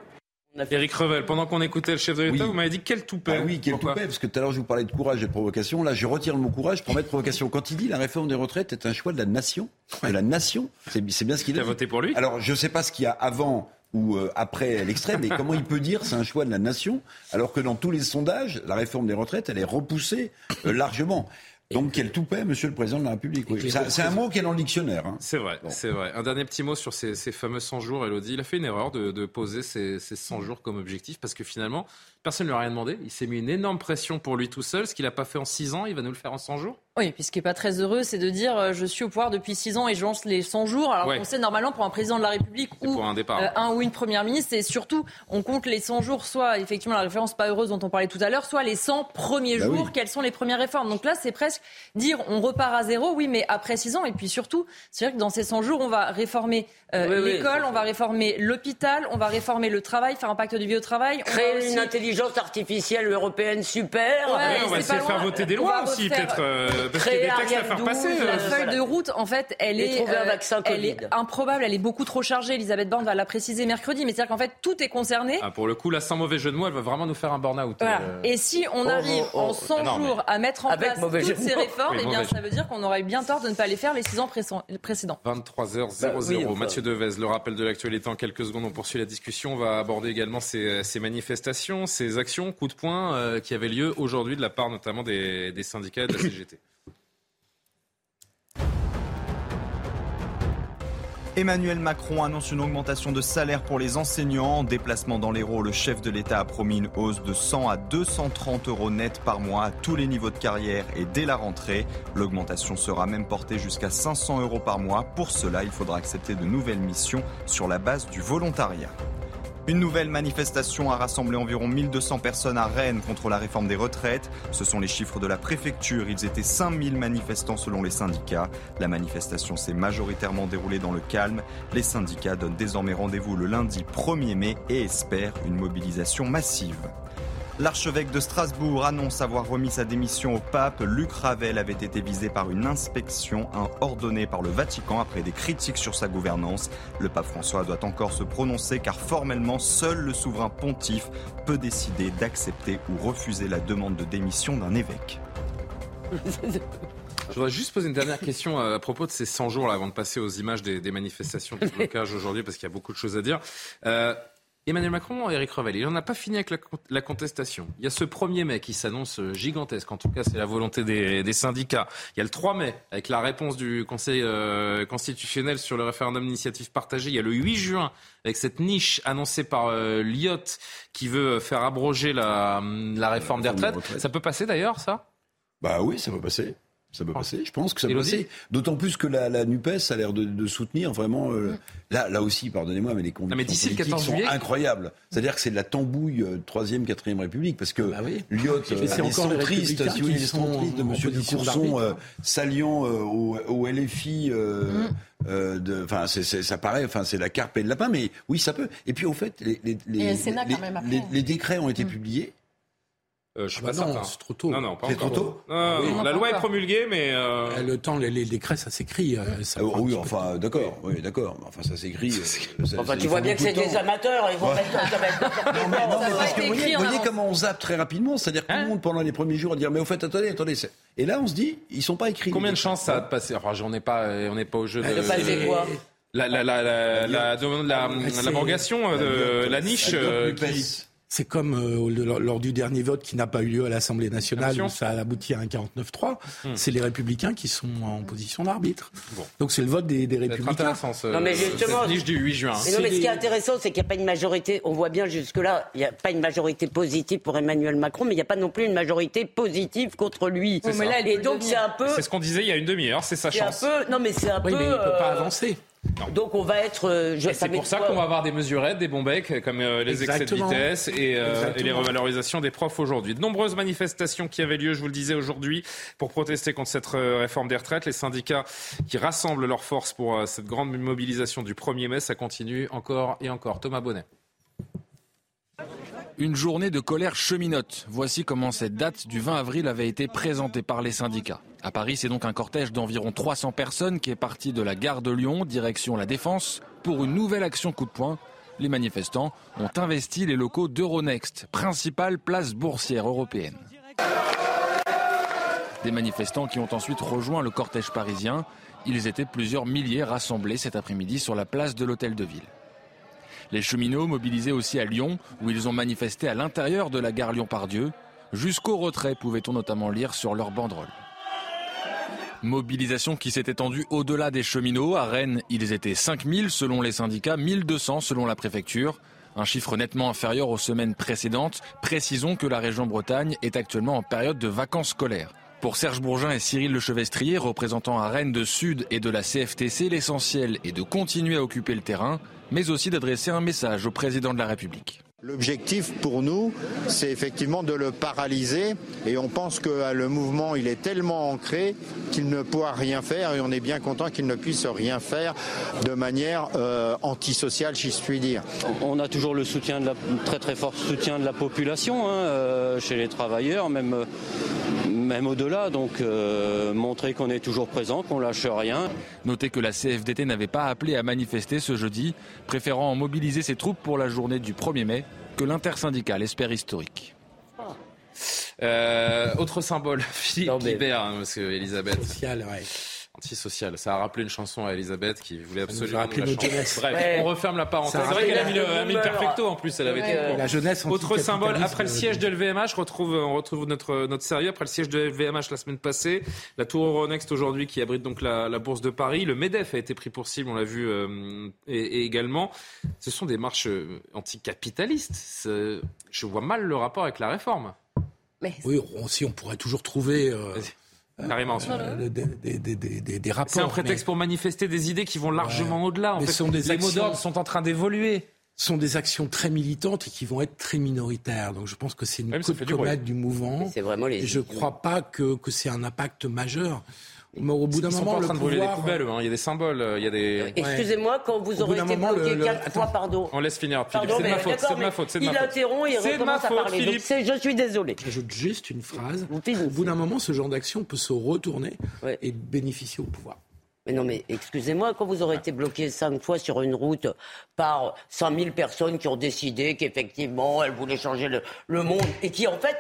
Éric Revel, pendant qu'on écoutait le chef de l'État, Oui. vous m'avez dit quel toupet. Ah oui, quel Pourquoi toupet, parce que tout à l'heure je vous parlais de courage et de provocation. Là, je retire le mot courage pour mettre provocation. Quand il dit la réforme des retraites est un choix de la nation, de la nation, c'est bien ce qu'il Qui a voté pour lui? Alors, je ne sais pas ce qu'il y a avant ou euh, après l'extrait, mais comment il peut dire c'est un choix de la nation, alors que dans tous les sondages, la réforme des retraites, elle est repoussée euh, largement. Donc, quel toupet, monsieur le président de la République. oui. C'est un mot qui est dans le dictionnaire. hein. C'est vrai, c'est vrai. Un dernier petit mot sur ces, ces fameux 100 jours, Elodie. Il a fait une erreur de, de poser ces, ces 100 jours comme objectif parce que finalement, Personne ne lui a rien demandé. Il s'est mis une énorme pression pour lui tout seul. Ce qu'il n'a pas fait en 6 ans, il va nous le faire en 100 jours? Oui, puis ce qui n'est pas très heureux, c'est de dire euh, je suis au pouvoir depuis 6 ans et je lance les 100 jours. Alors Ouais. qu'on sait normalement pour un président de la République ou pour un départ. euh, un ou une première ministre, et surtout on compte les 100 jours, soit effectivement la référence pas heureuse dont on parlait tout à l'heure, soit les 100 premiers Bah jours, oui. quelles sont les premières réformes. Donc là, c'est presque dire on repart à zéro, oui, mais après 6 ans. Et puis surtout, c'est vrai que dans ces 100 jours, on va réformer euh, Oui, oui, l'école, on va réformer l'hôpital, on va réformer le travail, faire un pacte de vie au travail. on va Créer aussi- une intelligence artificielle européenne super. Ouais, Ouais, on va essayer de faire voter des On lois aussi, peut-être. Euh, parce qu'il y a Créer des textes à Ariane faire 12, passer. euh, La euh, feuille voilà. de route, en fait, elle est, trouver un vaccin elle Covid. est improbable, elle est beaucoup trop chargée. Elisabeth Borne va la préciser mercredi, mais c'est-à-dire qu'en fait, tout est concerné. Ah, pour le coup, là, sans mauvais jeu de mots, elle va vraiment nous faire un burn-out. Voilà. euh. Et si on Oh, arrive oh, oh. en 100 Ah non, jours à mettre en place toutes ces réformes, Oui, eh bien, ça veut dire qu'on aurait bien tort de ne pas les faire les 6 ans précédents- précédents. 23h00. Bah oui, enfin. Mathieu Devez, le rappel de l'actualité en quelques secondes. On poursuit la discussion. On va aborder également ces, ces manifestations, ces actions, coups de poing euh, qui avaient lieu aujourd'hui de la part notamment des, des syndicats et de la CGT. Emmanuel Macron annonce une augmentation de salaire pour les enseignants. En déplacement dans l'Hérault, le chef de l'État a promis une hausse de 100 à 230 euros net par mois à tous les niveaux de carrière et dès la rentrée. L'augmentation sera même portée jusqu'à 500 euros par mois. Pour cela, il faudra accepter de nouvelles missions sur la base du volontariat. Une nouvelle manifestation a rassemblé environ 1200 personnes à Rennes contre la réforme des retraites. Ce sont les chiffres de la préfecture. Ils étaient 5000 manifestants selon les syndicats. La manifestation s'est majoritairement déroulée dans le calme. Les syndicats donnent désormais rendez-vous le lundi 1er mai et espèrent une mobilisation massive. L'archevêque de Strasbourg annonce avoir remis sa démission au pape. Luc Ravel avait été visé par une inspection ordonnée par le Vatican après des critiques sur sa gouvernance. Le pape François doit encore se prononcer car formellement seul le souverain pontife peut décider d'accepter ou refuser la demande de démission d'un évêque. Je voudrais juste poser une dernière question euh, à propos de ces 100 jours là, avant de passer aux images des, des manifestations de blocage aujourd'hui parce qu'il y a beaucoup de choses à dire. Euh, Emmanuel Macron, Éric Revel, il n'en a pas fini avec la, con- la contestation. Il y a ce 1er mai qui s'annonce euh, gigantesque, en tout cas c'est la volonté des, des syndicats. Il y a le 3 mai avec la réponse du Conseil euh, constitutionnel sur le référendum d'initiative partagée. Il y a le 8 juin avec cette niche annoncée par euh, Lyotte qui veut faire abroger la, la réforme des retraites. Ça peut passer d'ailleurs ça? Bah oui, ça peut passer. Ça peut passer. Je pense que ça peut passer. D'autant plus que la, la Nupes a l'air de, de soutenir vraiment. euh, là, là aussi, pardonnez-moi, mais les convictions mais d'ici le politiques 14 sont incroyables. C'est-à-dire que c'est de la tambouille euh, troisième, quatrième République, parce que Lyotte, Et euh, c'est les encore les centristes, si vous voulez, qui les sont centristes de en Monsieur position Courson, d'arbitre. euh, s'alliant euh, au, au LFI. euh, euh, de- Enfin, ça paraît, enfin, c'est la carpe et le lapin, mais oui, ça peut. Et puis, au fait, les, les, les, les- décrets ont été publiés. Euh, je suis Ah pas bah non, c'est trop tôt. Non, non, pas C'est encore. trop tôt Non, non, Oui. non, Non, la pas loi est promulguée, mais. euh, Euh, Le temps, les, les décrets, ça s'écrit. euh, ça Ah, oui, enfin, d'accord, oui, d'accord. Enfin, ça s'écrit. euh, Enfin, tu vois bien que c'est des amateurs, ils vont Ouais. mettre ça va être n'importe Non, mais, non, quoi. mais parce que été vous voyez, comment on zappe très rapidement, c'est-à-dire que tout le monde pendant les premiers jours à dire mais au fait attendez attendez et là on se dit ils sont pas écrits. Combien de chances ça a de passer Enfin, j'en ai pas, euh, on n'est pas au jeu de. De passer quoi La, la, la, la, la, demande- la- euh, de la niche. C'est comme euh, le- lors du dernier vote qui n'a pas eu lieu à l'Assemblée nationale où ça a abouti à un 49-3. Hmm. C'est les républicains qui sont en position d'arbitre. Donc c'est le vote des, républicains. ce- Non, mais justement- cette niche du 8 juin. Mais non, mais ce qui est intéressant, c'est qu'il n'y a pas une majorité. On voit bien jusque-là, il n'y a pas une majorité positive pour Emmanuel Macron, mais il n'y a pas non plus une majorité positive contre lui. Oui, mais là, Et peut donc c'est un peu, C'est ce qu'on disait il y a une demi-heure, c'est sa c'est un chance. peu, non mais c'est un Oui, peu. mais il ne peut pas euh, Donc on va être. euh, c'est pour ça qu'on va avoir des mesurettes, des bons becs, comme euh, les excès de vitesse et, euh, les revalorisations des profs aujourd'hui. De nombreuses manifestations qui avaient lieu, je vous le disais aujourd'hui, pour protester contre cette euh, réforme des retraites. Les syndicats qui rassemblent leurs forces pour euh, cette grande mobilisation du 1er mai, ça continue encore et encore. Thomas Bonnet. Une journée de colère cheminote. Voici comment cette date du 20 avril avait été présentée par les syndicats. À Paris, c'est donc un cortège d'environ 300 personnes qui est parti de la gare de Lyon, direction la Défense, pour une nouvelle action coup de poing. Les manifestants ont investi les locaux d'Euronext, principale place boursière européenne. Des manifestants qui ont ensuite rejoint le cortège parisien. Ils étaient plusieurs milliers rassemblés cet après-midi sur la place de l'Hôtel de Ville. Les cheminots mobilisés aussi à Lyon, où ils ont manifesté à l'intérieur de la gare Lyon-Pardieu. Jusqu'au retrait, pouvait-on notamment lire sur leur banderole. Mobilisation qui s'est étendue au-delà des cheminots. À Rennes, ils étaient 5000 selon les syndicats, 1200 selon la préfecture. un chiffre nettement inférieur aux semaines précédentes. Précisons que la région Bretagne est actuellement en période de vacances scolaires. Pour Serge Bourgin et Cyril Lechevestrier, représentants à Rennes de Sud et de la CFTC, l'essentiel est de continuer à occuper le terrain, mais aussi d'adresser un message au président de la République. L'objectif pour nous, c'est effectivement de le paralyser et on pense que euh, le mouvement, il est tellement ancré qu'il ne pourra rien faire et on est bien content qu'il ne puisse rien faire de manière euh, antisociale, si je puis dire. On a toujours le soutien de la, très très fort soutien de la population, hein, euh, chez les travailleurs, même, euh, même au-delà. Donc euh, montrer qu'on est toujours présent, qu'on lâche rien. Notez que la CFDT n'avait pas appelé à manifester ce jeudi, préférant mobiliser ses troupes pour la journée du 1er mai, que l'intersyndicale espère historique. Euh, autre symbole, Philippe Guibert, hein, monsieur Elisabeth. Social, ouais. Antisocial. Ça a rappelé une chanson à Elisabeth qui voulait a absolument rappelé nous chanter. jeunesse. Bref, Ouais. on referme la parenthèse. Ça a C'est vrai rappelé qu'elle a mis le, a mis perfecto en plus. Elle avait Ouais. été- La jeunesse Autre symbole, après le siège de LVMH, retrouve, on retrouve notre, notre sérieux. Après le siège de LVMH la semaine passée, la tour Euronext aujourd'hui qui abrite donc la, la bourse de Paris. Le MEDEF a été pris pour cible, on l'a vu, euh, et, et également. Ce sont des marches euh, anticapitalistes. Je vois mal le rapport avec la réforme. Oui, aussi, on pourrait toujours trouver. euh, Carrément. euh, des, des, des, des, des- des rapports. C'est un prétexte mais- pour manifester des idées qui vont largement au-delà. En mais fait, sont des les mots actions- d'ordre sont en train d'évoluer. sont des actions très militantes et qui vont être très minoritaires. Donc je pense que c'est une ça coup de du du mouvement. C'est vraiment les Et je ne crois pas que, que c'est un impact majeur. Mais au bout d'un Ils sont moment, pas en le train de brûler pouvoir... des poubelles. hein. Il y a des symboles, il y a des. Excusez-moi, quand vous Au aurez été moment, bloqué le- le- quatre fois, pardon. On laisse finir. Philippe, c'est de ma faute. C'est de ma faute. C'est de il ma faute. interrompt et recommence à parler. Donc je suis désolé. J'ajoute juste une phrase. Au bout d'un moment, ce genre d'action peut se retourner et bénéficier au pouvoir. Mais non, mais excusez-moi, quand vous aurez été bloqué cinq fois sur une route par 100 000 personnes qui ont décidé qu'effectivement, elles voulaient changer le, le monde et qui, en fait,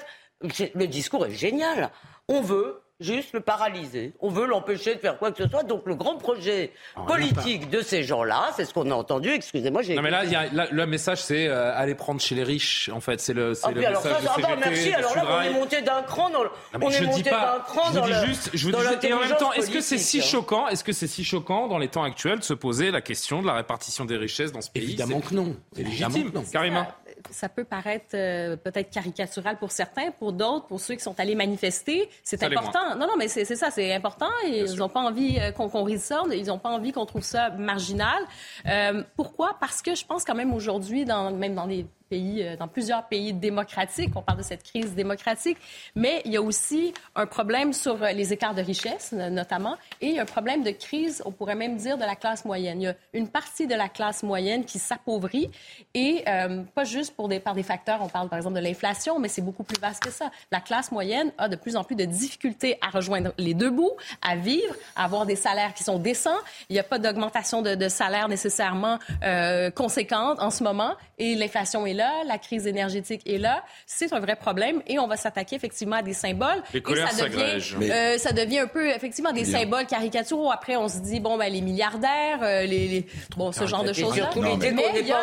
le discours est génial. On veut juste le paralyser. On veut l'empêcher de faire quoi que ce soit. Donc, le grand projet politique de ces gens-là, c'est ce qu'on a entendu. Excusez-moi, j'ai. Non mais là, il y a- là, le message c'est euh, aller prendre chez les riches. En fait, c'est le, c'est Ah, le alors message ça, de ah bah, merci. de Alors là, on est monté d'un cran dans le. Non, on je est dis monté pas, d'un cran je vous dans dis le- juste, je vous dans dis juste, et en même temps, est-ce que c'est si choquant, est-ce que c'est si choquant dans les temps actuels de se poser la question de la répartition des richesses dans ce pays Évidemment C'est- que non. C'est Évidemment légitime, carrément. Ça peut paraître euh, peut-être caricatural pour certains, pour d'autres, pour ceux qui sont allés manifester, c'est important. Non, non, mais c'est ça, c'est important. Et ils n'ont pas envie euh, qu'on rise ça, ils n'ont pas envie qu'on trouve ça marginal. Euh, pourquoi? Parce que je pense quand même aujourd'hui, dans, même dans les euh, dans plusieurs pays démocratiques, on parle de cette crise démocratique, mais il y a aussi un problème sur euh, les écarts de richesse, no- notamment, et un problème de crise, on pourrait même dire, de la classe moyenne. Il y a une partie de la classe moyenne qui s'appauvrit, et euh, pas juste par des facteurs, on parle par exemple de l'inflation, mais c'est beaucoup plus vaste que ça. La classe moyenne a de plus en plus de difficultés à rejoindre les deux bouts, à vivre, à avoir des salaires qui sont décents. Il n'y a pas d'augmentation de, salaire nécessairement conséquente en ce moment, et l'inflation est là, la crise énergétique est là. C'est un vrai problème, et on va s'attaquer effectivement à des symboles. Les et ça devient, euh, ça devient un peu effectivement des Bien. symboles caricaturaux. Après, on se dit bon ben les milliardaires, euh, les, les- bon ce genre de choses. surtout pas en Non, mais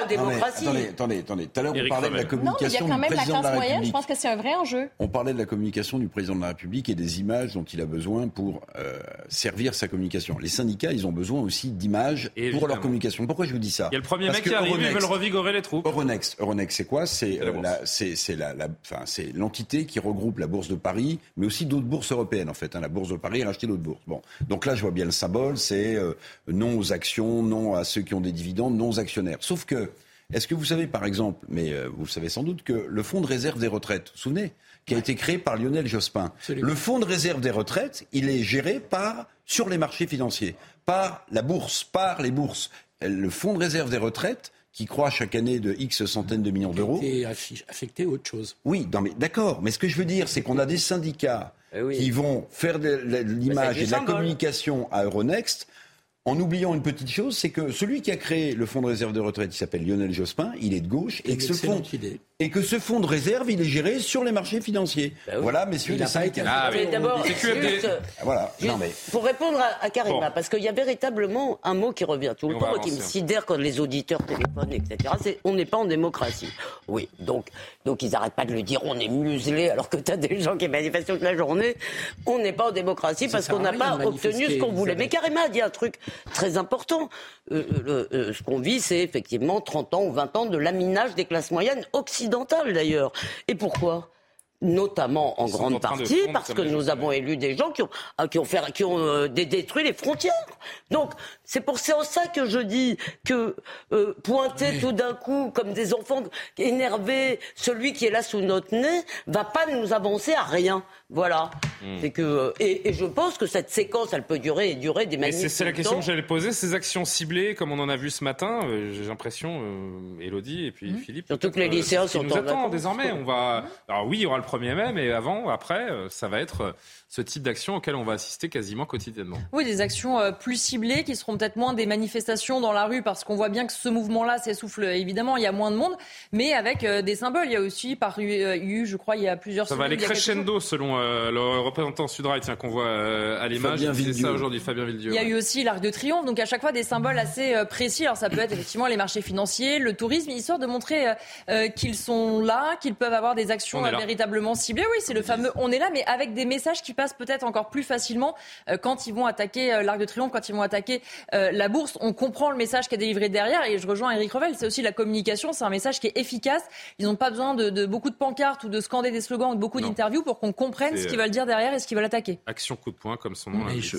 démocratie? attendez, attendez, attendez. Tout à l'heure, on parlait de la Revel. Non, il y a communication quand du même la président de classe la moyenne. Je pense que c'est un vrai enjeu. On parlait de la communication du président de la République et des images dont il a besoin pour euh, servir sa communication. Les syndicats, ils ont besoin aussi d'images pour leur communication. Pourquoi je vous dis ça? Il y a le premier Parce mec que qui arrive, ils veulent revigorer les troupes. Euronext, Euronext, c'est quoi? C'est euh, c'est l'entité qui regroupe la bourse de Paris, mais aussi d'autres bourses européennes en fait. hein. La bourse de Paris a racheté d'autres bourses. Bon, donc là, je vois bien le symbole, c'est euh, non aux actions, non à ceux qui ont des dividendes, non aux actionnaires. Sauf que, est-ce que vous savez par exemple, mais euh, vous le savez sans doute, que le fonds de réserve des retraites, vous vous souvenez, qui a été créé par Lionel Jospin, le fonds de réserve des retraites, il est géré par sur les marchés financiers, par la bourse, par les bourses. Le fonds de réserve des retraites qui croît chaque année de X centaines de millions d'euros. Et affecté à autre chose. Oui, non, mais d'accord. Mais ce que je veux dire, c'est qu'on a des syndicats qui vont faire de, l'image et de la communication à Euronext. En oubliant une petite chose, c'est que celui qui a créé le fonds de réserve de retraite, il s'appelle Lionel Jospin, il est de gauche, et que, ce fonds, excellente idée. et que ce fonds de réserve, il est géré sur les marchés financiers. Voilà, messieurs Il les n'a pas été syndicats. Ah oui. D'abord, C'est QFD. juste, Voilà, juste non mais... pour répondre à, à Karima, Bon. parce qu'il y a véritablement un mot qui revient tout le temps et qui me sidère quand les auditeurs téléphonent, etc. C'est on n'est pas en démocratie. Oui, donc, donc ils n'arrêtent pas de le dire, on est muselé, alors que tu as des gens qui manifestent toute la journée. On n'est pas en démocratie parce qu'on n'a pas obtenu ce qu'on voulait. Mais Karima a dit un truc très important. Euh, euh, ce qu'on vit, c'est effectivement 30 ans ou 20 ans de laminage des classes moyennes occidentales d'ailleurs. Et pourquoi? Notamment en grande en partie fondre parce que nous avons élu des gens qui ont, ah, qui ont, fait, qui ont euh, dé- détruit les frontières. Donc c'est pour ça que je dis que euh, pointer tout d'un coup comme des enfants énervés, celui qui est là sous notre nez, va pas nous avancer à rien. Voilà. Hmm. C'est que euh, et, et je pense que cette séquence, elle peut durer et durer des manifs. c'est la question temps. que j'allais poser. Ces actions ciblées, comme on en a vu ce matin, euh, j'ai l'impression, euh, Elodie et puis Philippe. Mmh. Surtout que les euh, lycéens sont nous en attend désormais. On va. Alors oui, il y aura le 1er mai, mais avant, après, euh, ça va être euh, ce type d'action auquel on va assister quasiment quotidiennement. Oui, des actions euh, plus ciblées qui seront peut-être moins des manifestations dans la rue parce qu'on voit bien que ce mouvement-là s'essouffle. Évidemment, il y a moins de monde, mais avec des symboles. Il y a aussi paru, euh, eu, je crois, il y a plusieurs Ça va aller crescendo selon euh, le représentant Sudrail, tiens, qu'on voit euh, à l'image. Fabien C'est ça Villedieu. aujourd'hui, Fabien Villedieu. Il y a ouais. eu aussi l'Arc de Triomphe, donc à chaque fois des symboles assez précis. Alors ça peut être effectivement les marchés financiers, le tourisme, histoire de montrer euh, qu'ils sont là, qu'ils peuvent avoir des actions là. Véritablement ciblées. Oui, c'est le fameux on est là, mais avec des messages qui passent peut-être encore plus facilement euh, quand ils vont attaquer euh, l'Arc de Triomphe, quand ils vont attaquer euh, la bourse. On comprend le message qui est délivré derrière. Et je rejoins Eric Revel, c'est aussi la communication, c'est un message qui est efficace. Ils n'ont pas besoin de, de beaucoup de pancartes ou de scander des slogans ou de beaucoup d'interviews pour qu'on comprenne ce qu'ils veulent dire derrière et ce qu'ils veulent attaquer. Action coup de poing, comme son nom l'indique.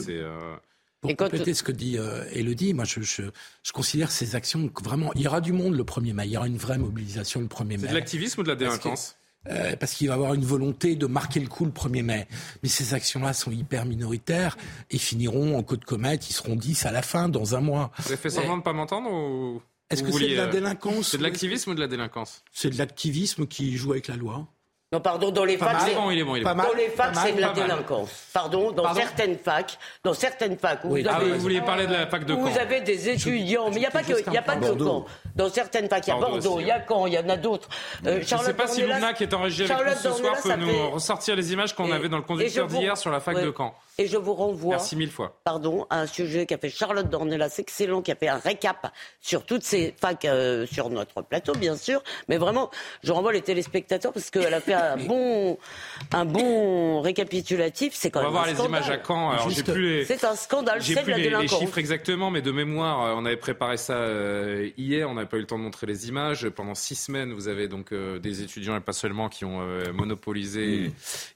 Pour Et quand- compléter ce que dit euh, Elodie, moi je, je, je considère ces actions que vraiment, il y aura du monde le 1er mai, il y aura une vraie mobilisation le 1er mai. C'est de l'activisme ou de la délinquance? Euh, parce qu'il va avoir une volonté de marquer le coup le 1er mai. Mais ces actions-là sont hyper minoritaires et finiront en queue de comète, ils seront 10 à la fin, dans un mois. Vous avez fait semblant de ne pas m'entendre ou Est-ce que c'est de la euh, délinquance C'est de l'activisme ou de la délinquance? C'est de l'activisme qui joue avec la loi. Non, pardon, dans les facs, c'est- bon, bon, dans les facs, Pas c'est de la délinquance. Pardon, dans Pardon certaines facs, dans certaines facs où Oui, vous Ah, avez vous vouliez parler de la fac de Caen vous avez des étudiants, mais il n'y a pas que, il a pas que. Caen. Dans certaines facs, il y a Bordeaux il y a Caen, il y en a d'autres. Euh, Je ne sais pas si Louna, qui est en régie avec nous ce soir, peut nous ressortir les images qu'on avait dans le conducteur d'hier sur la fac de Caen. Et je vous renvoie, Merci mille fois. pardon, à un sujet qu'a fait Charlotte Dornelas, excellent, qui a fait un récap sur toutes ces facs euh, sur notre plateau, bien sûr. Mais vraiment, je renvoie les téléspectateurs parce qu'elle a fait un bon, un bon récapitulatif. C'est quand On va voir les images à. Alors, j'ai plus les... C'est un scandale, J'ai c'est de plus la les, les chiffres exactement, mais de mémoire, euh, on avait préparé ça euh, hier. On n'avait pas eu le temps de montrer les images. Pendant six semaines, vous avez donc euh, des étudiants et pas seulement qui ont euh, monopolisé et,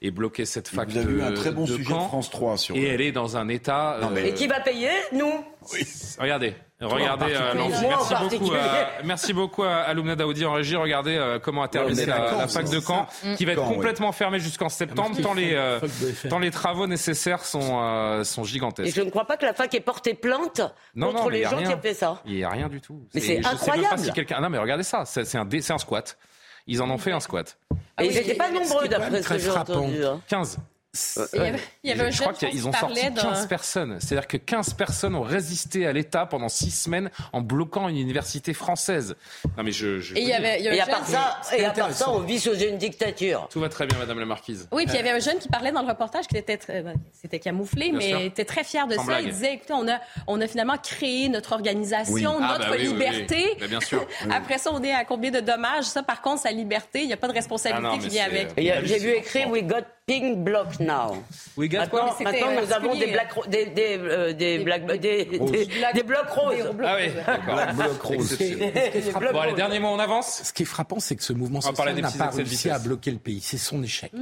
et bloqué cette fac Vous avez de, eu un très bon de sujet de France 3 et elle est dans un état. Euh, Et qui va payer Nous? Oui. Regardez. Regardez, euh, merci, beaucoup, euh, merci beaucoup à, à Lumna Daoudi en régie. Regardez comment a terminé la, fac de Caen, qui va être complètement fermée jusqu'en septembre, tant les, travaux nécessaires sont, gigantesques. Et je ne crois pas que la fac ait porté plainte contre les gens qui ont fait ça. Il n'y a rien du tout. Mais c'est incroyable. Ah non, mais regardez ça, c'est un, squat. Ils en ont fait un squat. Ah ils n'étaient pas nombreux d'après ce que j'ai entendu. Hein. 15. Euh, euh, il, y avait, un je crois qu'ils ont sorti 15 personnes. C'est-à-dire que 15 personnes ont résisté à l'État pendant 6 semaines en bloquant une université française. Non mais je. et, il y avait, il et à part ça, ça, on vit sous une dictature. Tout va très bien, Madame la Marquise. Oui, puis il y avait un jeune qui parlait dans le reportage qui était c'était ben, camouflé, mais sûr. était très fier de ça. Il disait, écoutez, on a, finalement créé notre organisation, ah, notre bah liberté. Bien sûr. Après ça, on est à combien de dommages? Ça, par contre, sa liberté, il n'y a pas de responsabilité ah non, qui vient avec. J'ai vu écrire We Got pink block now. We got Maintenant, maintenant, nous avons des, black ro- des, des, euh, des, black- des, des, des blocs roses. Ah oui, d'accord. Blocs Bon, allez, roses. dernier mot, on avance? Ce qui est frappant, c'est que ce mouvement social n'a pas réussi à bloquer le pays. C'est son échec.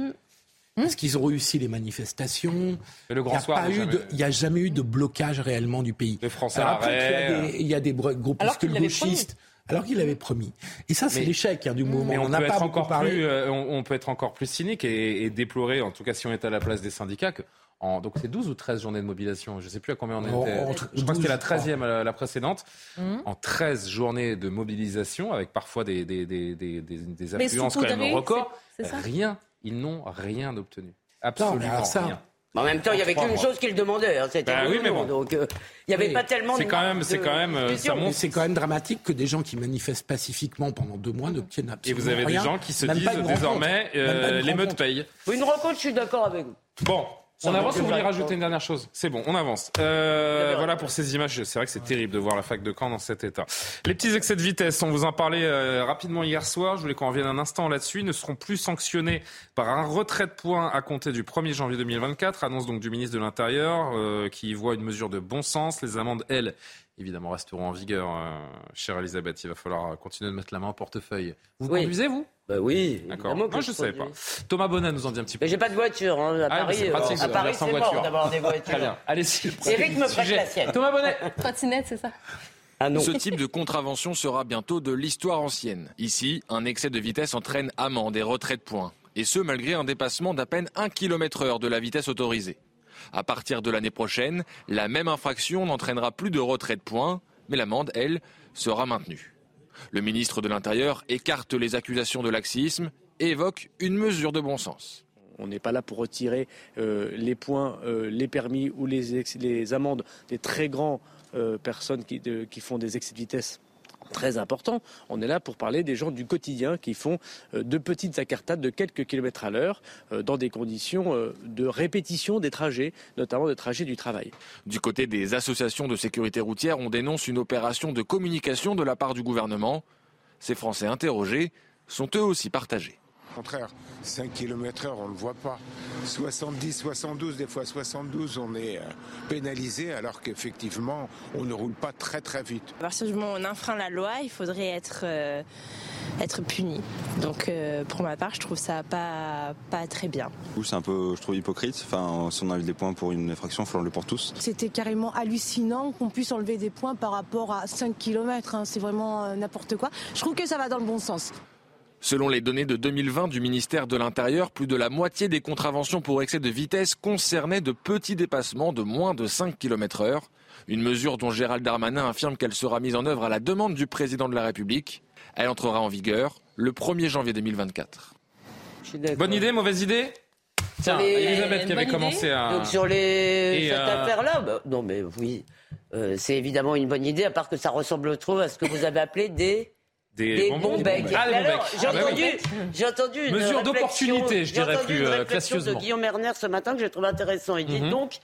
Parce qu'ils ont réussi les manifestations. Et le grand Il n'y a, jamais. a eu de blocage réellement du pays. Les Français Alors après, il y a des, il y a des Alors groupuscules gauchistes. Alors qu'il avait promis. Et ça, c'est l'échec hein, du mouvement. Mais on, on n'a peut pas être encore parlé. plus, euh, on, on peut être encore plus cynique et, et déplorer, en tout cas si on est à la place des syndicats, que en, donc c'est 12 ou 13 journées de mobilisation, je ne sais plus à combien on était. je crois que c'était la 12, je crois. 13e la, la précédente. Mhm. En 13 journées de mobilisation, avec parfois des, des, des, des, des, affluences quand même records, rien, ils n'ont rien obtenu. Absolument ça, rien. En même temps, il n'y avait qu'une chose qu'ils demandaient, hein, c'était Bah le oui, mais nom. bon. Donc, euh, il n'y avait Oui. pas tellement C'est de quand même- c'est de quand même, euh, ça montre- c'est quand même dramatique que des gens qui manifestent pacifiquement pendant deux mois n'obtiennent Et absolument vous avez des rien. gens qui se Même disent désormais, euh, l'émeute paye. Une rencontre, je suis d'accord avec vous. Bon, On avance ou vous voulez rajouter une dernière chose? C'est bon, on avance. Euh, voilà pour ces images. C'est vrai que c'est terrible de voir la fac de Caen dans cet état. Les petits excès de vitesse, on vous en parlait euh, rapidement hier soir. Je voulais qu'on revienne un instant là-dessus. Ils ne seront plus sanctionnés par un retrait de points à compter du 1er janvier 2024. Annonce donc du ministre de l'Intérieur euh, qui y voit une mesure de bon sens. Les amendes, elles, évidemment, resteront en vigueur. Euh, chère Elisabeth, il va falloir continuer de mettre la main au portefeuille. Vous Oui. conduisez, vous? Bah oui. D'accord. Moi, je ne savais pas. Thomas Bonnet nous en dit un petit peu. Mais j'ai pas de voiture. Hein. À Ah, Paris, pratique, euh, à Paris c'est voiture. mort d'avoir des voitures. Très bien. Allez, si. Eric me prête la sienne. Thomas Bonnet. Trottinette, c'est ça Ah non. Ce type de contravention sera bientôt de l'histoire ancienne. Ici, un excès de vitesse entraîne amende et retrait de points. Et ce, malgré un dépassement d'à peine 1 km heure de la vitesse autorisée. À partir de l'année prochaine, la même infraction n'entraînera plus de retrait de points, mais l'amende, elle, sera maintenue. Le ministre de l'Intérieur écarte les accusations de laxisme et évoque une mesure de bon sens. On n'est pas là pour retirer euh, les points, euh, les permis ou les, amendes des très grands euh, personnes qui font des excès de vitesse très importants. On est là pour parler des gens du quotidien qui font euh, de petites accartades de quelques kilomètres à l'heure euh, dans des conditions euh, de répétition des trajets, notamment des trajets du travail. Du côté des associations de sécurité routière, on dénonce une opération de communication de la part du gouvernement. Ces Français interrogés sont eux aussi partagés. Au contraire, 5 km heure, on ne le voit pas. 70, 72, des fois 72, on est euh, pénalisé alors qu'effectivement, on ne roule pas très très vite. À partir du moment où on enfreint la loi, il faudrait être, euh, être puni. Donc euh, pour ma part, je trouve ça pas, pas très bien. C'est un peu, je trouve, hypocrite. Enfin, si on enlève des points pour une infraction, il faut l'enlever pour tous. C'était carrément hallucinant qu'on puisse enlever des points par rapport à 5 km. C'est vraiment euh, n'importe quoi. Je trouve que ça va dans le bon sens. Selon les données de 2020 du ministère de l'Intérieur, plus de la moitié des contraventions pour excès de vitesse concernaient de petits dépassements de moins de 5 km heure. Une mesure dont Gérald Darmanin affirme qu'elle sera mise en œuvre à la demande du président de la République. Elle entrera en vigueur le 1er janvier 2024. Bonne idée, mauvaise idée? Tiens, Sur les- Elisabeth qui avait Bonne commencé idée. à. Donc sur les... Et, cette euh, affaire-là, bah, non mais oui, euh, c'est évidemment une bonne idée, à part que ça ressemble trop à ce que vous avez appelé des... Des bonbons. bons becs. Ah, des alors, becs. J'ai Ah, bah oui. entendu, j'ai entendu une Mesure d'opportunité, je dirais plus, une euh, réflexion de classieusement. Guillaume Erner ce matin que j'ai trouvé intéressant. Il dit Mhm. donc,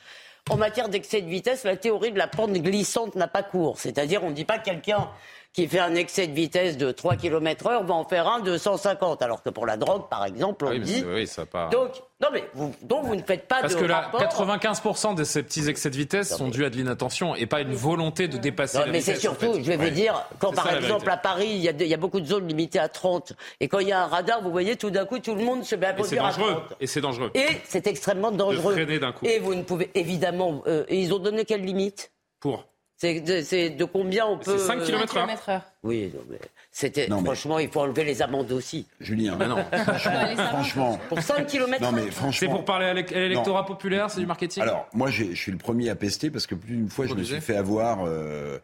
en matière d'excès de vitesse, la théorie de la pente glissante n'a pas cours. C'est-à-dire, on ne dit pas que quelqu'un qui fait un excès de vitesse de 3 km heure va en faire un de 150. Alors que pour la drogue, par exemple, on Oui, mais dit... oui, ça pas. Donc, non mais vous, donc vous ne faites pas Parce de que là, rapport... 95% de ces petits excès de vitesse sont dus à de l'inattention et pas une volonté de dépasser Non, la mais vitesse. c'est surtout, en fait. je vais Ouais. vous dire, quand par exemple à Paris, il y, a de- il y a beaucoup de zones limitées à 30, et quand il y a un radar, vous voyez, tout d'un coup, tout le monde se met à conduire à dangereux. 30. Et c'est dangereux. Et c'est extrêmement dangereux. freiner d'un coup. Et vous ne pouvez évidemment. euh, et ils ont donné quelle limite? Pour C'est de, combien on peut. C'est 5 km heure. Oui, non, mais c'était. Mais- Franchement, il faut enlever les amendes aussi. Julien, non. franchement, franchement. Pour 5 km Non, mais franchement. C'est pour parler à l'é- à l'électorat Non. populaire, c'est du marketing Alors, moi, je suis le premier à pester parce que plus d'une fois, je me suis fait avoir. euh,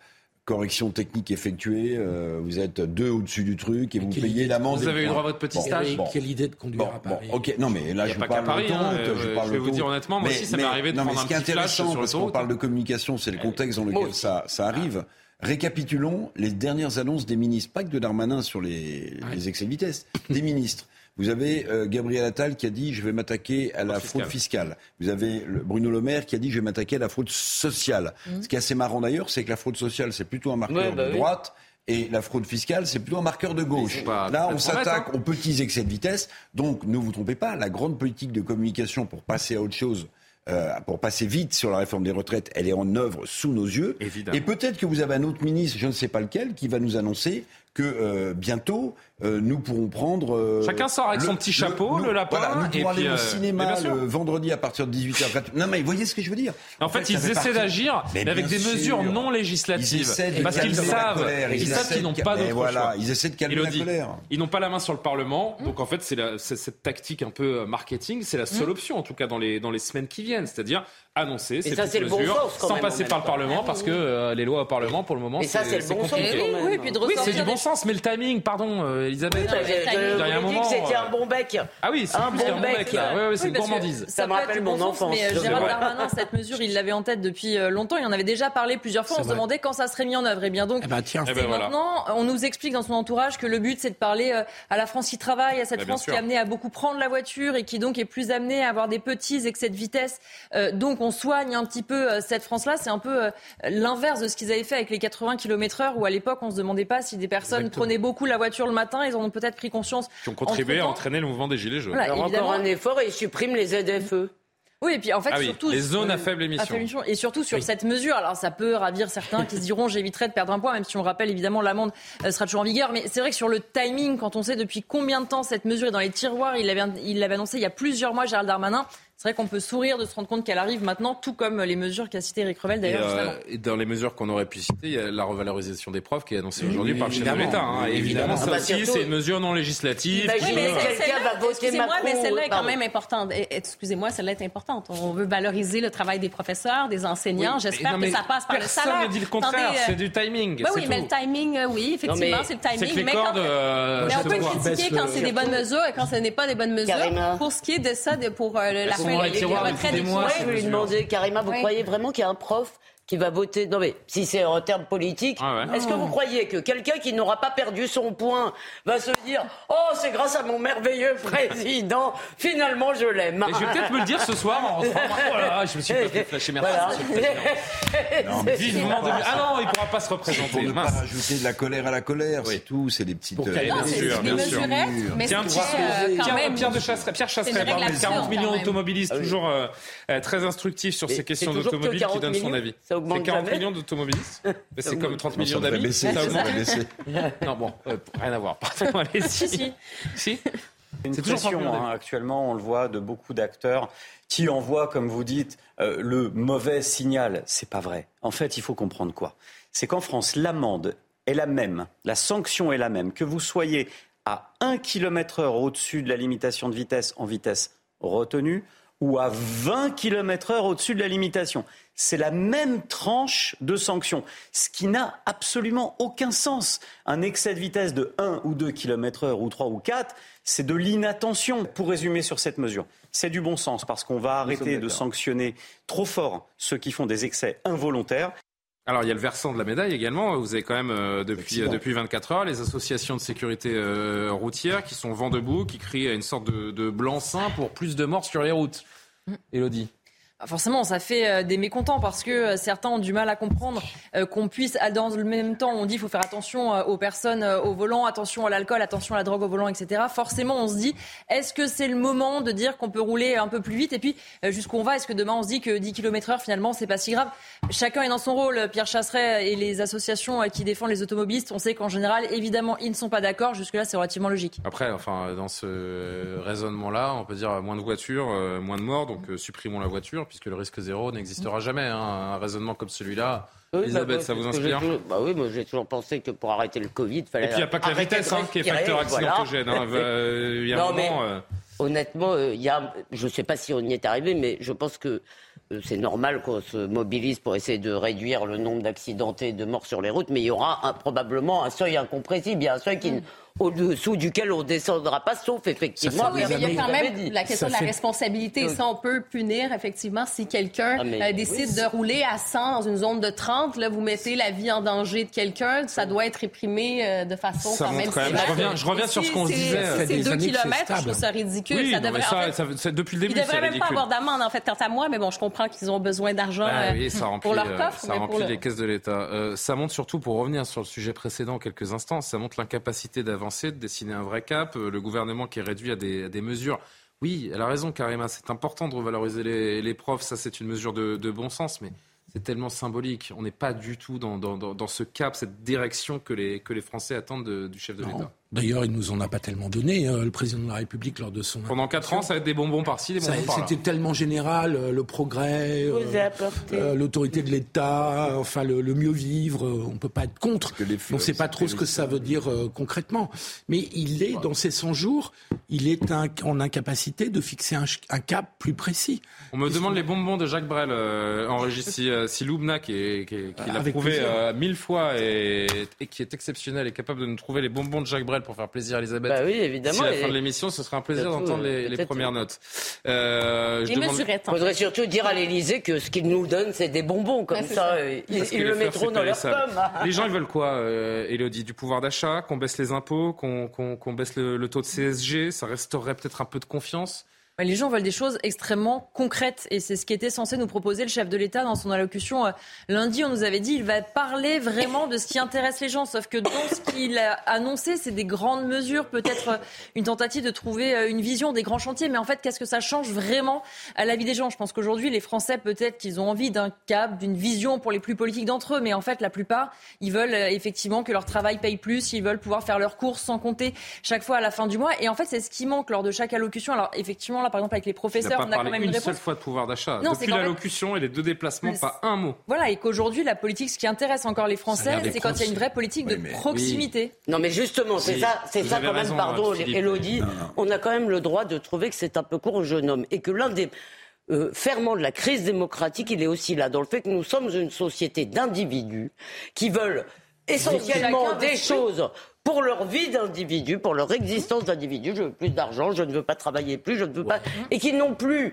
correction technique effectuée, euh, vous êtes deux au-dessus du truc et vous payez l'amende. Vous avez le eu droit à votre petit Bon, stage. bon. Quelle idée de conduire Bon, à bon, Paris. ok, non mais là je pas parle qu'à Paris, hein, euh, je parle je vais vous dire honnêtement, moi Mais- aussi, ça m'est arrivé de non, mais prendre ce un qui est petit flash intéressant, sur parce qu'on parle de communication, c'est le contexte dans lequel ça, ça arrive. Récapitulons les dernières annonces des ministres, pas que de Darmanin sur les, les excès de vitesse, des ministres. Vous avez euh, Gabriel Attal qui a dit je vais m'attaquer à la fraude fiscale. Vous avez le- Bruno Le Maire qui a dit je vais m'attaquer à la fraude sociale. Ce qui est assez marrant d'ailleurs, c'est que la fraude sociale c'est plutôt un marqueur Ouais, bah de oui. droite. Et la fraude fiscale, c'est plutôt un marqueur de gauche. pas Là, on s'attaque hein. aux petits excès de vitesse. Donc, ne vous trompez pas, la grande politique de communication pour passer à autre chose, euh, pour passer vite sur la réforme des retraites, elle est en œuvre sous nos yeux. Évidemment. Et peut-être que vous avez un autre ministre, je ne sais pas lequel, qui va nous annoncer que euh, bientôt euh, nous pourrons prendre. euh, Chacun sort avec son petit chapeau, le lapin, Voilà, nous et pourrons puis, aller euh, au mais cinéma le vendredi à partir de 18h. Non, mais vous voyez ce que je veux dire En fait, ils essaient d'agir, mais, Mais avec des sûr. mesures non législatives. Parce qu'ils la savent, colère, ils ils savent qu'ils n'ont pas d'autre voilà, choix. ils essaient de calmer la Élodie, colère. Ils n'ont pas la main sur le Parlement, donc en fait, c'est la- cette tactique un peu euh, marketing, c'est la seule option, en tout cas dans les, dans les semaines qui viennent, c'est-à-dire annoncer ces ça, c'est le bon sens, quand sans même, passer par le. Parlement, parce que euh, les lois au Parlement, pour le moment, Et ça, c'est le bon sens, compliqué. Oui, et puis de Oui, c'est du bon sens, mais le timing, pardon, euh, Elisabeth. Oui, bah, vous dit moment. que c'était euh, un bon bec. Ah oui, c'est un plus bon bec. bec, là. Ouais, c'est Oui, une gourmandise. Ça me rappelle mon bon sens, enfance. Mais euh, C'est Gérald. Darmanin, cette mesure, il l'avait en tête depuis euh, longtemps. Il en avait déjà parlé plusieurs fois. C'est On se demandait quand ça serait mis en œuvre. Et bien donc, Eh ben, tiens. Eh ben, c'est maintenant. On nous explique dans son entourage que le but, c'est de parler euh, à la France qui travaille, à cette Eh France qui est amenée à beaucoup prendre la voiture et qui donc est plus amenée à avoir des petits excès de vitesse. Euh, donc on soigne un petit peu euh, cette France-là. C'est un peu euh, l'inverse de ce qu'ils avaient fait avec les 80 km/h où à l'époque on se demandait pas si des personnes Exactement. prenaient beaucoup la voiture le matin. Ils en ont peut-être pris conscience. Qui ont contribué à entraîner le mouvement des Gilets jaunes. Voilà, Alors évidemment. encore un effort et ils suppriment les ZFE. Oui, et puis en fait, Ah oui, surtout. les zones à faible émission. à faible émission. Et surtout sur cette mesure. Alors, ça peut ravir certains qui se diront j'éviterai de perdre un poids, même si on rappelle évidemment l'amende euh, sera toujours en vigueur. Mais c'est vrai que sur le timing, quand on sait depuis combien de temps cette mesure est dans les tiroirs, il l'avait il l'avait annoncé il y a plusieurs mois, Gérald Darmanin. C'est vrai qu'on peut sourire de se rendre compte qu'elle arrive maintenant, tout comme les mesures qu'a cité Eric Revel d'ailleurs. euh, et dans les mesures qu'on aurait pu citer, il y a la revalorisation des profs qui est annoncée aujourd'hui oui, par le chef de l'État. hein. Évidemment, Évidemment. ça Ah bah, aussi, c'est une mesure non législative. quelqu'un va voter excusez-moi, mais celle-là est quand même importante. Eh, Excusez-moi, celle-là est importante. On veut valoriser le travail des professeurs, des enseignants. Oui, J'espère mais que ça passe par le personne salaire. ne dit le contraire, euh, c'est du timing. C'est oui, mais le timing, euh, oui, effectivement, c'est le que timing. les mais cordes. quand- euh, mais on peut critiquer quand c'est des bonnes mesures et quand ce n'est pas des bonnes mesures. Pour ce qui est de ça, pour la dans les tiroirs je vais lui demander, Karima, vous croyez vraiment qu'il y a un prof qui va voter Non, mais si c'est en termes politiques, Ah ouais. est-ce que vous croyez que quelqu'un qui n'aura pas perdu son point va se dire Oh, c'est grâce à mon merveilleux président, finalement je l'aime je vais peut-être me le dire ce soir en rentrant. Oh là là, je me suis pas fait flasher. Merci, Voilà. monsieur le président. Non, mais Vivement de- Ah non, il pourra pas se pour représenter. ne pas rajouter de la colère à la colère, Oui. c'est tout. C'est des petites. Pour euh, Bien c'est sûr, bien sûr. mesurettes, mais Tiens, c'est Pierre, euh, Pierre, de Chasseret, Pierre Chasseret, C'est une règle parle des 40 absurde, millions d'automobilistes, Ah toujours euh, très instructif sur ces questions d'automobiles, qui 40 donne son avis. Ça augmente C'est 40 jamais millions d'automobilistes C'est comme 30 Non, millions d'amis. baisser, Ça ça augmente. Non, bon, euh, rien à voir. Pardon, allez-y. Si, si. Si Une pression, hein. actuellement, on le voit de beaucoup d'acteurs qui envoient, comme vous dites, euh, le mauvais signal. C'est pas vrai. En fait, il faut comprendre quoi? C'est qu'en France, l'amende est la même, la sanction est la même, que vous soyez à 1 km heure au-dessus de la limitation de vitesse en vitesse retenue ou à 20 km heure au-dessus de la limitation. C'est la même tranche de sanction, ce qui n'a absolument aucun sens. Un excès de vitesse de 1 ou 2 km heure ou 3 ou 4, c'est de l'inattention. Pour résumer sur cette mesure, c'est du bon sens parce qu'on va arrêter de sanctionner trop fort ceux qui font des excès involontaires. Alors, il y a le versant de la médaille également. Vous avez quand même, euh, depuis, euh, depuis 24 heures, les associations de sécurité euh, routière qui sont vent debout, qui crient à une sorte de, de blanc-seing pour plus de morts sur les routes. Elodie Bah, Forcément, ça fait euh, des mécontents parce que euh, certains ont du mal à comprendre euh, qu'on puisse, dans le même temps, on dit qu'il faut faire attention aux personnes au volant, attention à l'alcool, attention à la drogue au volant, etc. Forcément, on se dit, est-ce que c'est le moment de dire qu'on peut rouler un peu plus vite? Et puis, jusqu'où on va? Est-ce que demain, on se dit que 10 km heure, finalement, c'est pas si grave? Chacun est dans son rôle. Pierre Chasseret et les associations qui défendent les automobilistes, on sait qu'en général, évidemment, ils ne sont pas d'accord. Jusque-là, c'est relativement logique. Après, enfin, dans ce raisonnement-là, on peut dire moins de voitures, moins de morts, donc supprimons la voiture, puisque le risque zéro n'existera jamais. hein. Un raisonnement comme celui-là, Oui, bah, Elisabeth, moi, ça vous inspire toujours- Bah oui, moi j'ai toujours pensé que pour arrêter le Covid, il fallait. Et puis, il n'y a pas que la vitesse hein, qui est facteur voilà. accidentogène. hein. Euh, Il y a un mais- moment... euh, Honnêtement, euh, il y a, je ne sais pas si on y est arrivé, mais je pense que euh, c'est normal qu'on se mobilise pour essayer de réduire le nombre d'accidentés, de morts sur les routes, mais il y aura un- probablement un seuil incompressible, il y a un seuil qui, au-dessous duquel on ne descendra pas, sauf effectivement. Oui, mais il y a quand même dit. la question de la responsabilité. Ça, on peut punir, effectivement, si quelqu'un Ah, euh, oui, décide de rouler à 100 dans une zone de 30. Là, vous mettez la vie en danger de quelqu'un. Ça doit être réprimé euh, de façon Ça quand même quand je reviens- je reviens Et sur ce qu'on disait. C'est des 2 années que c'est kilomètres, je trouve ça ridicule. Oui, ça devrait, en ça, fait, ça- c'est- depuis le début, ils devraient même pas ridicule. avoir d'amende, en fait, quant à moi. Mais bon, je comprends qu'ils ont besoin d'argent Ah euh, oui, pour leur coffre. ça remplit les caisses de l'État. Ça montre surtout, pour revenir sur le sujet précédent quelques instants, ça montre l'incapacité d'avancer, de dessiner un vrai cap. Euh, Le gouvernement qui est réduit à des, à des mesures. Oui, elle a raison, Karima, c'est important de revaloriser les, les profs, ça c'est une mesure de, de bon sens, mais c'est tellement symbolique. On n'est pas du tout dans, dans, dans- dans ce cap, cette direction que les, que les Français attendent de- du chef de l'État. D'ailleurs, il nous en a pas tellement donné, euh, le président de la République, lors de son. Pendant 4 ans, ça va être des bonbons par-ci, des bonbons par-là. C'était tellement général, euh, le progrès, euh, euh, l'autorité de l'État, enfin le, le mieux vivre. euh, on peut pas être contre. On ne sait pas trop ce que ça veut dire euh, concrètement. Mais il est, dans ces 100 jours, il est un- en incapacité de fixer un, cap plus précis. On me demande les bonbons de Jacques Brel euh, en régie. Si, euh, si Loubna, qui, l'a prouvé euh, mille fois et, et qui est exceptionnel, est capable de nous trouver les bonbons de Jacques Brel pour faire plaisir à Elisabeth. Bah oui, évidemment, D'ici la et- fin de l'émission, ce sera un plaisir d'entendre les, euh, les premières notes. Euh, je Il demande- faudrait surtout dire à l'Élysée que ce qu'ils nous donnent, c'est des bonbons. Comme ça, euh, ils, le mettront dans leur pomme. Les gens, ils veulent quoi, euh, Elodie Du pouvoir d'achat, qu'on baisse les impôts, qu'on qu'on- qu'on baisse le, le taux de CSG, ça restaurerait peut-être un peu de confiance? Les gens veulent des choses extrêmement concrètes et c'est ce qui était censé nous proposer le chef de l'État dans son allocution euh, lundi. On nous avait dit il va parler vraiment de ce qui intéresse les gens, sauf que dans ce qu'il a annoncé, c'est des grandes mesures, peut-être euh, une tentative de trouver euh, une vision des grands chantiers. Mais en fait, qu'est-ce que ça change vraiment à la vie des gens? Je pense qu'aujourd'hui, les Français, peut-être qu'ils ont envie d'un cap, d'une vision pour les plus politiques d'entre eux, mais en fait, la plupart, ils veulent effectivement que leur travail paye plus, ils veulent pouvoir faire leurs courses sans compter chaque fois à la fin du mois. Et en fait, c'est ce qui manque lors de chaque allocution. Alors effectivement, là, par exemple, avec les professeurs, on a quand parlé même une une seule fois de pouvoir d'achat. Non, c'est Depuis fait- l'allocution et les deux déplacements, pas un mot. Voilà, et qu'aujourd'hui, la politique, ce qui intéresse encore les Français, c'est quand il y a une vraie politique de proximité. Non, mais justement, c'est Oui, ça, c'est ça quand même, pardon, Philippe. Elodie. On a quand même le droit de trouver que c'est un peu court au jeune homme et que l'un des euh, ferments de la crise démocratique, il est aussi là, dans le fait que nous sommes une société d'individus qui veulent essentiellement des choses pour leur vie d'individu, pour leur existence d'individu. Je veux plus d'argent, je ne veux pas travailler plus, je ne veux pas. Et qui n'ont plus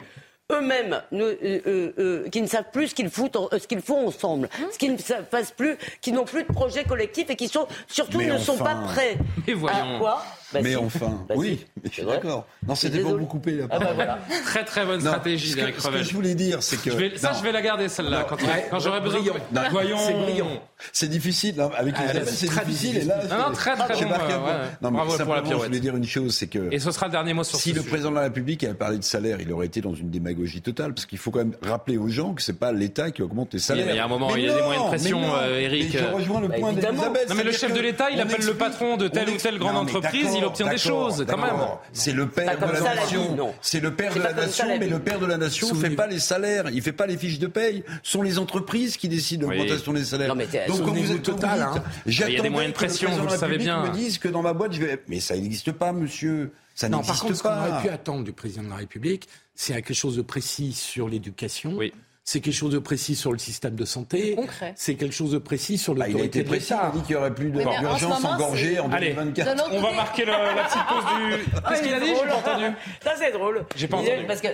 eux-mêmes, ne, euh, euh, euh, qui ne savent plus ce qu'ils foutent, en- euh, ce qu'ils font ensemble, ce qu'ils ne savent pas plus, qui n'ont plus de projet collectif et qui sont surtout Mais ne sont pas prêts. Voyons. À quoi Bah mais si. enfin, Bah oui, si. je suis d'accord. Non, c'était pour vous couper la Ah bah parole. voilà. Très très bonne Non, stratégie ce que- d'Eric Ce que je voulais dire, c'est que. Je vais- ça, Non. je vais la garder celle-là quand, Ouais, quand j'aurai besoin. brillant. de... Non, Voyons. C'est brillant. C'est difficile. là, Avec Ah, Elisabeth, c'est difficile. difficile. Et là, Non, non, très, très j'ai bon, marqué ouais, ouais. Non, mais Bravo pour la simplement, je pirouette. voulais dire une chose, c'est que. Et ce sera le dernier mot sur Si ce le président de la République avait parlé de salaire, il aurait été dans une démagogie totale, parce qu'il faut quand même rappeler aux gens que c'est pas l'État qui augmente les salaires. Il y a un moment, il y a des moyens de pression, euh, Eric. Mais je rejoins le Bah, point d'Elisabeth. Non, mais le chef de l'État, il appelle le patron de telle ou telle grande entreprise, il obtient des choses, quand même. C'est le pas père de la nation. C'est le père de pas la nation, mais le père de la nation ne fait pas les salaires, il fait pas les fiches de paye. Ce sont les entreprises qui décident de l'augmentation des salaires. Donc quand vous êtes total, hein. Il y a des moyens de pression, vous le la savez République bien. me dise que dans ma boîte, je vais. Mais ça n'existe pas, monsieur. Ça Non, par n'existe contre, ce qu'on pas. aurait pu attendre du président de la République, c'est quelque chose de précis sur l'éducation. Oui. C'est quelque chose de précis sur le système de santé. Concret. C'est quelque chose de précis sur Ah, il a été de précis, il a dit qu'il n'y aurait plus de- Oui, mais en ce d'urgence engorgée en Allez. 2024. D'un autre On va marquer le- la petite pause du. Qu'est-ce qu'il a dit? J'ai pas entendu. Ça, c'est drôle. J'ai pas entendu. Parce que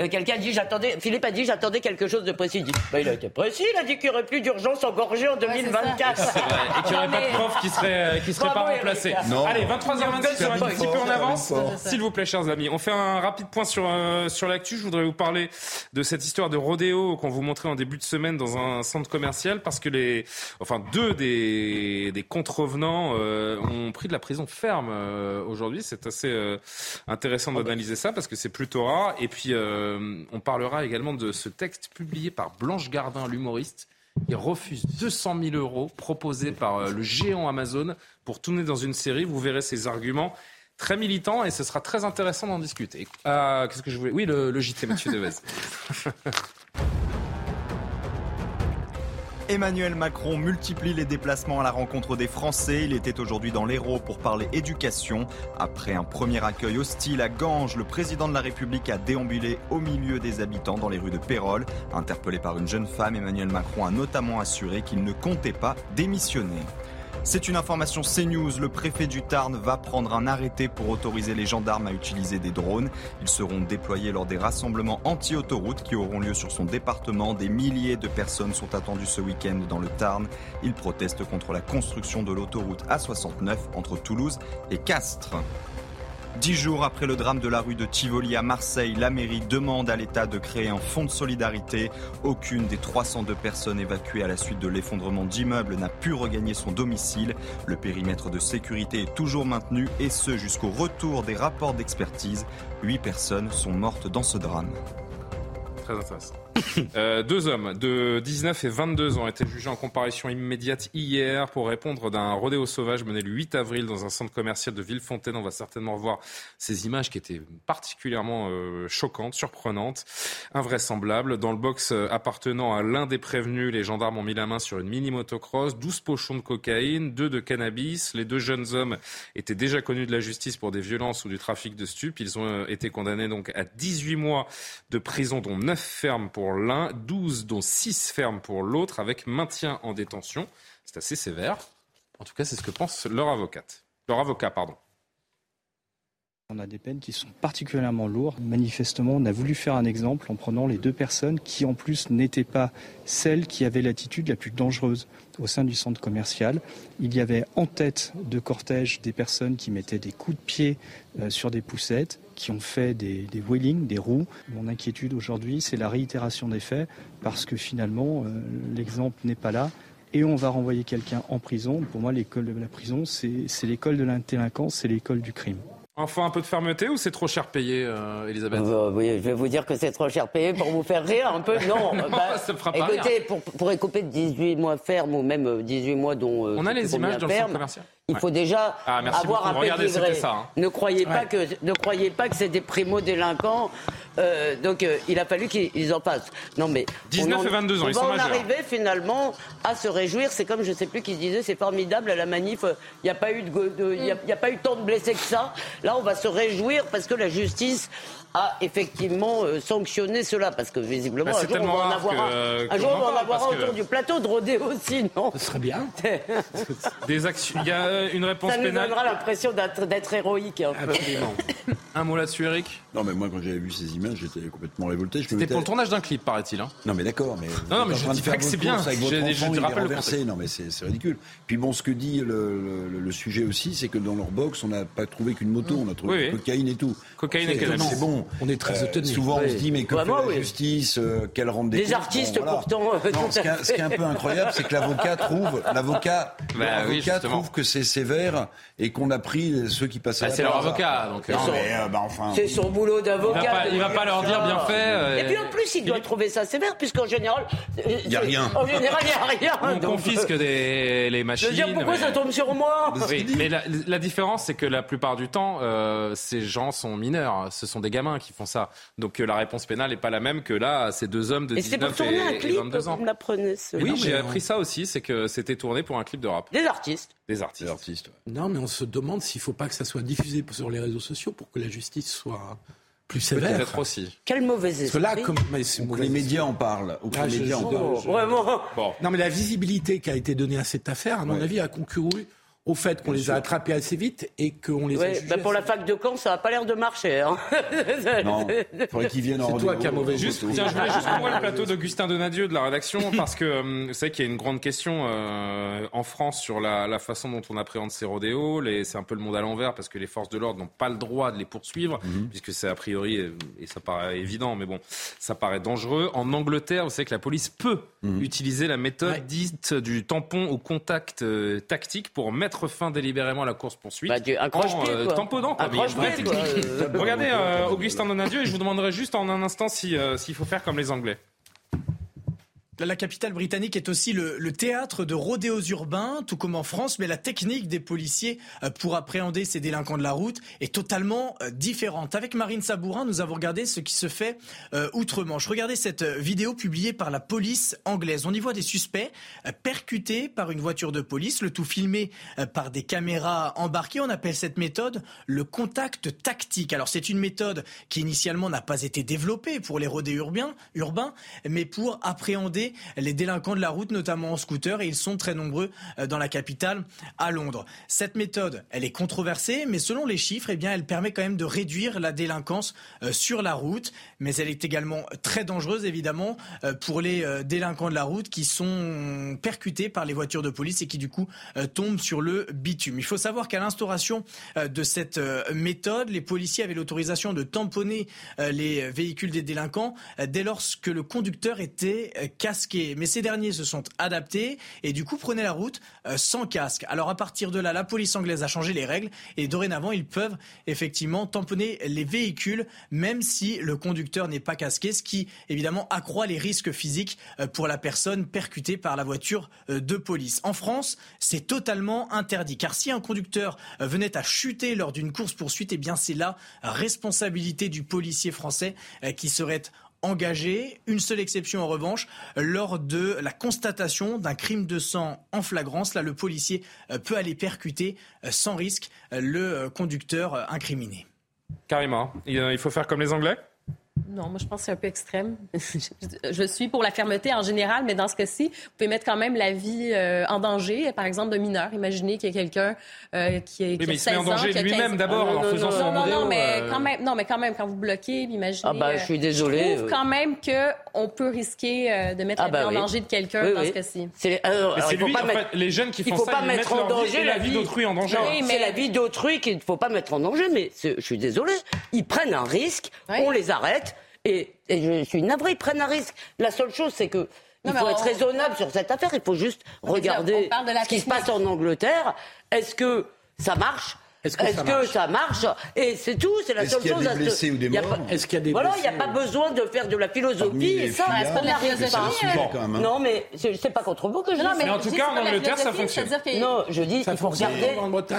euh, quelqu'un a dit, j'attendais, Philippe a dit, j'attendais quelque chose de précis. Il dit, bah, il a été précis, il a dit qu'il n'y aurait plus d'urgence engorgée en 2024. C'est vrai. Et qu'il n'y aurait pas de prof qui serait, qui serait pas remplacé. Non. Allez, 23h26 sur un petit peu en avance. S'il vous plaît, chers amis. On fait un rapide point sur, euh, sur l'actu. Je voudrais vous parler de cette histoire de rodéo qu'on vous montrait en début de semaine dans un centre commercial parce que les, enfin, deux des, des contrevenants euh, ont pris de la prison ferme euh, aujourd'hui. C'est assez euh, intéressant d'analyser ça parce que c'est plutôt rare. Et puis, euh, on parlera également de ce texte publié par Blanche Gardin, l'humoriste il refuse 200 000 euros proposés par euh, le géant Amazon pour tourner dans une série. Vous verrez ses arguments très militants et ce sera très intéressant d'en discuter. Ah, Qu'est-ce que je voulais? Oui, le, le JT, Mathieu Devez. Emmanuel Macron multiplie les déplacements à la rencontre des Français. Il était aujourd'hui dans l'Hérault pour parler éducation. Après un premier accueil hostile à Ganges, le président de la République a déambulé au milieu des habitants dans les rues de Pérol. Interpellé par une jeune femme, Emmanuel Macron a notamment assuré qu'il ne comptait pas démissionner. C'est une information CNews. Le préfet du Tarn va prendre un arrêté pour autoriser les gendarmes à utiliser des drones. Ils seront déployés lors des rassemblements anti-autoroute qui auront lieu sur son département. Des milliers de personnes sont attendues ce week-end dans le Tarn. Ils protestent contre la construction de l'autoroute A69 entre Toulouse et Castres. Dix jours après le drame de la rue de Tivoli à Marseille, la mairie demande à l'État de créer un fonds de solidarité. Aucune des 302 personnes évacuées à la suite de l'effondrement d'immeubles n'a pu regagner son domicile. Le périmètre de sécurité est toujours maintenu et ce jusqu'au retour des rapports d'expertise. Huit personnes sont mortes dans ce drame. Très. Euh, deux hommes de 19 et 22 ans été jugés en comparution immédiate hier pour répondre d'un rodéo sauvage mené le 8 avril dans un centre commercial de Villefontaine. On va certainement voir ces images qui étaient particulièrement euh, choquantes, surprenantes, invraisemblables. Dans le box euh, appartenant à l'un des prévenus, les gendarmes ont mis la main sur une mini motocross, 12 pochons de cocaïne, deux de cannabis. Les deux jeunes hommes étaient déjà connus de la justice pour des violences ou du trafic de stupes. Ils ont été condamnés donc à 18 mois de prison, dont 9 fermes pour l'un, 12 dont 6 fermes pour l'autre, avec maintien en détention. C'est assez sévère. En tout cas, c'est ce que pense leur avocate. Leur avocat, pardon. On a des peines qui sont particulièrement lourdes. Manifestement, on a voulu faire un exemple en prenant les deux personnes qui, en plus, n'étaient pas celles qui avaient l'attitude la plus dangereuse au sein du centre commercial. Il y avait en tête de cortège des personnes qui mettaient des coups de pied euh, sur des poussettes, qui ont fait des, des wheelings, des roues. Mon inquiétude aujourd'hui, c'est la réitération des faits, parce que finalement, euh, l'exemple n'est pas là et on va renvoyer quelqu'un en prison. Pour moi, l'école de la prison, c'est l'école de la délinquance, c'est l'école du crime. Enfin, un peu de fermeté ou c'est trop cher payé, euh, Elisabeth Euh, oui, je vais vous dire que c'est trop cher payé pour vous faire rire un peu. Non, Non, bah, ça me fera pas écoutez, rire. pour, pour écoper de 18 mois ferme ou même euh, 18 mois dont. euh, On a les images dans le centre ferme, commercial Il faut déjà Ah, avoir beaucoup. un Regardez, ça, hein. Ne croyez pas que ne croyez pas que c'est des primo délinquants. Euh, donc euh, il a fallu qu'ils en passent. Non mais 19 on en- et 22 ans, on ils va sont en majeurs. arriver finalement à se réjouir. C'est comme je sais plus qui se disait, c'est formidable à la manif. Il n'y a pas eu de, de- il y a, il y a pas eu tant de blessés que ça. Là, on va se réjouir parce que la justice a effectivement euh, sanctionné cela parce que visiblement Bah, un c'est jour on tellement va en avoir que- un, jour on va en avoir un parce que- autour du plateau de aussi, non? Ce serait bien. Des actions. Il y a euh, une réponse Ça nous pénale. donnera l'impression d'être héroïque. Un peu. Un mot là-dessus, Eric? Non, mais moi, quand j'avais vu ces images, j'étais complètement révolté. C'était pour le tournage d'un clip, paraît-il. hein. Non, mais d'accord, mais. Non, non, mais je dis pas que c'est bien. Avec votre Je- je enfant, te rappelle le. Non, mais c'est ridicule. Puis bon, ce que dit le, le- le sujet aussi, c'est que dans leur box, on n'a pas trouvé qu'une moto, on a trouvé Oui, oui. cocaïne et tout. Cocaïne et C'est cannabis. C'est bon. On est très Euh, étonnés. Souvent, on se dit, mais que Vraiment, fait la oui. justice euh, Qu'elle rende des Des artistes, Bon, voilà. pourtant, euh, Non, ce, qui est, ce qui est un peu incroyable, c'est que l'avocat trouve, l'avocat, Bah trouve que c'est sévère et qu'on a pris ceux qui passaient. Bah, c'est leur avocat, donc, Non, euh, mais, euh, bah, enfin. C'est son boulot d'avocat. Il va pas- va pas leur dire bien fait, euh, Et puis en plus, il doit trouver ça sévère, puisqu'en général. Il y a rien. En général, il n'y a rien. On donc, confisque euh, des, les Je machines. veux dire, pourquoi mais- ça tombe sur moi Oui, mais la, la différence, c'est que la plupart du temps, euh, ces gens sont mineurs. Ce sont des gamins qui font ça. Donc euh, la réponse pénale n'est pas la même que là, ces deux hommes de Et pour 19 tourner un et, et clip, 22 ans. vous me l'apprenez. ce- Oui, j'ai mais- appris ça aussi, c'est que c'était tourné pour un clip de rap. Des artistes. Des artistes. Des artistes. Non, mais on se demande s'il ne faut pas que ça soit diffusé sur les réseaux sociaux pour que la justice soit plus sévère. Peut-être aussi. Quel mauvais Parce que esprit. là, comme mais c'est Ou que mauvais les esprit. médias en parlent. Ou que Ah, les médias en parlent. Vraiment. Bon. Non, mais la visibilité qui a été donnée à cette affaire, à mon Ouais. avis, a concouru au fait qu'on les a attrapés assez vite et qu'on les a Ouais, jugés. bah pour la fac de Caen, ça n'a pas l'air de marcher. Hein. Non, il faudrait qu'ils viennent en C'est toi qui as mauvais Juste, tiens, je voulais juste voit le plateau d'Augustin Donadieu de la rédaction parce que euh, vous savez qu'il y a une grande question euh, en France sur la, la façon dont on appréhende ces rodéos. Les- C'est un peu le monde à l'envers parce que les forces de l'ordre n'ont pas le droit de les poursuivre puisque c'est a priori et, et ça paraît évident, mais bon, ça paraît dangereux. En Angleterre, vous savez que la police peut utiliser la méthode Ouais. dite du tampon au contact euh, tactique pour mettre fin délibérément à la course poursuite. Bah, un en, euh, tamponnant, quoi. Un quoi. Euh, Regardez euh, Augustin Donadieu et je vous demanderai juste en un instant si, euh, s'il faut faire comme les Anglais. La capitale britannique est aussi le, théâtre de rodéos urbains, tout comme en France, mais la technique des policiers euh, pour appréhender ces délinquants de la route est totalement euh, différente. Avec Marine Sabourin, nous avons regardé ce qui se fait euh, outre-Manche. Regardez cette euh, vidéo publiée par la police anglaise. On y voit des suspects euh, percutés par une voiture de police, le tout filmé euh, par des caméras embarquées. On appelle cette méthode le contact tactique. Alors c'est une méthode qui initialement n'a pas été développée pour les rodéos urbains, urbains mais pour appréhender les délinquants de la route, notamment en scooter, et ils sont très nombreux euh, dans la capitale, à Londres. Cette méthode, elle est controversée, mais selon les chiffres, eh bien, elle permet quand même de réduire la délinquance euh, sur la route, mais elle est également très dangereuse, évidemment, euh, pour les délinquants de la route qui sont percutés par les voitures de police et qui, du coup, tombent sur le bitume. Il faut savoir qu'à l'instauration de cette méthode, les policiers avaient l'autorisation de tamponner les véhicules des délinquants dès lors que le conducteur était cassé Mais ces derniers se sont adaptés et du coup prenaient la route euh, sans casque. Alors à partir de là, la police anglaise a changé les règles et dorénavant, ils peuvent effectivement tamponner les véhicules même si le conducteur n'est pas casqué, ce qui évidemment accroît les risques physiques euh, pour la personne percutée par la voiture euh, de police. En France, c'est totalement interdit car si un conducteur venait à chuter lors d'une course-poursuite, eh bien c'est la responsabilité du policier français qui serait engagé. Une seule exception en revanche, lors de la constatation d'un crime de sang en flagrance. Là, le policier peut aller percuter sans risque le conducteur incriminé. Carrément. Il faut faire comme les Anglais? Non, moi je pense que c'est un peu extrême. je suis pour la fermeté en général, mais dans ce cas-ci, vous pouvez mettre quand même la vie euh, en danger, par exemple, de mineurs. Imaginez qu'il y a quelqu'un euh, qui, est, oui, mais il se met en danger lui-même d'abord en faisant son non, non, non, mais euh. quand même, non, mais quand même, quand vous bloquez, imaginez. Ah bah, je suis désolé. Je trouve quand même qu'on peut risquer de mettre ah la vie bah en danger de quelqu'un Oui, dans oui. ce cas-ci. C'est mettre, les jeunes qui il font faut ça, pas ils mettre en danger la vie d'autrui en danger. Non, mais- C'est la vie d'autrui qu'il ne faut pas mettre en danger. Mais je suis désolé, ils prennent un risque, on les arrête et, et je suis navré, ils prennent un risque. La seule chose, c'est que il Non, faut on- être raisonnable sur cette affaire. Il faut juste regarder on ce qui se passe en Angleterre. Est-ce que ça marche? Est-ce que ça marche ça marche Et c'est tout, c'est la seule qu'il y a chose. des à se- blessés ou des il y a morts pas- Est-ce qu'il y a des Voilà, il n'y a pas besoin de faire de la philosophie. Et les ça, pas hein. non, mais c'est pas contre vous que je dis mais en tout cas, en Angleterre, ça fonctionne. Non, je dis qu'il faut regarder,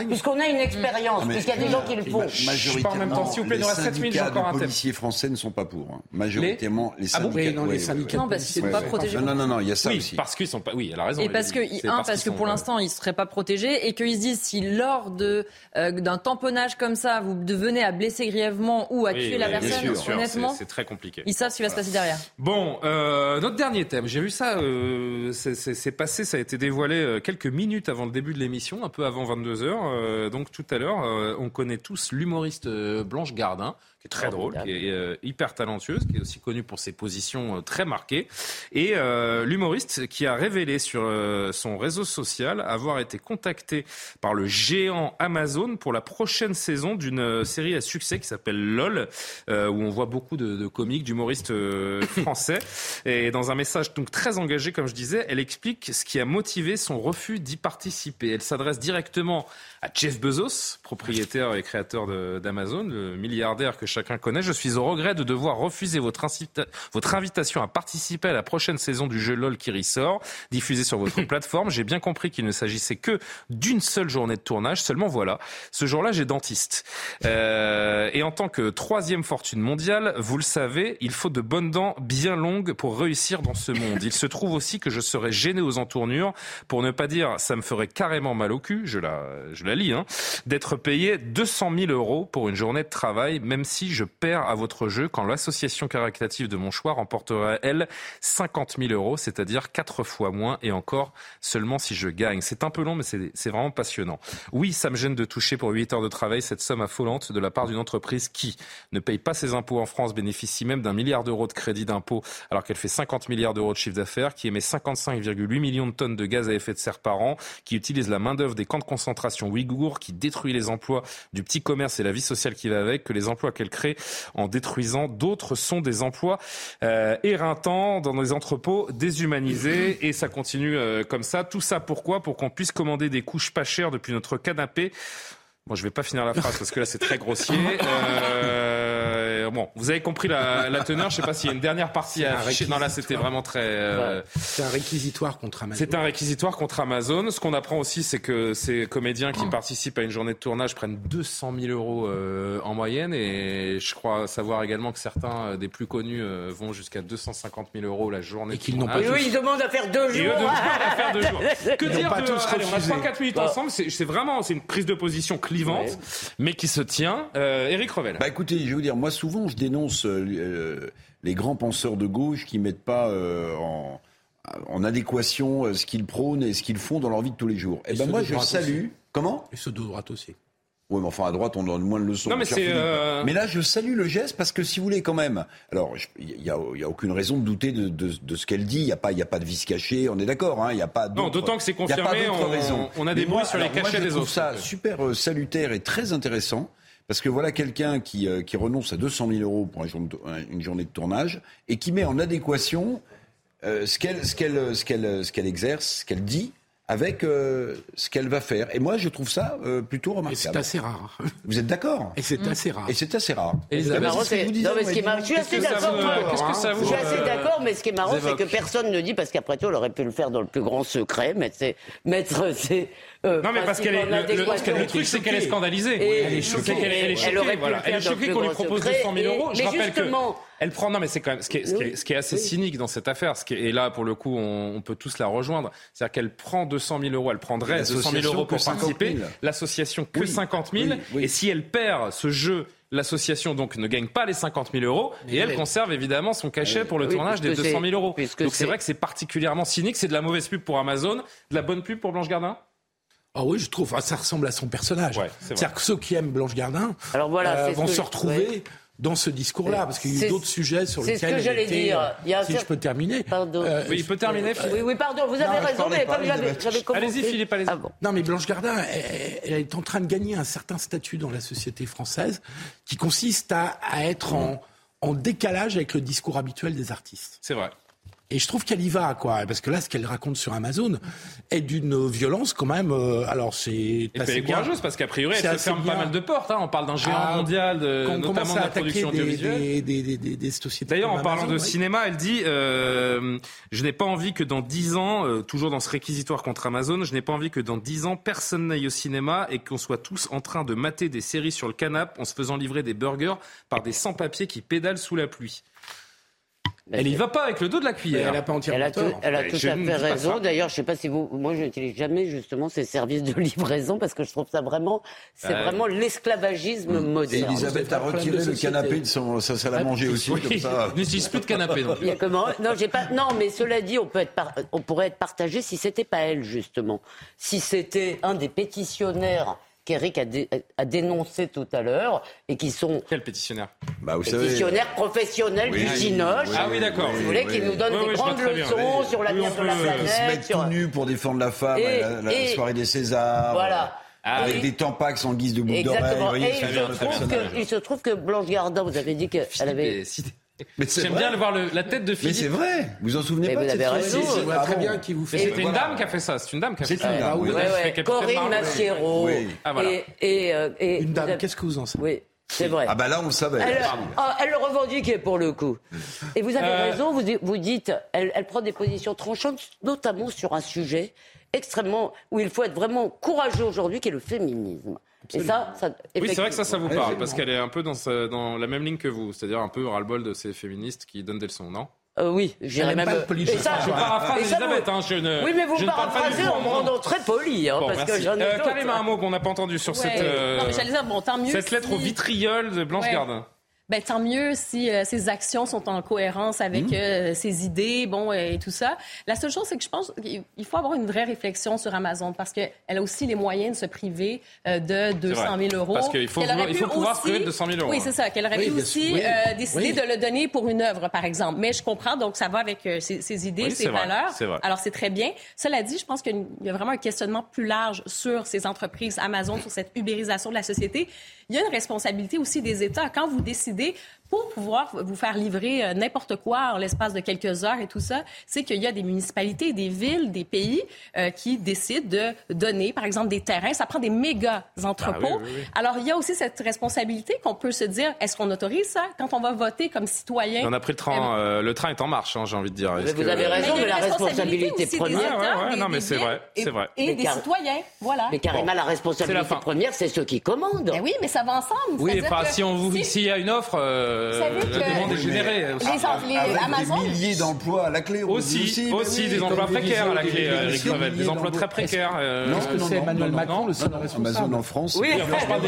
puisqu'on a une expérience, puisqu'il y a des gens qui le font. Je parle en même temps, s'il vous plaît, il les reste 7 minutes, j'ai syndicats encore un de thème. policiers français ne sont pas pour. hein. Majoritairement, les Ah bon syndicats. Non, les syndicats. Non, parce qu'ils sont ouais, pas protégés. Non, non, non, il y a ça aussi. parce qu'ils sont pas. Oui, elle a raison. Et parce que, un, parce, que sont pour l'instant, ils ne seraient pas protégés et qu'ils se disent si lors de, euh, d'un tamponnage comme ça, vous devenez à blesser grièvement ou à Oui, tuer oui, la personne, sûr, honnêtement, c'est- très compliqué. ils savent ce qui va se passer derrière. Bon, euh, notre dernier thème, j'ai vu ça, euh, c'est- passé, ça a été dévoilé quelques minutes avant le début de l'émission, un peu avant 22h. donc tout à l'heure, euh, on connaît tous l'humoriste Blanche Gardin, qui est très drôle, qui est euh, hyper talentueuse, qui est aussi connue pour ses positions euh, très marquées. Et euh, l'humoriste qui a révélé sur euh, son réseau social avoir été contacté par le géant Amazon pour la prochaine saison d'une euh, série à succès qui s'appelle LOL, euh, où on voit beaucoup de, de comiques, d'humoristes français. Et dans un message donc très engagé, comme je disais, elle explique ce qui a motivé son refus d'y participer. Elle s'adresse directement à Jeff Bezos, propriétaire et créateur d'Amazon, le milliardaire que chacun connaît. Je suis au regret de devoir refuser votre, incita- votre invitation à participer à la prochaine saison du jeu LOL qui ressort, diffusée sur votre plateforme. J'ai bien compris qu'il ne s'agissait que d'une seule journée de tournage. Seulement voilà, ce jour-là, j'ai dentiste. Euh, et en tant que troisième fortune mondiale, vous le savez, il faut de bonnes dents bien longues pour réussir dans ce monde. Il se trouve aussi que je serais gêné aux entournures, pour ne pas dire ça me ferait carrément mal au cul, je la, je la lis, hein, d'être payé 200 000 euros pour une journée de travail, même si je perds à votre jeu quand l'association caritative de mon choix remporterait, elle, 50 000 euros, c'est-à-dire quatre fois moins, et encore seulement si je gagne. C'est un peu long, mais c'est vraiment passionnant. Oui, ça me gêne de toucher pour 8 heures de travail cette somme affolante de la part d'une entreprise qui ne paye pas ses impôts en France, bénéficie même d'un milliard d'euros de crédit d'impôt alors qu'elle fait 50 milliards d'euros de chiffre d'affaires, qui émet 55,8 millions de tonnes de gaz à effet de serre par an, qui utilise la main-d'œuvre des camps de concentration ouïghours, qui détruit les emplois du petit commerce et la vie sociale qui va avec, que les emplois qu'elle crée en détruisant d'autres sont des emplois euh, éreintants dans des entrepôts déshumanisés et ça continue euh, comme ça. Tout ça pourquoi? Pour qu'on puisse commander des couches pas chères depuis notre canapé. Bon, je vais pas finir la phrase parce que là c'est très grossier. Euh, bon, vous avez compris la, la teneur. Je sais pas s'il y a une dernière partie à afficher. Non, là c'était vraiment très. euh, C'est un réquisitoire contre Amazon. c'est un réquisitoire contre Amazon. Ce qu'on apprend aussi, c'est que ces comédiens qui participent à une journée de tournage prennent 200 000 euros euh, en moyenne. Et je crois savoir également que certains euh, des plus connus euh, vont jusqu'à 250 000 euros la journée. Et qu'ils n'ont Et eux, ils demandent à faire deux Et eux jours. demandent à faire deux jours. Que Ils dire pas de- tous allez, on a refusé. 3-4 minutes Bah. ensemble. C'est vraiment c'est une prise de position clivante, mais qui se tient. Euh, Éric Revel. Bah écoutez, je vais vous dire, moi souvent je dénonce euh, euh, les grands penseurs de gauche qui mettent pas euh, en, en adéquation euh, ce qu'ils prônent et ce qu'ils font dans leur vie de tous les jours. Et, Et ben moi je salue. aussi. Comment? Et ceux de droite aussi. Oui, mais enfin à droite on donne moins de leçons. Non, mais euh, là je salue le geste parce que si vous voulez quand même. Alors il y a, aucune raison de douter de, de- de ce qu'elle dit. Il y a pas, il y a pas de vice caché. On est d'accord. Hein, il y a pas. Non, d'autant que c'est il y a pas confirmé, d'autres on- raisons. on a des bruits sur les alors, moi, cachets je des trouve autres. Ça super salutaire et très intéressant. Parce que voilà quelqu'un qui, euh, qui renonce à 200 000 euros pour un jour de- un- une journée de tournage et qui met en adéquation euh, ce qu'elle ce qu'elle ce qu'elle ce qu'elle exerce, ce qu'elle dit avec euh, ce qu'elle va faire. Et moi, je trouve ça euh, plutôt remarquable. c'est assez rare. Vous êtes d'accord? Et c'est assez rare. Et c'est assez rare. C'est marrant, c'est- non, mais ce qui est marrant- je suis assez d'accord. Je suis assez d'accord, mais ce qui est marrant, c'est que personne ne dit, parce qu'après tout, elle aurait pu le faire dans le plus grand secret, mettre ses, mettre ses, euh, Non mais parce qu'elle est le, le- adéquation. le truc c'est qu'elle est scandalisée. Et- elle est choquée. Elle, est choquée. voilà. Elle est choquée qu'on lui propose secret. 200 000 euros. Et- Je mais rappelle que elle prend. Non mais c'est quand même ce qui est, ce qui est- Oui. ce qui est assez cynique dans cette affaire. Ce qui est- et là pour le coup on, on peut tous la rejoindre. C'est-à-dire qu'elle prend 200 000 euros. Elle prendrait 200 000 euros pour L'association que 50 participer. 000. L'association que Oui. 50 000. Oui, oui. Et si elle perd ce jeu. L'association donc ne gagne pas les 50 000 euros et elle elle- conserve évidemment son cachet pour le Oui, tournage des puisque 200 000 c'est- euros. Donc c'est c'est- vrai que c'est particulièrement cynique. C'est de la mauvaise pub pour Amazon, de la bonne pub pour Blanche Gardin? Ah oui, je trouve, ah, ça ressemble à son personnage. Ouais. C'est-à-dire que ceux qui aiment Blanche Gardin Alors voilà, euh, vont se retrouver ouais. dans ce discours-là, parce qu'il y a eu d'autres sujets sur c'est ce lesquels que j'allais dire. euh, Il y a un si cer- je peux terminer. Pardon. Euh, Oui, il peut terminer. Philippe. Oui, oui, pardon, vous avez Non, raison, mais comme j'avais commencé... Allez-y, Philippe, allez-y. Ah bon. Non, mais Blanche Gardin, elle, elle est en train de gagner un certain statut dans la société française qui consiste à, à être en, en décalage avec le discours habituel des artistes. C'est vrai. Et je trouve qu'elle y va, quoi. Parce que là, ce qu'elle raconte sur Amazon est d'une violence quand même. euh, alors, c'est. Elle est courageuse parce qu'a priori elle se ferme pas mal de portes. hein. On parle d'un géant Ah, mondial, de, notamment de la production des, audiovisuelle. des, des, des, des- des sociétés. D'ailleurs, en parlant Amazon, de oui. cinéma, elle dit euh, Je n'ai pas envie que dans 10 ans, euh, toujours dans ce réquisitoire contre Amazon, je n'ai pas envie que dans 10 ans, personne n'aille au cinéma et qu'on soit tous en train de mater des séries sur le canapé en se faisant livrer des burgers par des sans-papiers qui pédalent sous la pluie. Elle y va pas avec le dos de la Mais cuillère. elle n'a pas entièrement Elle a tout, elle a tout je à ne fait raison. D'ailleurs, je sais pas si vous, moi, je n'utilise jamais justement ces services de livraison parce que je trouve ça vraiment, c'est Ouais. vraiment l'esclavagisme Et moderne. Elisabeth a retiré le société. canapé de son, sa salle à manger aussi, Oui, comme ça. n'utilise plus de canapé non plus. Il y a comment? Non, j'ai pas. Non, mais cela dit, on peut être, par- on pourrait être partagé si c'était pas elle justement, si c'était un des pétitionnaires qu'Eric a, dé- a dénoncé tout à l'heure et qui sont Quel pétitionnaire Bah, vous savez. pétitionnaires professionnels Oui, du Cinoche. oui, Ah oui, d'accord. Vous voulez qu'ils nous donnent Oui, des grandes leçons sur l'avenir Oui, on de la euh, se planète. mettre sur- tout nu pour défendre la femme Et- à la, la et- soirée des Césars. Voilà. Ah, avec des tampax en guise de boucle d'oreille. Il se, de trouve que, il se trouve que Blanche Gardin, vous avez dit qu'elle avait. C'est J'aime bien le voir le- la tête de Mais Philippe. c'est vrai. Vous en souvenez Mais pas vous avez raison. Je vois Ah très bon bien qui vous Mais fait. c'était une voilà. dame qui a fait ça. C'est une dame qui a fait C'est ça. une dame, Ah oui. Ouais, ouais. Corinne. Massiero. Oui. Ah, voilà. Et, et, euh, et Une dame, qu'est-ce que vous en savez Oui, c'est vrai. Ah bah là, on le savait. Elle, ah, elle le revendiquait pour le coup. Et vous avez Euh, raison, vous, vous dites, elle, elle prend des positions tranchantes, notamment sur un sujet extrêmement où il faut être vraiment courageux aujourd'hui, qui est le féminisme. Et ça, ça Oui, c'est vrai que ça, ça vous parle, parce qu'elle est un peu dans, sa- dans la même ligne que vous, c'est-à-dire un peu ras-le-bol de ces féministes qui donnent des leçons, non? Euh, oui, j'irais même. pas. Et ça, Je paraphrase Elisabeth, vous- hein, je ne Oui, mais vous je paraphrasez en me rendant très poli, hein, Bon, parce que merci. j'en ai Euh. Karima, un mot qu'on n'a pas entendu sur Ouais. cette, euh, Non, mais j'allais dire, bon, tant mieux. cette lettre au vitriol de Blanche Ouais. Gardin. Ben, tant mieux si euh, ses actions sont en cohérence avec euh, ses idées, bon, euh, et tout ça. La seule chose, c'est que je pense qu'il il faut avoir une vraie réflexion sur Amazon parce qu'elle a aussi les moyens de se priver euh, de 200 000 euros. Parce qu'il faut vouloir- il faut pouvoir se aussi- priver de 200 000 euros, Oui, c'est ça. Qu'elle aurait Oui, pu aussi oui. euh, décider Oui. de le donner pour une œuvre, par exemple. Mais je comprends, donc ça va avec euh, ses, ses idées, Oui, ses vrai, valeurs. c'est vrai. Alors, c'est très bien. Cela dit, je pense qu'il y a vraiment un questionnement plus large sur ces entreprises Amazon, sur cette ubérisation de la société. Il y a une responsabilité aussi des États. Quand vous décidez, regarder pour pouvoir vous faire livrer euh, n'importe quoi en l'espace de quelques heures et tout ça, c'est qu'il y a des municipalités, des villes, des pays euh, qui décident de donner, par exemple, des terrains. Ça prend des méga entrepôts. Ah oui, oui, oui. Alors, il y a aussi cette responsabilité qu'on peut se dire, est-ce qu'on autorise ça? Quand on va voter comme citoyen? On a pris le train, euh, le train est en marche, hein, j'ai envie de dire. Est-ce vous que- avez raison, mais la responsabilité des première- États, Ouais, ouais, ouais, des- non, mais c'est vrai, et- c'est vrai. Et Mais des car- citoyens, voilà. Mais Karima, la responsabilité première, c'est ceux qui commandent. Ben oui, mais ça va ensemble. Oui, enfin, que si on vous, si- s'il y a une offre, euh, Savez la que- demande est Oui, générée. les, aussi. les Avec Amazon, des milliers d'emplois à la clé. Aussi, aussi, des oui, emplois précaires à la clé, des euh, Eric Revel, des emplois très précaires. euh, Non, est-ce que c'est Emmanuel Macron le seul Amazon responsable en France. Oui. Je parle des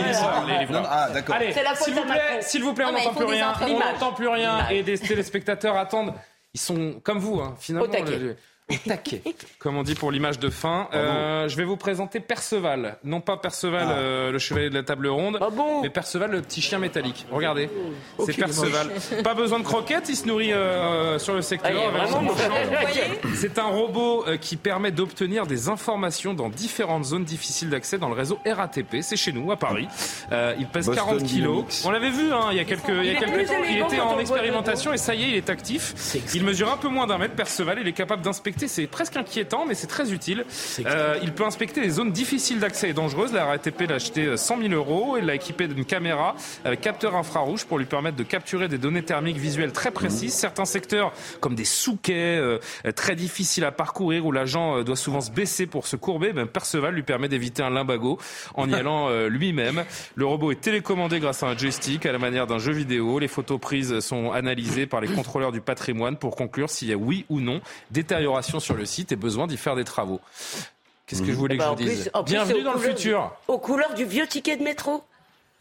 ah, d'accord. Allez, C'est la faute s'il vous plaît, Macron. s'il vous plaît, on n'entend plus rien, on n'entend plus rien, et des téléspectateurs attendent. Ils sont comme vous, hein, finalement. Au taquet. comme on dit pour l'image de fin. Euh, je vais vous présenter Perceval. Non pas Perceval, Ah. euh, le chevalier de la table ronde, Ah mais Perceval, le petit chien métallique. Regardez, Oh, c'est Perceval. Pas besoin de croquettes, il se nourrit euh, sur le secteur. Ah. C'est un robot qui permet d'obtenir des informations dans différentes zones difficiles d'accès dans le réseau RATP. C'est chez nous, à Paris. Euh, il pèse Boston 40 kilos. Dynamics. On l'avait vu hein, il y a quelques, il y a quelques temps. Il était en expérimentation et ça y est, il est actif. Il mesure un peu moins d'un mètre, Perceval. Il est capable d'inspecter. C'est presque inquiétant, mais c'est très utile. Euh, il peut inspecter les zones difficiles d'accès et dangereuses. La RATP l'a acheté 100 000 euros. Il l'a équipé d'une caméra avec capteur infrarouge pour lui permettre de capturer des données thermiques visuelles très précises. Certains secteurs, comme des souquets, euh, très difficiles à parcourir, où l'agent euh, doit souvent se baisser pour se courber, ben, Perceval lui permet d'éviter un limbago en y allant euh, lui-même. Le robot est télécommandé grâce à un joystick à la manière d'un jeu vidéo. Les photos prises sont analysées par les contrôleurs du patrimoine pour conclure s'il y a oui ou non détérioration sur le site et besoin d'y faire des travaux. Qu'est-ce que je voulais que Bah, je en vous dise plus, Bienvenue dans le futur. Aux couleurs du vieux ticket de métro.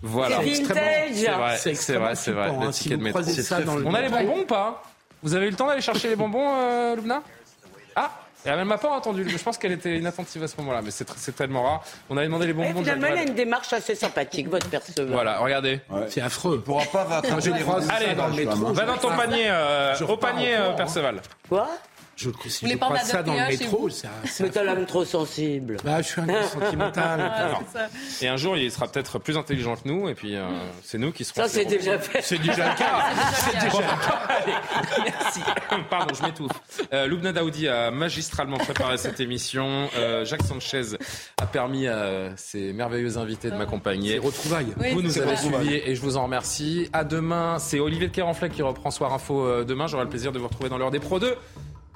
Voilà, C'est vintage. c'est vrai, C'est vrai, c'est vrai. extrêmement Le flippant, ticket de si vous métro. croisez ça dans le On a les bonbons ou pas Vous avez eu le temps d'aller chercher les bonbons, euh, Lubna Ah et elle m'a pas entendu. Je pense qu'elle était inattentive à ce moment-là, mais c'est tellement rare. On avait demandé les bonbons de finalement, elle a une démarche assez sympathique, votre perceveur. Voilà, regardez. C'est affreux. Il pourra pas rattraper je les Allez, dans le métro. va dans ton panier, euh, Je au panier, euh. Perceval. Quoi? Je, si voulez je pas croise ça dans le métro, ça, Mais t'as l'âme trop sensible. Bah, je suis un gars sentimental. Alors, Et un jour, il sera peut-être plus intelligent que nous, et puis euh, c'est nous qui serons. Ça, c'est ses déjà fait. C'est déjà le cas. C'est déjà le cas. Allez, merci. Pardon, je m'étouffe. Euh, Loubna Daoudi a magistralement préparé cette émission. Euh, Jacques Sanchez a permis à ces merveilleux invités de m'accompagner. C'est retrouvailles. Oui, vous nous avez suivis et je vous en remercie. À demain, c'est Olivier de Kerenfleck qui reprend Soir Info euh, demain. J'aurai le plaisir de vous retrouver dans l'heure des pros 2.